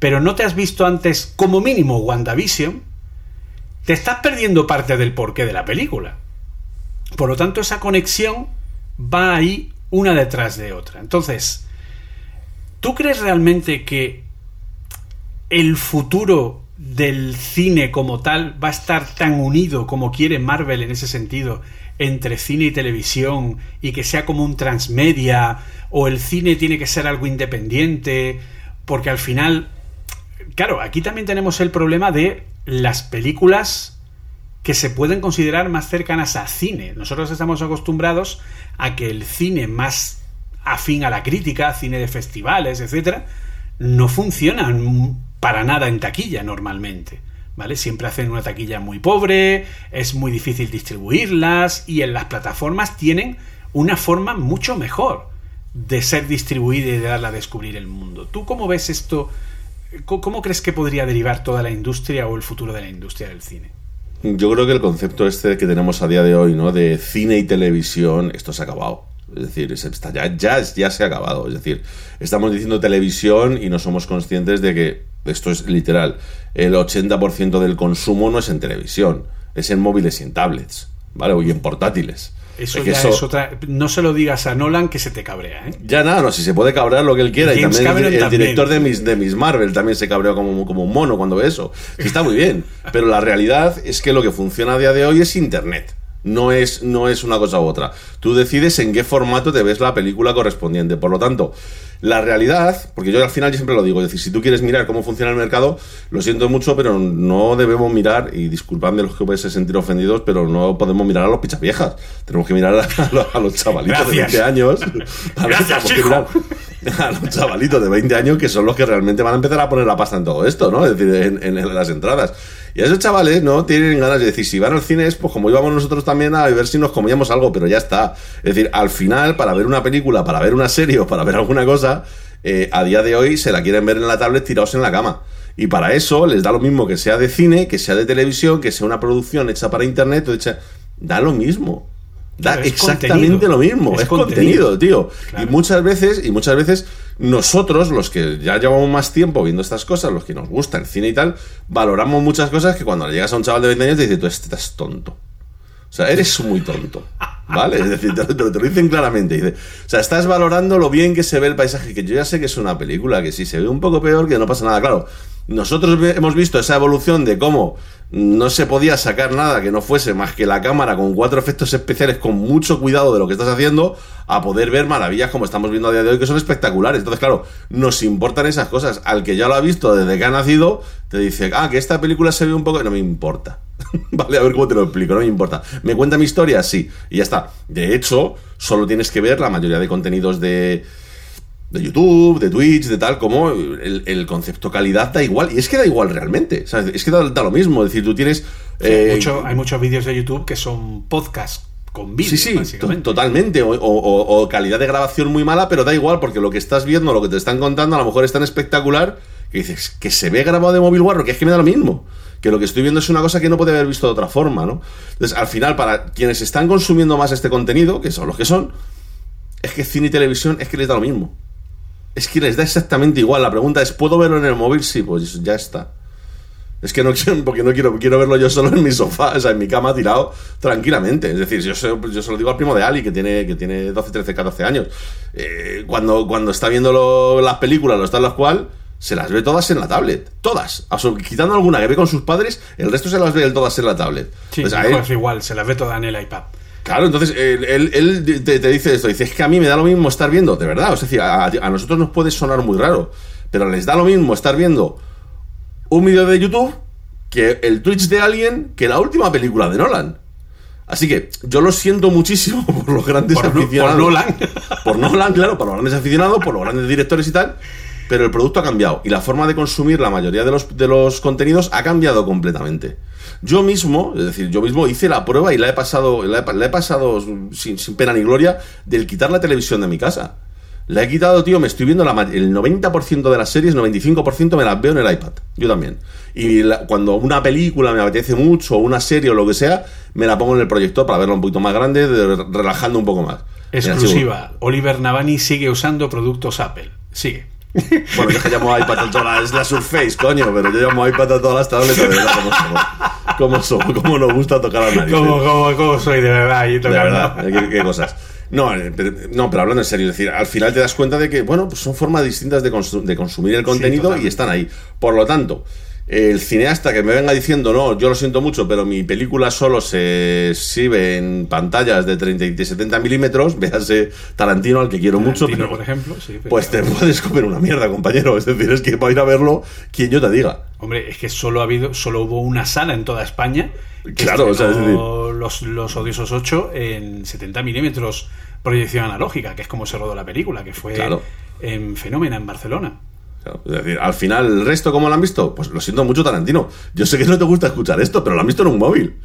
pero no te has visto antes como mínimo WandaVision, te estás perdiendo parte del porqué de la película. Por lo tanto, esa conexión va ahí una detrás de otra. Entonces, ¿tú crees realmente que el futuro del cine como tal va a estar tan unido como quiere Marvel en ese sentido entre cine y televisión y que sea como un transmedia o el cine tiene que ser algo independiente porque al final claro, aquí también tenemos el problema de las películas que se pueden considerar más cercanas a cine. Nosotros estamos acostumbrados a que el cine más afín a la crítica, cine de festivales, etcétera, no funciona para nada en taquilla normalmente. ¿Vale? Siempre hacen una taquilla muy pobre, es muy difícil distribuirlas y en las plataformas tienen una forma mucho mejor de ser distribuida y de darla a descubrir el mundo. ¿Tú cómo ves esto ¿Cómo crees que podría derivar toda la industria o el futuro de la industria del cine? Yo creo que el concepto este que tenemos a día de hoy, ¿no? De cine y televisión, esto se ha acabado. Es decir, ya, ya, ya se ha acabado. Es decir, estamos diciendo televisión y no somos conscientes de que esto es literal. El 80% del consumo no es en televisión, es en móviles y en tablets, ¿vale? Y en portátiles. Eso ya es otra. No se lo digas a Nolan que se te cabrea, ¿eh? Ya nada, no, si se puede cabrear lo que él quiera. y también el, director de mis, de Miss Marvel también se cabreó como, como un mono cuando ve eso. está muy bien. Pero la realidad es que lo que funciona a día de hoy es Internet. No es, no es una cosa u otra. Tú decides en qué formato te ves la película correspondiente. Por lo tanto, la realidad, porque yo al final siempre lo digo, es decir, si tú quieres mirar cómo funciona el mercado, lo siento mucho, pero no debemos mirar, y disculpadme los que pueden sentir ofendidos, pero no podemos mirar a los pichas viejas. Tenemos que mirar a, los, chavalitos de 20 años. A, a los chavalitos de 20 [LAUGHS] años que son los que realmente van a empezar a poner la pasta en todo esto, ¿no? Es decir, en las entradas. Y esos chavales no tienen ganas de decir, si van al cine es pues como íbamos nosotros también a ver si nos comíamos algo, pero ya está. Es decir, al final, para ver una película, para ver una serie o para ver alguna cosa, eh, a día de hoy se la quieren ver en la tablet tirados en la cama. Y para eso les da lo mismo que sea de cine, que sea de televisión, que sea una producción hecha para internet, o hecha... da lo mismo. Da exactamente lo mismo. Es, contenido, tío. Y muchas veces, y muchas veces, nosotros, los que ya llevamos más tiempo viendo estas cosas, los que nos gusta el cine y tal, valoramos muchas cosas que cuando llegas a un chaval de 20 años te dice, tú estás tonto. O sea, eres muy tonto. ¿Vale? Es decir, te, lo dicen claramente. O sea, estás valorando lo bien que se ve el paisaje, que yo ya sé que es una película, que si se ve un poco peor, que no pasa nada. Claro, nosotros hemos visto esa evolución de cómo no se podía sacar nada que no fuese más que la cámara con cuatro efectos especiales con mucho cuidado de lo que estás haciendo, a poder ver maravillas como estamos viendo a día de hoy, que son espectaculares. Entonces, claro, nos importan esas cosas. Al que ya lo ha visto desde que ha nacido, te dice, ah, que esta película se ve un poco... No me importa [LAUGHS] vale, a ver cómo te lo explico, no me importa. ¿Me cuenta mi historia? Sí, y ya está. De hecho, solo tienes que ver la mayoría de contenidos de, de YouTube, de Twitch, de tal, como el, el concepto calidad da igual. Y es que da igual realmente. ¿sabes? Es que da, da lo mismo. Es decir, tú tienes. eh, mucho, hay muchos vídeos de YouTube que son podcasts con vídeo. Sí, sí, to totalmente. O, o, o, calidad de grabación muy mala, pero da igual, porque lo que estás viendo, lo que te están contando, a lo mejor es tan espectacular que dices que se ve grabado de móvil Warner, que es que me da lo mismo. Que lo que estoy viendo es una cosa que no puede haber visto de otra forma, ¿no? Entonces, al final, para quienes están consumiendo más este contenido, que son los que son, es que cine y televisión es que les da lo mismo. Es que les da exactamente igual. La pregunta es, ¿puedo verlo en el móvil? Sí, pues ya está. Es que no quiero, porque no quiero, quiero verlo yo solo en mi sofá, o sea, en mi cama tirado tranquilamente. Es decir, yo se, yo se lo digo al primo de Ali, que tiene, que tiene 12, 13, 14 años. Eh, cuando, cuando está viendo lo, las películas, lo está en las cual, se las ve todas en la tablet. Todas. quitando alguna que ve con sus padres, el resto se las ve todas en la tablet. Sí, pues él, es igual, se las ve todas en el iPad. Claro, entonces él, él, él te, te, dice esto, dice, es que a mí me da lo mismo estar viendo, de verdad, es decir, a, a nosotros nos puede sonar muy raro, pero les da lo mismo estar viendo un vídeo de YouTube que el Twitch de alguien que la última película de Nolan. Así que yo lo siento muchísimo [LAUGHS] por los grandes por, aficionados. Por Nolan. [LAUGHS] Por Nolan, claro, por los grandes aficionados, por los grandes directores y tal. Pero el producto ha cambiado y la forma de consumir la mayoría de los, de los contenidos ha cambiado completamente. Yo mismo, es decir, yo mismo hice la prueba y la he pasado, la he, la he pasado sin, sin, pena ni gloria del quitar la televisión de mi casa. La he quitado, tío, me estoy viendo la, el 90% de las series, 95% me las veo en el iPad. Yo también. Y la, cuando una película me apetece mucho, o una serie o lo que sea, me la pongo en el proyector para verla un poquito más grande, de, relajando un poco más. Exclusiva. Oliver Navani sigue usando productos Apple. Sigue. Bueno, yo que llamo iPad a todas las, es la Surface, coño, pero yo llamo iPad a todas las tabletas, de verdad, como somos. Cómo cómo nos gusta tocar a nadie. ¿Cómo, cómo, cómo soy de verdad? Y de verdad, ¿qué, qué cosas. No, pero, no, pero hablando en serio, es decir, al final te das cuenta de que, bueno, pues son formas distintas de, cons de consumir el contenido sí, y están ahí. Por lo tanto, el cineasta que me venga diciendo, no, yo lo siento mucho, pero mi película solo se exhibe en pantallas de 30 y 70 milímetros, véase Tarantino, al que quiero Tarantino, mucho, pero, por ejemplo, sí, pero pues te puedes comer una mierda, compañero. Es decir, es que para ir a verlo, quien yo te diga. Hombre, es que solo ha habido, solo hubo una sala en toda España. Claro, o sea, es decir... los, los odiosos 8 en 70 milímetros proyección analógica, que es como se rodó la película, que fue claro. en Fenómena, en Barcelona. Claro, es decir, al final, ¿el resto cómo lo han visto? Pues lo siento mucho, Tarantino. Yo sé que no te gusta escuchar esto, pero lo han visto en un móvil.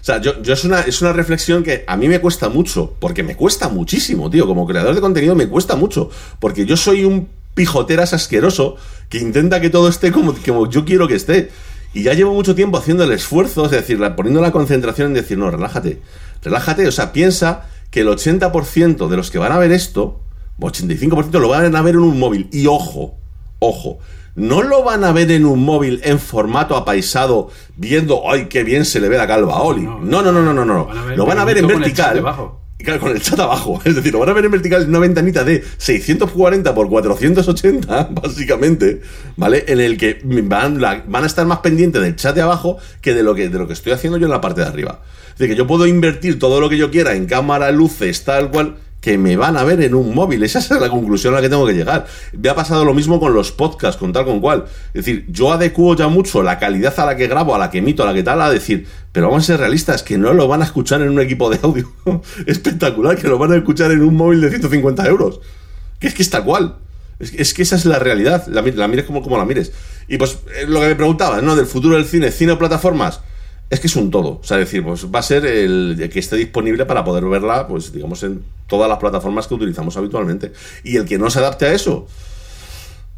O sea, yo, yo es, una, es una reflexión que a mí me cuesta mucho, porque me cuesta muchísimo, tío. Como creador de contenido me cuesta mucho, porque yo soy un pijoteras asqueroso que intenta que todo esté como, como yo quiero que esté. Y ya llevo mucho tiempo haciendo el esfuerzo, es decir, poniendo la concentración en decir, no, relájate, relájate, o sea, piensa que el 80% de los que van a ver esto, 85% lo van a ver en un móvil. Y ojo, ojo, no lo van a ver en un móvil en formato apaisado, viendo, ¡ay, qué bien se le ve la calva a Oli! No, no, no, no, no, no. lo van a ver en vertical. Y claro, con el chat abajo. [LAUGHS] Es decir, lo van a ver en vertical una ventanita de 640 por 480, [LAUGHS] básicamente, ¿vale? En el que van, van a estar más pendientes del chat de abajo que de lo que, de lo que estoy haciendo yo en la parte de arriba. Es decir, que yo puedo invertir todo lo que yo quiera en cámara, luces, tal cual, que me van a ver en un móvil. Esa [LAUGHS] es la conclusión a la que tengo que llegar. Me ha pasado lo mismo con los podcasts, con tal con cual. Es decir, yo adecuo ya mucho la calidad a la que grabo, a la que emito, a la que tal, a decir, pero vamos a ser realistas, que no lo van a escuchar en un equipo de audio [LAUGHS] espectacular, que lo van a escuchar en un móvil de 150 euros. Que es que es tal cual. Es, que esa es la realidad. La, la mires como, como la mires. Y pues eh, lo que me preguntabas, ¿no? Del futuro del cine, cine o plataformas es que es un todo. O sea, decir, pues va a ser el que esté disponible para poder verla, pues digamos, en todas las plataformas que utilizamos habitualmente. Y el que no se adapte a eso,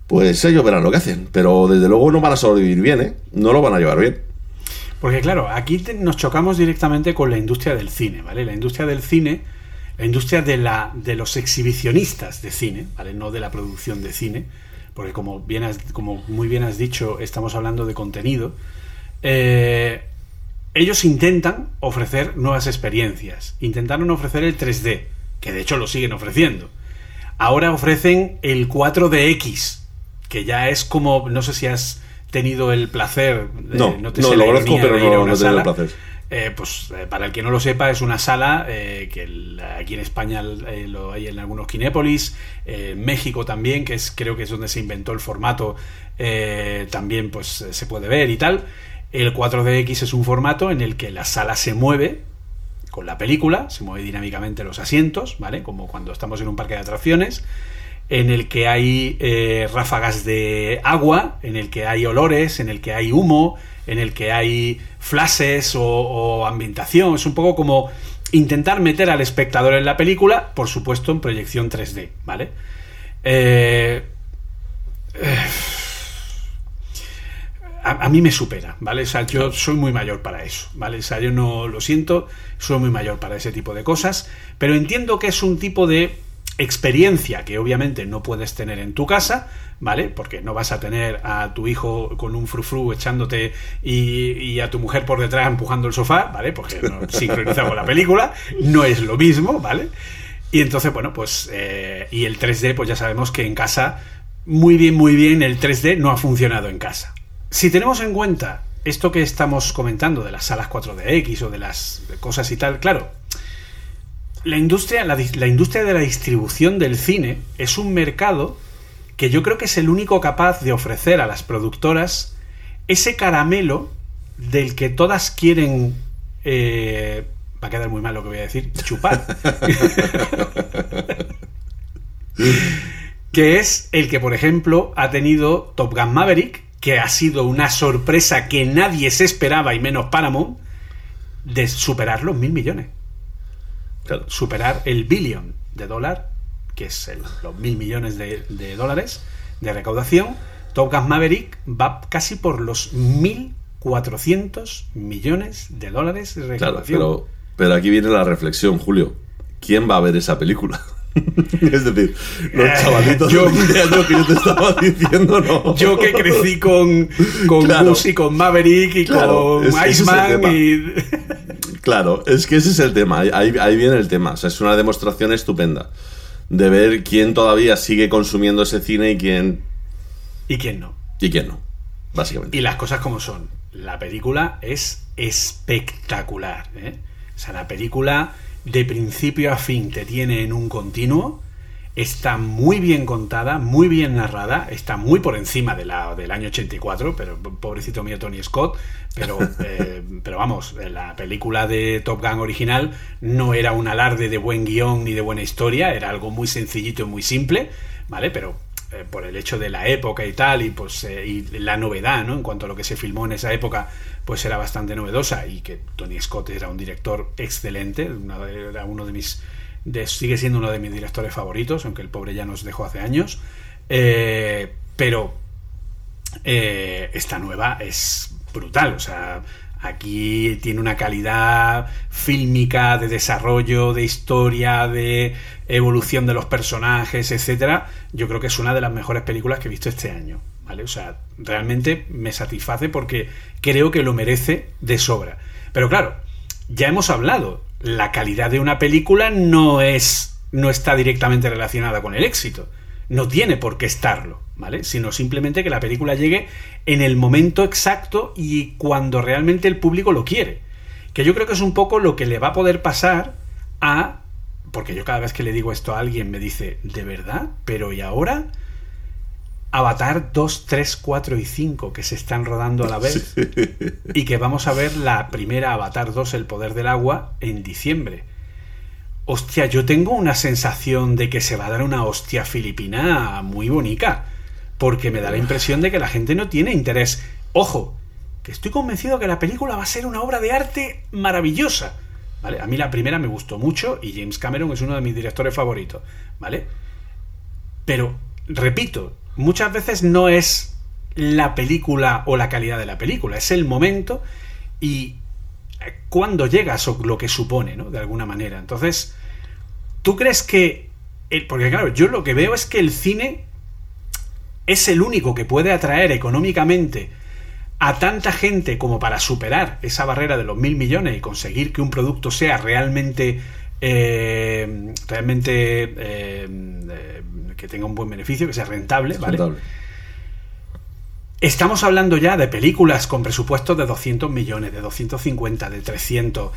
pues ellos verán lo que hacen. Pero desde luego no van a sobrevivir bien, ¿eh? No lo van a llevar bien. Porque claro, aquí nos chocamos directamente con la industria del cine, ¿vale? La industria del cine, la industria de, la, de los exhibicionistas de cine, ¿vale? No de la producción de cine. Porque como, bien has, como muy bien has dicho, estamos hablando de contenido. Eh, ellos intentan ofrecer nuevas experiencias. Intentaron ofrecer el 3D, que de hecho lo siguen ofreciendo. Ahora ofrecen el 4DX, que ya es como, no sé si has tenido el placer, de, no, no, te no lo conozco, pero no, no he tenido el placer. Eh, pues eh, para el que no lo sepa, es una sala eh, que el, aquí en España eh, lo hay en algunos Kinépolis, en México también, que es creo que es donde se inventó el formato, también pues se puede ver y tal El 4DX es un formato en el que la sala se mueve con la película, se mueve dinámicamente los asientos, ¿vale? Como cuando estamos en un parque de atracciones, en el que hay eh, ráfagas de agua, en el que hay olores, en el que hay humo, en el que hay flashes o, ambientación. Es un poco como intentar meter al espectador en la película, por supuesto en proyección 3D, ¿vale? Eh, eh, a, a mí me supera, ¿vale? O sea, yo soy muy mayor para eso, ¿vale? O sea, yo no lo siento, soy muy mayor para ese tipo de cosas, pero entiendo que es un tipo de experiencia que obviamente no puedes tener en tu casa, ¿vale? Porque no vas a tener a tu hijo con un frufru echándote y, y a tu mujer por detrás empujando el sofá, ¿vale? Porque no [LAUGHS] sincroniza con la película, no es lo mismo, ¿vale? Y entonces, bueno, pues... eh, y el 3D, pues ya sabemos que en casa, muy bien, muy bien, el 3D no ha funcionado en casa. Si tenemos en cuenta esto que estamos comentando de las salas 4DX o de las cosas y tal, claro, la industria, la, industria de la distribución del cine es un mercado que yo creo que es el único capaz de ofrecer a las productoras ese caramelo del que todas quieren. eh, va a quedar muy mal lo que voy a decir. Chupar. [LAUGHS] que es el que, por ejemplo, ha tenido Top Gun Maverick, que ha sido una sorpresa que nadie se esperaba, y menos Paramount, de superar los mil millones Claro. superar el billón de dólar, que es el- los mil millones de, de dólares de recaudación. Top Gun Maverick va casi por los 1.400 millones de dólares de Claro, recaudación. pero, pero aquí viene la reflexión, Julio. ¿Quién va a ver esa película? [LAUGHS] es decir, los Eh, chavalitos yo- de 20 años que yo te estaba [LAUGHS] diciendo, no. Yo que crecí con, con Claro. Gus y con Maverick y Claro, con es- Iceman y... [LAUGHS] Claro, es que ese es el tema. Ahí, ahí- ahí viene el tema. O sea, es una demostración estupenda de ver quién todavía sigue consumiendo ese cine y quién, ¿Y quién no? y quién no. Básicamente. Y las cosas como son. La película es espectacular. ¿eh? O sea, la película de principio a fin te tiene en un continuo. Está muy bien contada, muy bien narrada, está muy por encima de la, del año 84, pero pobrecito mío Tony Scott, pero, [LAUGHS] eh, pero vamos, la película de Top Gun original no era un alarde de buen guion ni de buena historia, era algo muy sencillito y muy simple, ¿vale? Pero eh, por el hecho de la época y tal, y pues eh, y la novedad, ¿no? En cuanto a lo que se filmó en esa época, pues era bastante novedosa y que Tony Scott era un director excelente, una era uno de mis sigue siendo uno de mis directores favoritos, aunque el pobre ya nos dejó hace años. Eh, pero eh, esta nueva es brutal, o sea, aquí tiene una calidad fílmica, de desarrollo, de historia, de evolución de los personajes, etcétera. Yo creo que es una de las mejores películas que he visto este año, ¿vale? O sea, realmente me satisface porque creo que lo merece de sobra. Pero claro, ya hemos hablado, la calidad de una película no es no está directamente relacionada con el éxito. No tiene por qué estarlo, ¿vale? Sino simplemente que la película llegue en el momento exacto y cuando realmente el público lo quiere. Que yo creo que es un poco lo que le va a poder pasar a porque yo cada vez que le digo esto a alguien me dice, ¿de verdad? ¿Pero y ahora? Avatar 2, 3, 4 y 5 que se están rodando a la vez [LAUGHS] y que vamos a ver la primera Avatar 2, El Poder del Agua, en diciembre. Hostia, yo tengo una sensación de que se va a dar una hostia filipina muy bonita, porque me da la impresión de que la gente no tiene interés. Ojo, que estoy convencido que la película va a ser una obra de arte maravillosa. ¿Vale? A mí la primera me gustó mucho y James Cameron es uno de mis directores favoritos, ¿vale? Pero, repito, muchas veces no es la película o la calidad de la película, es el momento y cuando llegas o lo que supone, ¿no? De alguna manera. Entonces, ¿tú crees que... el- porque claro, yo lo que veo es que el cine es el único que puede atraer económicamente a tanta gente como para superar esa barrera de los mil millones y conseguir que un producto sea realmente eh, realmente eh, eh, que tenga un buen beneficio, que sea rentable, ¿vale? Rentable. Estamos hablando ya de películas con presupuestos de 200 millones, de 250, de 300.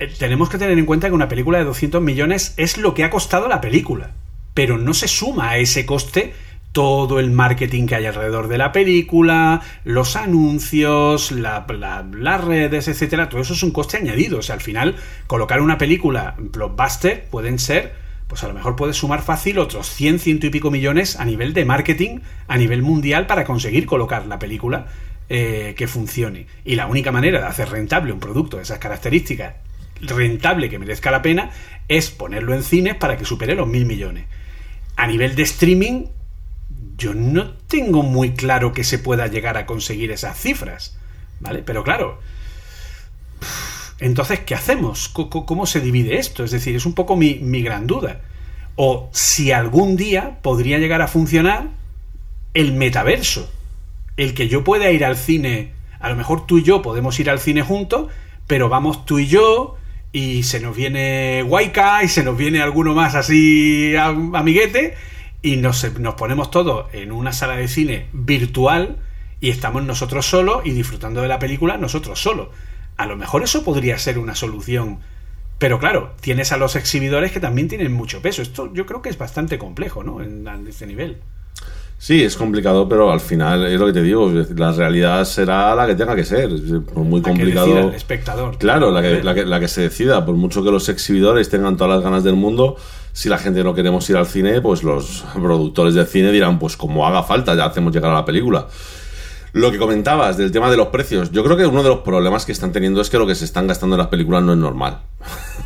Eh, tenemos que tener en cuenta que una película de 200 millones es lo que ha costado la película, pero no se suma a ese coste todo el marketing que hay alrededor de la película, los anuncios, la- la- las redes, etcétera, todo eso es un coste añadido. O sea, al final, colocar una película blockbuster pueden ser, pues a lo mejor puede sumar fácil otros 100, ciento y pico millones a nivel de marketing, a nivel mundial, para conseguir colocar la película eh, que funcione. Y la única manera de hacer rentable un producto de esas características, rentable que merezca la pena, es ponerlo en cines para que supere los mil millones. A nivel de streaming, yo no tengo muy claro que se pueda llegar a conseguir esas cifras, ¿vale? Pero claro, entonces, ¿qué hacemos? ¿Cómo se divide esto? Es decir, es un poco mi, mi gran duda. O si algún día podría llegar a funcionar el metaverso. El que yo pueda ir al cine, a lo mejor tú y yo podemos ir al cine juntos, pero vamos tú y yo y se nos viene Waika y se nos viene alguno más así am- amiguete y nos, nos ponemos todos en una sala de cine virtual y estamos nosotros solos y disfrutando de la película nosotros solos. A lo mejor eso podría ser una solución. Pero claro, tienes a los exhibidores que también tienen mucho peso. Esto yo creo que es bastante complejo, ¿no? En este nivel. Sí, es complicado, pero al final es lo que te digo, la realidad será la que tenga que ser. Es muy La que complicado. decida el espectador. Claro, la que, la, que, la que se decida, por mucho que los exhibidores tengan todas las ganas del mundo, si la gente no queremos ir al cine, pues los productores del cine dirán, pues como haga falta, ya hacemos llegar a la película. Lo que comentabas del tema de los precios, yo creo que uno de los problemas que están teniendo es que lo que se están gastando en las películas no es normal.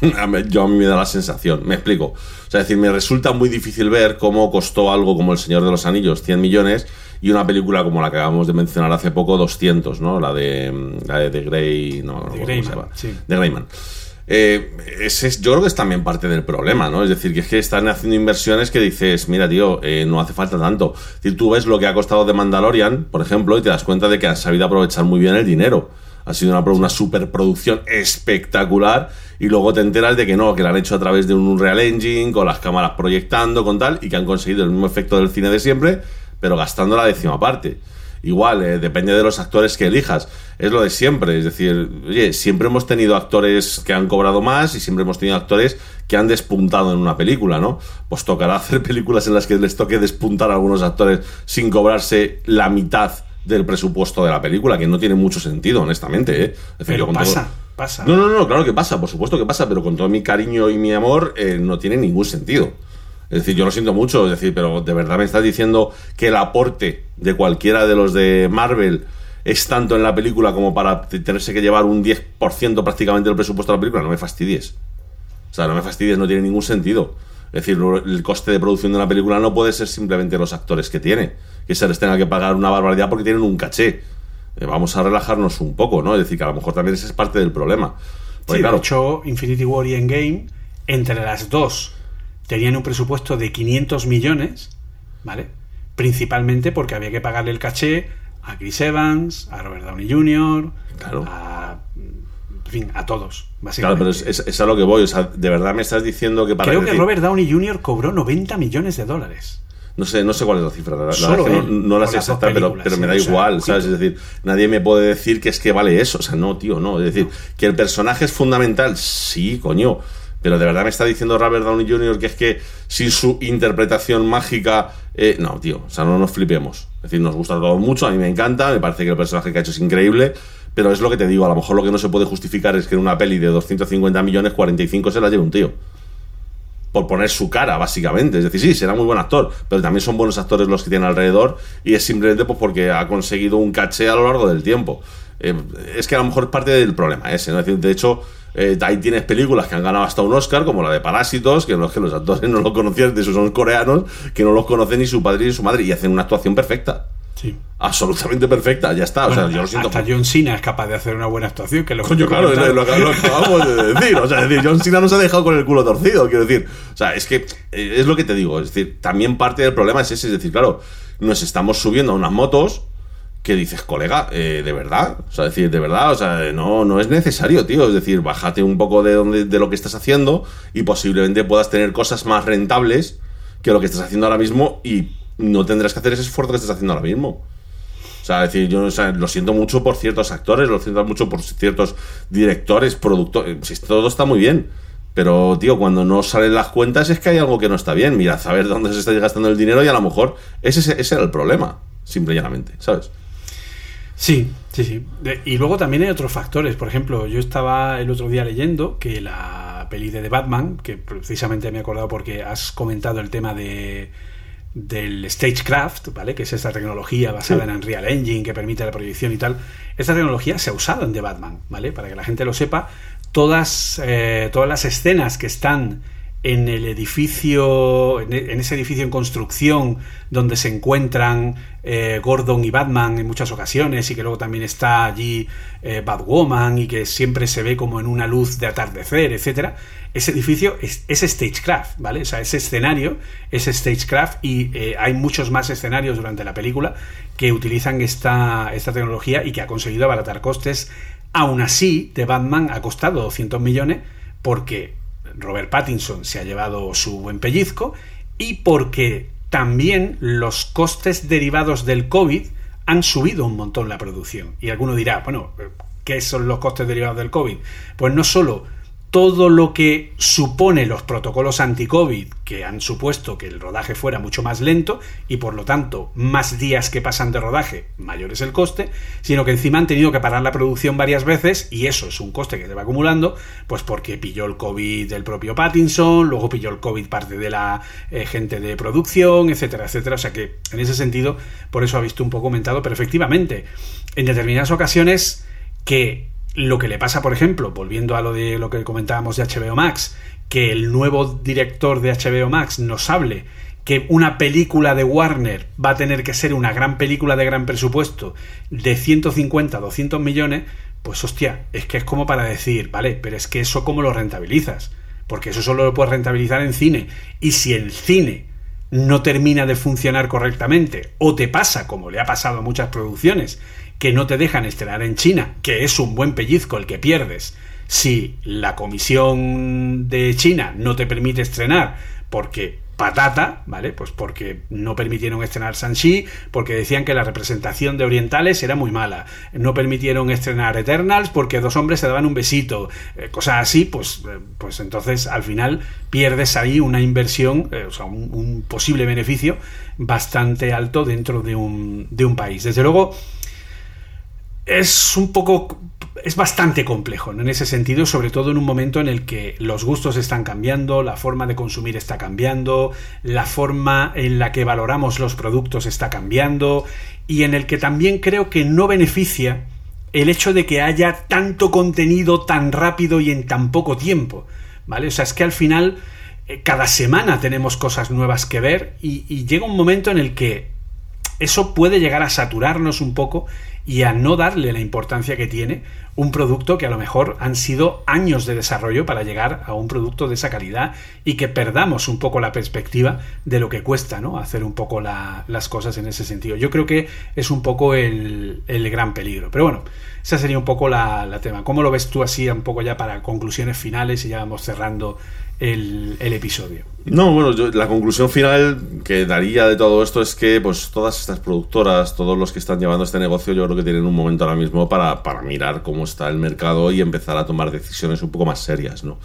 [LAUGHS] Yo a mí me da la sensación, me explico. O sea, es decir, me resulta muy difícil ver cómo costó algo como El Señor de los Anillos 100 millones y una película como la que acabamos de mencionar hace poco 200, ¿no? La de mm, la de, The Grey, no, no se Greyman, sí. de Greyman. Eh, ese es- yo creo que es también parte del problema, ¿no? Es decir, que es que están haciendo inversiones que dices, mira, tío, eh, no hace falta tanto. Decir, tú ves lo que ha costado de Mandalorian, por ejemplo, y te das cuenta de que han sabido aprovechar muy bien el dinero. Ha sido una superproducción espectacular y luego te enteras de que no, que la han hecho a través de un Unreal Engine, con las cámaras proyectando, con tal, y que han conseguido el mismo efecto del cine de siempre, pero gastando la décima parte. Igual, eh, depende de los actores que elijas. Es lo de siempre. Es decir, oye, siempre hemos tenido actores que han cobrado más y siempre hemos tenido actores que han despuntado en una película, ¿no? Pues tocará [LAUGHS] hacer películas en las que les toque despuntar a algunos actores sin cobrarse la mitad del presupuesto de la película, que no tiene mucho sentido, honestamente. ¿eh? Es decir, Pero yo con todo- pasa, pasa. No, no, no, claro que pasa, por supuesto que pasa, pero con todo mi cariño y mi amor eh, no tiene ningún sentido. Es decir, yo lo siento mucho, es decir, pero de verdad me estás diciendo que el aporte de cualquiera de los de Marvel es tanto en la película como para tenerse que llevar un 10% prácticamente del presupuesto de la película. No me fastidies. O sea, no me fastidies, no tiene ningún sentido. Es decir, el coste de producción de una película no puede ser simplemente los actores que tiene, que se les tenga que pagar una barbaridad porque tienen un caché. Eh, vamos a relajarnos un poco, ¿no? Es decir, que a lo mejor también ese es parte del problema. Porque, Sí, claro, de hecho, Infinity War y Endgame, entre las dos, tenían un presupuesto de 500 millones, ¿vale? Principalmente porque había que pagarle el caché a Chris Evans, a Robert Downey Jr., Claro. a, en fin, a todos, Claro, básicamente. pero es, es- es a lo que voy. O sea, de verdad me estás diciendo que para. Creo que decir- Robert Downey Jr. cobró 90 millones de dólares. No sé, no sé cuál es la cifra. La, Solo él, no, no la sé exacta, pero, me da o sea, igual, ojito. ¿sabes? Es decir, nadie me puede decir que es que vale eso. O sea, no, tío, no. Es decir, que el personaje es fundamental, sí, coño. Pero de verdad me está diciendo Robert Downey Jr. que es que sin su interpretación mágica. eh, no, tío, o sea, no nos flipemos. Es decir, nos gusta todo mucho, a mí me encanta, me parece que el personaje que ha hecho es increíble. Pero es lo que te digo, a lo mejor lo que no se puede justificar es que en una peli de 250 millones, 45 se la lleve un tío por poner su cara, básicamente. Es decir, sí, será muy buen actor, pero también son buenos actores los que tienen alrededor y es simplemente pues, porque ha conseguido un caché a lo largo del tiempo. Eh, es que a lo mejor es parte del problema ese, ¿no? Es decir, de hecho, eh, ahí tienes películas que han ganado hasta un Oscar, como la de Parásitos, que los, que los actores [LAUGHS] no lo conocían, de esos son coreanos, que no los conocen ni su padre ni su madre, y hacen una actuación perfecta. Sí. Absolutamente perfecta, ya está. o sea, yo lo siento. hasta John Cena es capaz de hacer una buena actuación. Que lo Coño, claro, lo, acabamos de [LAUGHS] decir. O sea, es decir, John Cena no se ha dejado con el culo torcido, quiero decir. O sea, es que eh, es lo que te digo. Es decir, también parte del problema es ese. Es decir, claro, nos estamos subiendo a unas motos que dices, colega, eh, de verdad. O sea, decir, de verdad, o sea, no, no es necesario, tío. Es decir, bájate un poco de, donde, de lo que estás haciendo y posiblemente puedas tener cosas más rentables que lo que estás haciendo ahora mismo y no tendrás que hacer ese esfuerzo que estás haciendo ahora mismo. O sea, decir, yo lo siento mucho por ciertos actores, lo siento mucho por ciertos directores, productores. Si todo está muy bien. Pero, tío, cuando no salen las cuentas es que hay algo que no está bien. Mira, saber dónde se está gastando el dinero y a lo mejor ese, ese era el problema, simple y llanamente, ¿sabes? Sí, sí, sí. Y luego también hay otros factores. Por ejemplo, yo estaba el otro día leyendo que la peli de The Batman, que precisamente me he acordado porque has comentado el tema de del Stagecraft, ¿vale? Que es esta tecnología basada en Unreal Engine que permite la proyección y tal. Esta tecnología se ha usado en The Batman, ¿vale? Para que la gente lo sepa, todas, eh, todas las escenas que están en el edificio, en e- en ese edificio en construcción donde se encuentran eh, Gordon y Batman en muchas ocasiones y que luego también está allí eh, Batwoman y que siempre se ve como en una luz de atardecer, etcétera. Ese edificio es, es Stagecraft, ¿vale? O sea, ese escenario es Stagecraft y eh, hay muchos más escenarios durante la película que utilizan esta, esta tecnología y que ha conseguido abaratar costes. Aún así, The Batman ha costado 200 millones porque Robert Pattinson se ha llevado su buen pellizco y porque también los costes derivados del COVID han subido un montón la producción. Y alguno dirá, bueno, ¿qué son los costes derivados del COVID? Pues no solo todo lo que supone los protocolos anti-COVID que han supuesto que el rodaje fuera mucho más lento y por lo tanto más días que pasan de rodaje, mayor es el coste, sino que encima han tenido que parar la producción varias veces y eso es un coste que se va acumulando, pues porque pilló el COVID el propio Pattinson, luego pilló el COVID parte de la eh, gente de producción, etcétera, etcétera. O sea que en ese sentido, por eso ha visto un poco aumentado, pero efectivamente, en determinadas ocasiones que lo que le pasa, por ejemplo, volviendo a lo de lo que comentábamos de HBO Max, que el nuevo director de HBO Max nos hable que una película de Warner va a tener que ser una gran película de gran presupuesto de 150, 200 millones, pues hostia, es que es como para decir, vale, pero es que eso cómo lo rentabilizas, porque eso solo lo puedes rentabilizar en cine, y si el cine no termina de funcionar correctamente, o te pasa, como le ha pasado a muchas producciones, que no te dejan estrenar en China, que es un buen pellizco el que pierdes, si la comisión de China no te permite estrenar porque patata, ¿vale? Pues porque no permitieron estrenar Sanchi, porque decían que la representación de orientales era muy mala. No permitieron estrenar Eternals porque dos hombres se daban un besito. Eh, cosas así, pues, eh, pues entonces al final pierdes ahí una inversión, eh, o sea, un, un posible beneficio bastante alto dentro de un, de un país. Desde luego, es un poco es bastante complejo en ese sentido, sobre todo en un momento en el que los gustos están cambiando, la forma de consumir está cambiando, la forma en la que valoramos los productos está cambiando y en el que también creo que no beneficia el hecho de que haya tanto contenido tan rápido y en tan poco tiempo, ¿vale? O sea, es que al final eh, cada semana tenemos cosas nuevas que ver y, y llega un momento en el que eso puede llegar a saturarnos un poco y a no darle la importancia que tiene un producto que a lo mejor han sido años de desarrollo para llegar a un producto de esa calidad y que perdamos un poco la perspectiva de lo que cuesta ¿no? hacer un poco la, las cosas en ese sentido. Yo creo que es un poco el, el gran peligro. Pero bueno, esa sería un poco la, la, tema. ¿Cómo lo ves tú así un poco ya para conclusiones finales y ya vamos cerrando el, episodio? No, bueno, yo, la conclusión final que daría de todo esto es que pues todas estas productoras, todos los que están llevando este negocio, yo creo que tienen un momento ahora mismo para, para mirar cómo está el mercado y empezar a tomar decisiones un poco más serias, ¿no?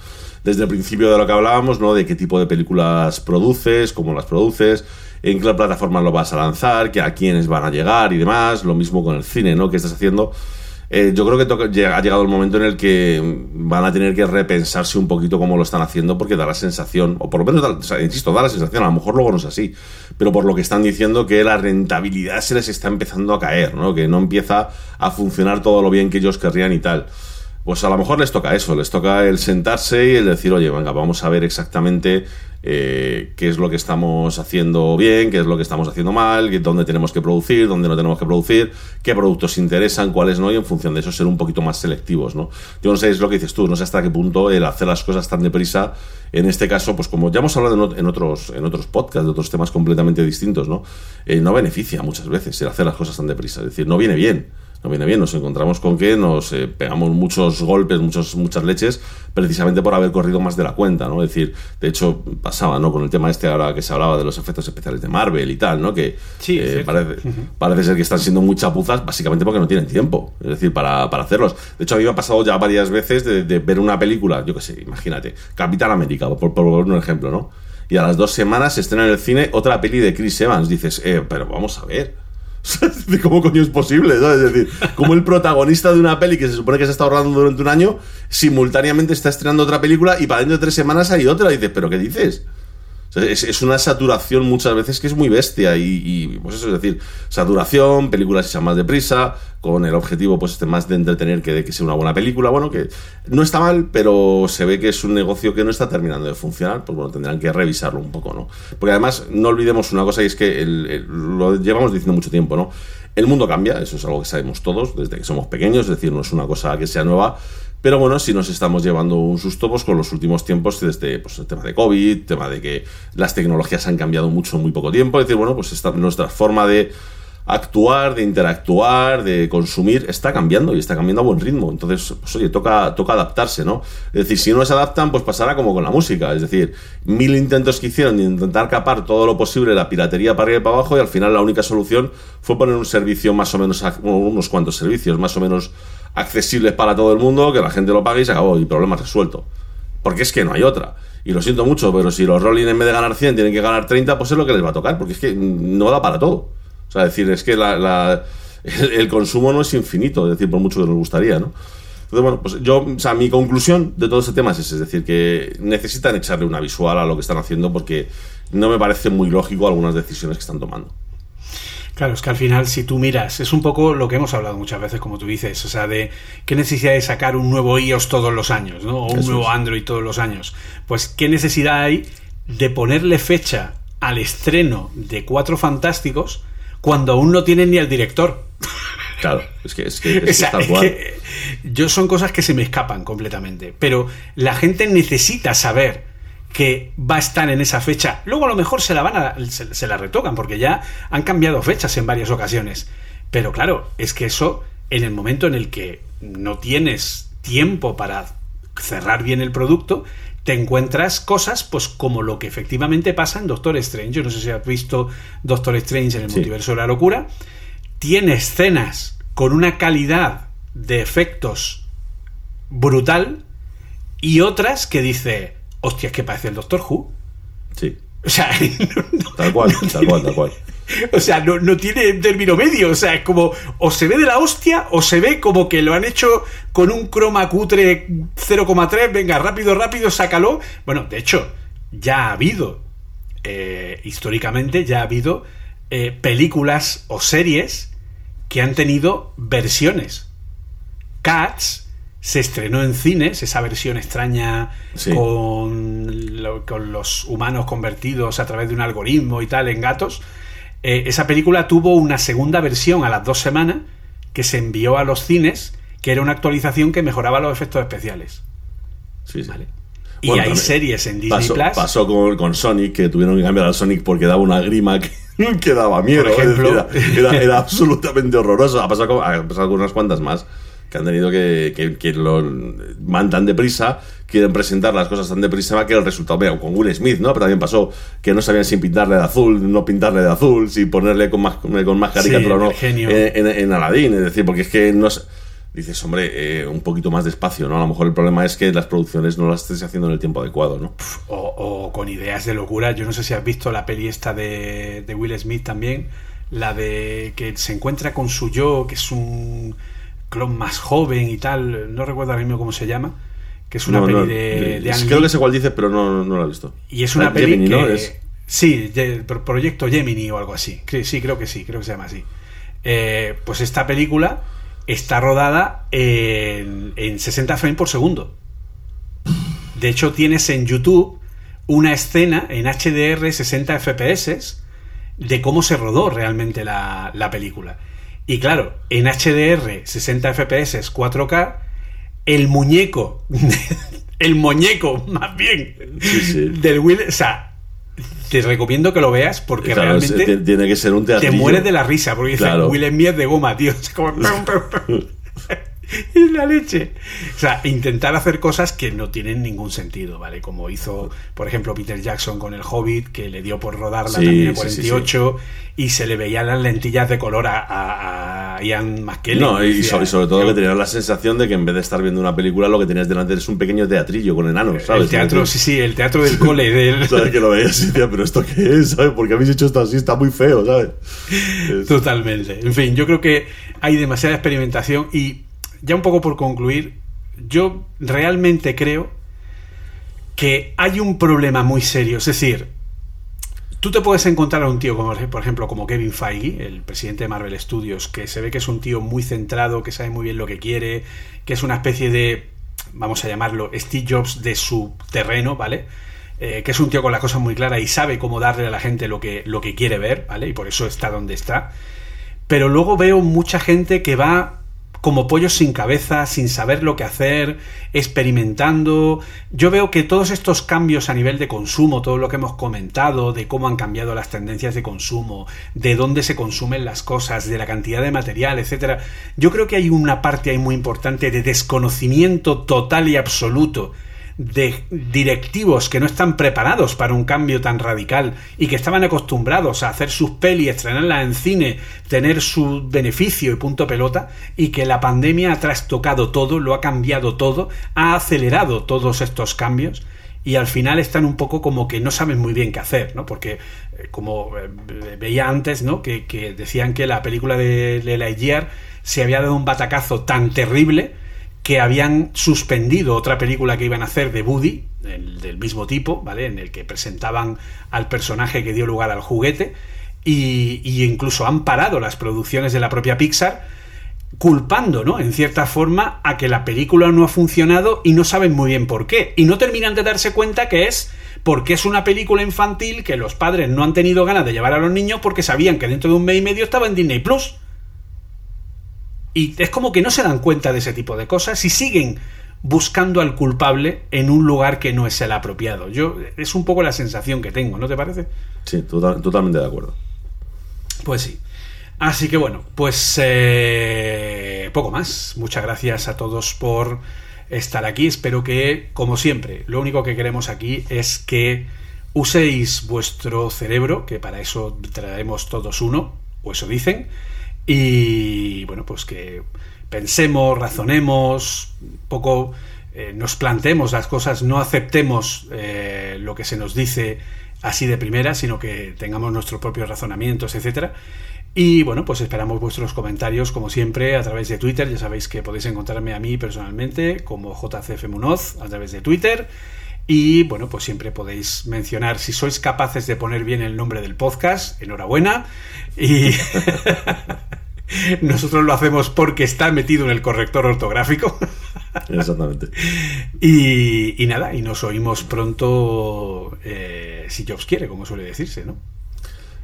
Desde el principio de lo que hablábamos, ¿no? De qué tipo de películas produces, cómo las produces, en qué plataforma lo vas a lanzar, que a quiénes van a llegar y demás. Lo mismo con el cine, ¿no? ¿Qué estás haciendo? Eh, yo creo que ha llegado el momento en el que van a tener que repensarse un poquito cómo lo están haciendo porque da la sensación, o por lo menos, da, insisto, da la sensación, a lo mejor luego no es así, pero por lo que están diciendo que la rentabilidad se les está empezando a caer, ¿no? que no empieza a funcionar todo lo bien que ellos querrían y tal. Pues a lo mejor les toca eso, les toca el sentarse y el decir, oye, venga, vamos a ver exactamente eh, qué es lo que estamos haciendo bien, qué es lo que estamos haciendo mal, dónde tenemos que producir, dónde no tenemos que producir, qué productos interesan, cuáles no, y en función de eso ser un poquito más selectivos, ¿no? Yo no sé, es lo que dices tú, no sé hasta qué punto el hacer las cosas tan deprisa, en este caso, pues como ya hemos hablado en, otros, en otros podcasts, de otros temas completamente distintos, ¿no? Eh, no beneficia muchas veces el hacer las cosas tan deprisa, es decir, no viene bien no viene bien. Nos encontramos con que nos eh, pegamos muchos golpes, muchos, muchas leches, precisamente por haber corrido más de la cuenta, ¿no? Es decir, de hecho, pasaba, ¿no? Con el tema este ahora que se hablaba de los efectos especiales de Marvel y tal, ¿no? Que Sí, eh, parece, parece ser que están siendo muy chapuzas, básicamente porque no tienen tiempo, es decir, para, para hacerlos. De hecho, a mí me ha pasado ya varias veces de, de ver una película, yo qué sé, imagínate, Capitán América, por, por poner un ejemplo, ¿no? Y a las dos semanas se estrena en el cine otra peli de Chris Evans. Dices, eh, pero vamos a ver. [LAUGHS] ¿Cómo coño es posible? Es decir, como el protagonista de una peli que se supone que se está ahorrando durante un año, simultáneamente está estrenando otra película y para dentro de tres semanas hay otra. Y dices, ¿pero qué dices? Es, es una saturación muchas veces que es muy bestia y, pues eso es decir, saturación, películas hechas más deprisa, con el objetivo pues este más de entretener que de que sea una buena película, bueno, que no está mal, pero se ve que es un negocio que no está terminando de funcionar, pues bueno, tendrán que revisarlo un poco, ¿no? Porque además no olvidemos una cosa y es que el- lo llevamos diciendo mucho tiempo, ¿no? El mundo cambia, eso es algo que sabemos todos desde que somos pequeños, es decir, no es una cosa que sea nueva, pero bueno, si nos estamos llevando un susto pues, con los últimos tiempos, desde pues, el tema de COVID, tema de que las tecnologías han cambiado mucho en muy poco tiempo. Es decir, bueno, pues esta, nuestra forma de actuar, de interactuar, de consumir, está cambiando y está cambiando a buen ritmo. Entonces, pues oye, toca, toca adaptarse, ¿no? Es decir, si no se adaptan, pues pasará como con la música. Es decir, mil intentos que hicieron de intentar capar todo lo posible la piratería para arriba y para abajo y al final la única solución fue poner un servicio más o menos, unos cuantos servicios más o menos accesibles para todo el mundo, que la gente lo pague y se acabó y problema resuelto. Porque es que no hay otra. Y lo siento mucho, pero si los Rolling en vez de ganar 100 tienen que ganar 30, pues es lo que les va a tocar, porque es que no da para todo. O sea, es decir, es que la- el, el consumo no es infinito, es decir, por mucho que nos gustaría, ¿no? Entonces, bueno, pues yo, o sea, mi conclusión de todo este tema es ese, es decir, que necesitan echarle una visual a lo que están haciendo porque no me parece muy lógico algunas decisiones que están tomando. Claro, es que al final, si tú miras, es un poco lo que hemos hablado muchas veces, como tú dices, o sea, de qué necesidad de sacar un nuevo iOS todos los años, ¿no? O un Eso nuevo es. Android todos los años. Pues, ¿qué necesidad hay de ponerle fecha al estreno de Cuatro Fantásticos cuando aún no tienen ni al director? Claro, es que es, que, [LAUGHS] es, que O sea, es tal es cual. que yo son cosas que se me escapan completamente. Pero la gente necesita saber que va a estar en esa fecha. Luego a lo mejor se la van a, se, se la retocan, porque ya han cambiado fechas en varias ocasiones. Pero claro, es que eso, en el momento en el que no tienes tiempo para cerrar bien el producto, te encuentras cosas, pues como lo que efectivamente pasa en Doctor Strange. Yo no sé si has visto Doctor Strange en el Sí. multiverso de la locura. Tiene escenas con una calidad de efectos brutal y otras que dice, hostia, es que parece el Doctor Who. Sí, O sea, [LAUGHS] no- no- tal cual, tal cual, tal cual. [LAUGHS] o sea, no, no tiene término medio. O sea, es como o se ve de la hostia o se ve como que lo han hecho con un croma cutre 0,3. Venga, rápido, rápido, sácalo. Bueno, de hecho, ya ha habido, eh, históricamente, ya ha habido eh, películas o series que han tenido versiones. Cats se estrenó en cines, esa versión extraña Sí. con, lo- con los humanos convertidos a través de un algoritmo y tal en gatos. Eh, esa película tuvo una segunda versión a las dos semanas que se envió a los cines, que era una actualización que mejoraba los efectos especiales. Sí, sí. Y Bueno, hay series en Disney Pasó, Plus. pasó con, con Sonic, que tuvieron que cambiar al Sonic porque daba una grima que, [LAUGHS] que daba miedo. Por ejemplo. Era, era- era [LAUGHS] absolutamente horroroso. Ha pasado, con, ha pasado con unas cuantas más que han tenido que, que, que lo van tan deprisa, quieren presentar las cosas tan deprisa que el resultado, mira, con Will Smith, ¿no? Pero también pasó que no sabían si pintarle de azul, no pintarle de azul, si ponerle con más, con más caricatura Sí, o no genio. en, en, en Aladdin. Es decir, porque es que no Dices, hombre, eh, un poquito más despacio, ¿no? A lo mejor el problema es que las producciones no las estés haciendo en el tiempo adecuado, ¿no? o, o con ideas de locura. Yo no sé si has visto la peli esta de, de Will Smith también, la de que se encuentra con su yo, que es un clon más joven y tal, no recuerdo ahora mismo cómo se llama, que es una No, peli no, de, de Ang creo Lee. que sé cuál dices, pero no, no lo he visto. Y es una Ah, peli Gemini. Es- Sí, de- pro- Proyecto Gemini o algo así. Cre- Sí, creo que sí, creo que se llama así. Eh, pues esta película está rodada en, en 60 frames por segundo. De hecho, tienes en YouTube una escena en HDR 60 FPS de cómo se rodó realmente la, la película. Y claro, en HDR 60 FPS 4K, el muñeco, [LAUGHS] el muñeco más bien, Sí, sí. del Will, o sea, te recomiendo que lo veas porque Claro, realmente ti- tiene que ser un te teatrillo. mueres de la risa porque dice Claro. Will Smith de goma, tío. [LAUGHS] Es como... [LAUGHS] [LAUGHS] y la leche. O sea, intentar hacer cosas que no tienen ningún sentido, ¿vale? Como hizo, por ejemplo, Peter Jackson con El Hobbit, que le dio por rodarla Sí, también en sí, sí, 48 y se le veían las lentillas de color a, a- a Ian McKellen. No, y, Decía, so- y sobre todo que tenías la sensación de que en vez de estar viendo una película, lo que tenías delante es un pequeño teatrillo con enanos, ¿sabes? El teatro, sí, sí, el teatro del [LAUGHS] cole. Del... [LAUGHS] ¿Sabes? Que lo veías y pero ¿esto qué es? ¿Sabes? Porque habéis hecho esto así, está muy feo, ¿sabes? Es- Totalmente. En fin, yo creo que hay demasiada experimentación y ya un poco por concluir, yo realmente creo que hay un problema muy serio. Es decir, tú te puedes encontrar a un tío como, por ejemplo, como Kevin Feige, el presidente de Marvel Studios, que se ve que es un tío muy centrado, que sabe muy bien lo que quiere, que es una especie de, vamos a llamarlo, Steve Jobs de su terreno, ¿vale? Eh, que es un tío con la cosa muy clara y sabe cómo darle a la gente lo que, lo que quiere ver, ¿vale? Y por eso está donde está. Pero luego veo mucha gente que va como pollos sin cabeza, sin saber lo que hacer, experimentando. Yo veo que todos estos cambios a nivel de consumo, todo lo que hemos comentado, de cómo han cambiado las tendencias de consumo, de dónde se consumen las cosas, de la cantidad de material, etcétera. Yo creo que hay una parte ahí muy importante de desconocimiento total y absoluto de directivos que no están preparados para un cambio tan radical y que estaban acostumbrados a hacer sus pelis, estrenarlas en cine, tener su beneficio y punto pelota, y que la pandemia ha trastocado todo, lo ha cambiado todo, ha acelerado todos estos cambios y al final están un poco como que no saben muy bien qué hacer, ¿no? Porque eh, como eh, veía antes, ¿no? Que, decían que la película de, de Lightyear se había dado un batacazo tan terrible que habían suspendido otra película que iban a hacer de Woody, el- del mismo tipo, ¿vale? En el que presentaban al personaje que dio lugar al juguete, y, y incluso han parado las producciones de la propia Pixar, culpando, ¿no? En cierta forma, a que la película no ha funcionado y no saben muy bien por qué. Y no terminan de darse cuenta que es porque es una película infantil que los padres no han tenido ganas de llevar a los niños porque sabían que dentro de un mes y medio estaba en Disney Plus. Y es como que no se dan cuenta de ese tipo de cosas y siguen buscando al culpable en un lugar que no es el apropiado. Yo es un poco la sensación que tengo, ¿no te parece? Sí, total- totalmente de acuerdo. Pues sí. Así que bueno, pues eh, poco más. Muchas gracias a todos por estar aquí. Espero que, como siempre, lo único que queremos aquí es que uséis vuestro cerebro, que para eso traemos todos uno, o eso dicen, y bueno, pues que pensemos, razonemos, un poco eh, nos planteemos las cosas, no aceptemos eh, lo que se nos dice así de primera, sino que tengamos nuestros propios razonamientos, etcétera. Y bueno, pues esperamos vuestros comentarios, como siempre, a través de Twitter. Ya sabéis que podéis encontrarme a mí personalmente como JCF Munoz a través de Twitter. Y bueno, pues siempre podéis mencionar si sois capaces de poner bien el nombre del podcast, enhorabuena. Y [LAUGHS] nosotros lo hacemos porque está metido en el corrector ortográfico. [LAUGHS] Exactamente. Y, y nada, y nos oímos pronto, eh, si Jobs quiere, como suele decirse, ¿no?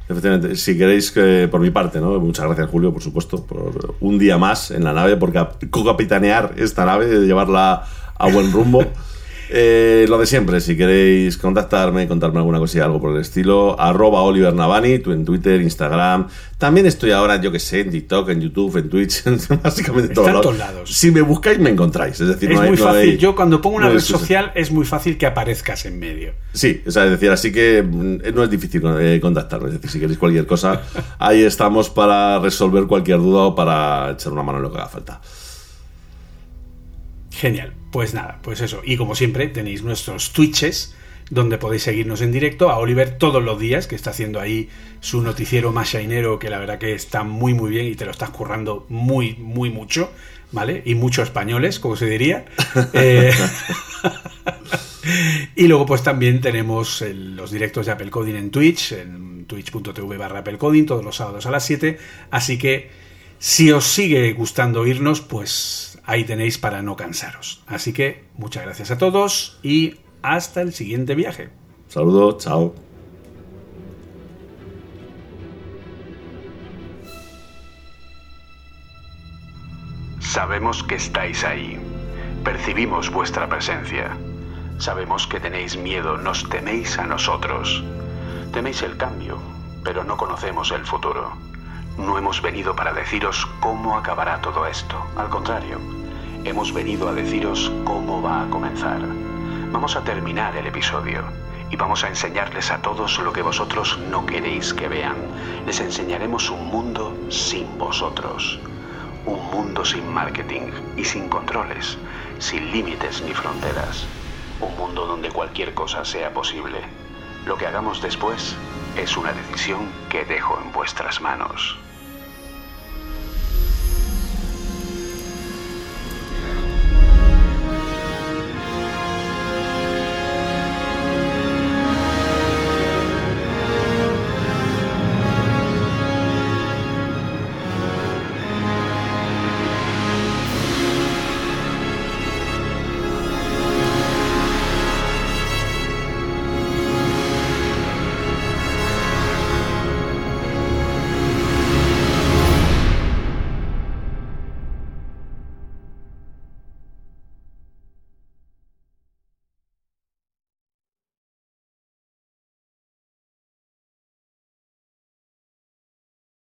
Efectivamente, si queréis que, por mi parte, ¿no? Muchas gracias, Julio, por supuesto, por un día más en la nave, por cap- co-capitanear esta nave, llevarla a buen rumbo. [LAUGHS] Eh, lo de siempre, si queréis contactarme, contarme alguna cosilla, algo por el estilo, arroba Oliver Navani, tú en Twitter, Instagram. También estoy ahora, yo que sé, en TikTok, en YouTube, en Twitch, [LAUGHS] básicamente en todos lados. Si me buscáis, me encontráis. Es decir, Es no hay- muy no fácil. hay- Yo cuando pongo una no red social es muy fácil que aparezcas en medio. Sí, o sea, es decir, así que mm, no es difícil eh, contactarme. Es decir, si queréis cualquier cosa, [LAUGHS] ahí estamos para resolver cualquier duda o para echar una mano en lo que haga falta. Genial. Pues nada, pues eso. Y como siempre, tenéis nuestros Twitches, donde podéis seguirnos en directo. A Oliver todos los días, que está haciendo ahí su noticiero más shainero, que la verdad que está muy, muy bien y te lo estás currando muy, muy mucho, ¿vale? Y mucho españoles, como se diría. [LAUGHS] Eh, [LAUGHS] y luego, pues también tenemos los directos de Apple Coding en Twitch, en twitch.tv barra Apple Coding, todos los sábados a las 7. Así que si os sigue gustando oírnos, pues ahí tenéis para no cansaros. Así que muchas gracias a todos y hasta el siguiente viaje. Saludos, chao. Sabemos que estáis ahí. Percibimos vuestra presencia. Sabemos que tenéis miedo, nos teméis a nosotros. Teméis el cambio, pero no conocemos el futuro. No hemos venido para deciros cómo acabará todo esto. Al contrario, hemos venido a deciros cómo va a comenzar. Vamos a terminar el episodio y vamos a enseñarles a todos lo que vosotros no queréis que vean. Les enseñaremos un mundo sin vosotros. Un mundo sin marketing y sin controles, sin límites ni fronteras. Un mundo donde cualquier cosa sea posible. Lo que hagamos después es una decisión que dejo en vuestras manos.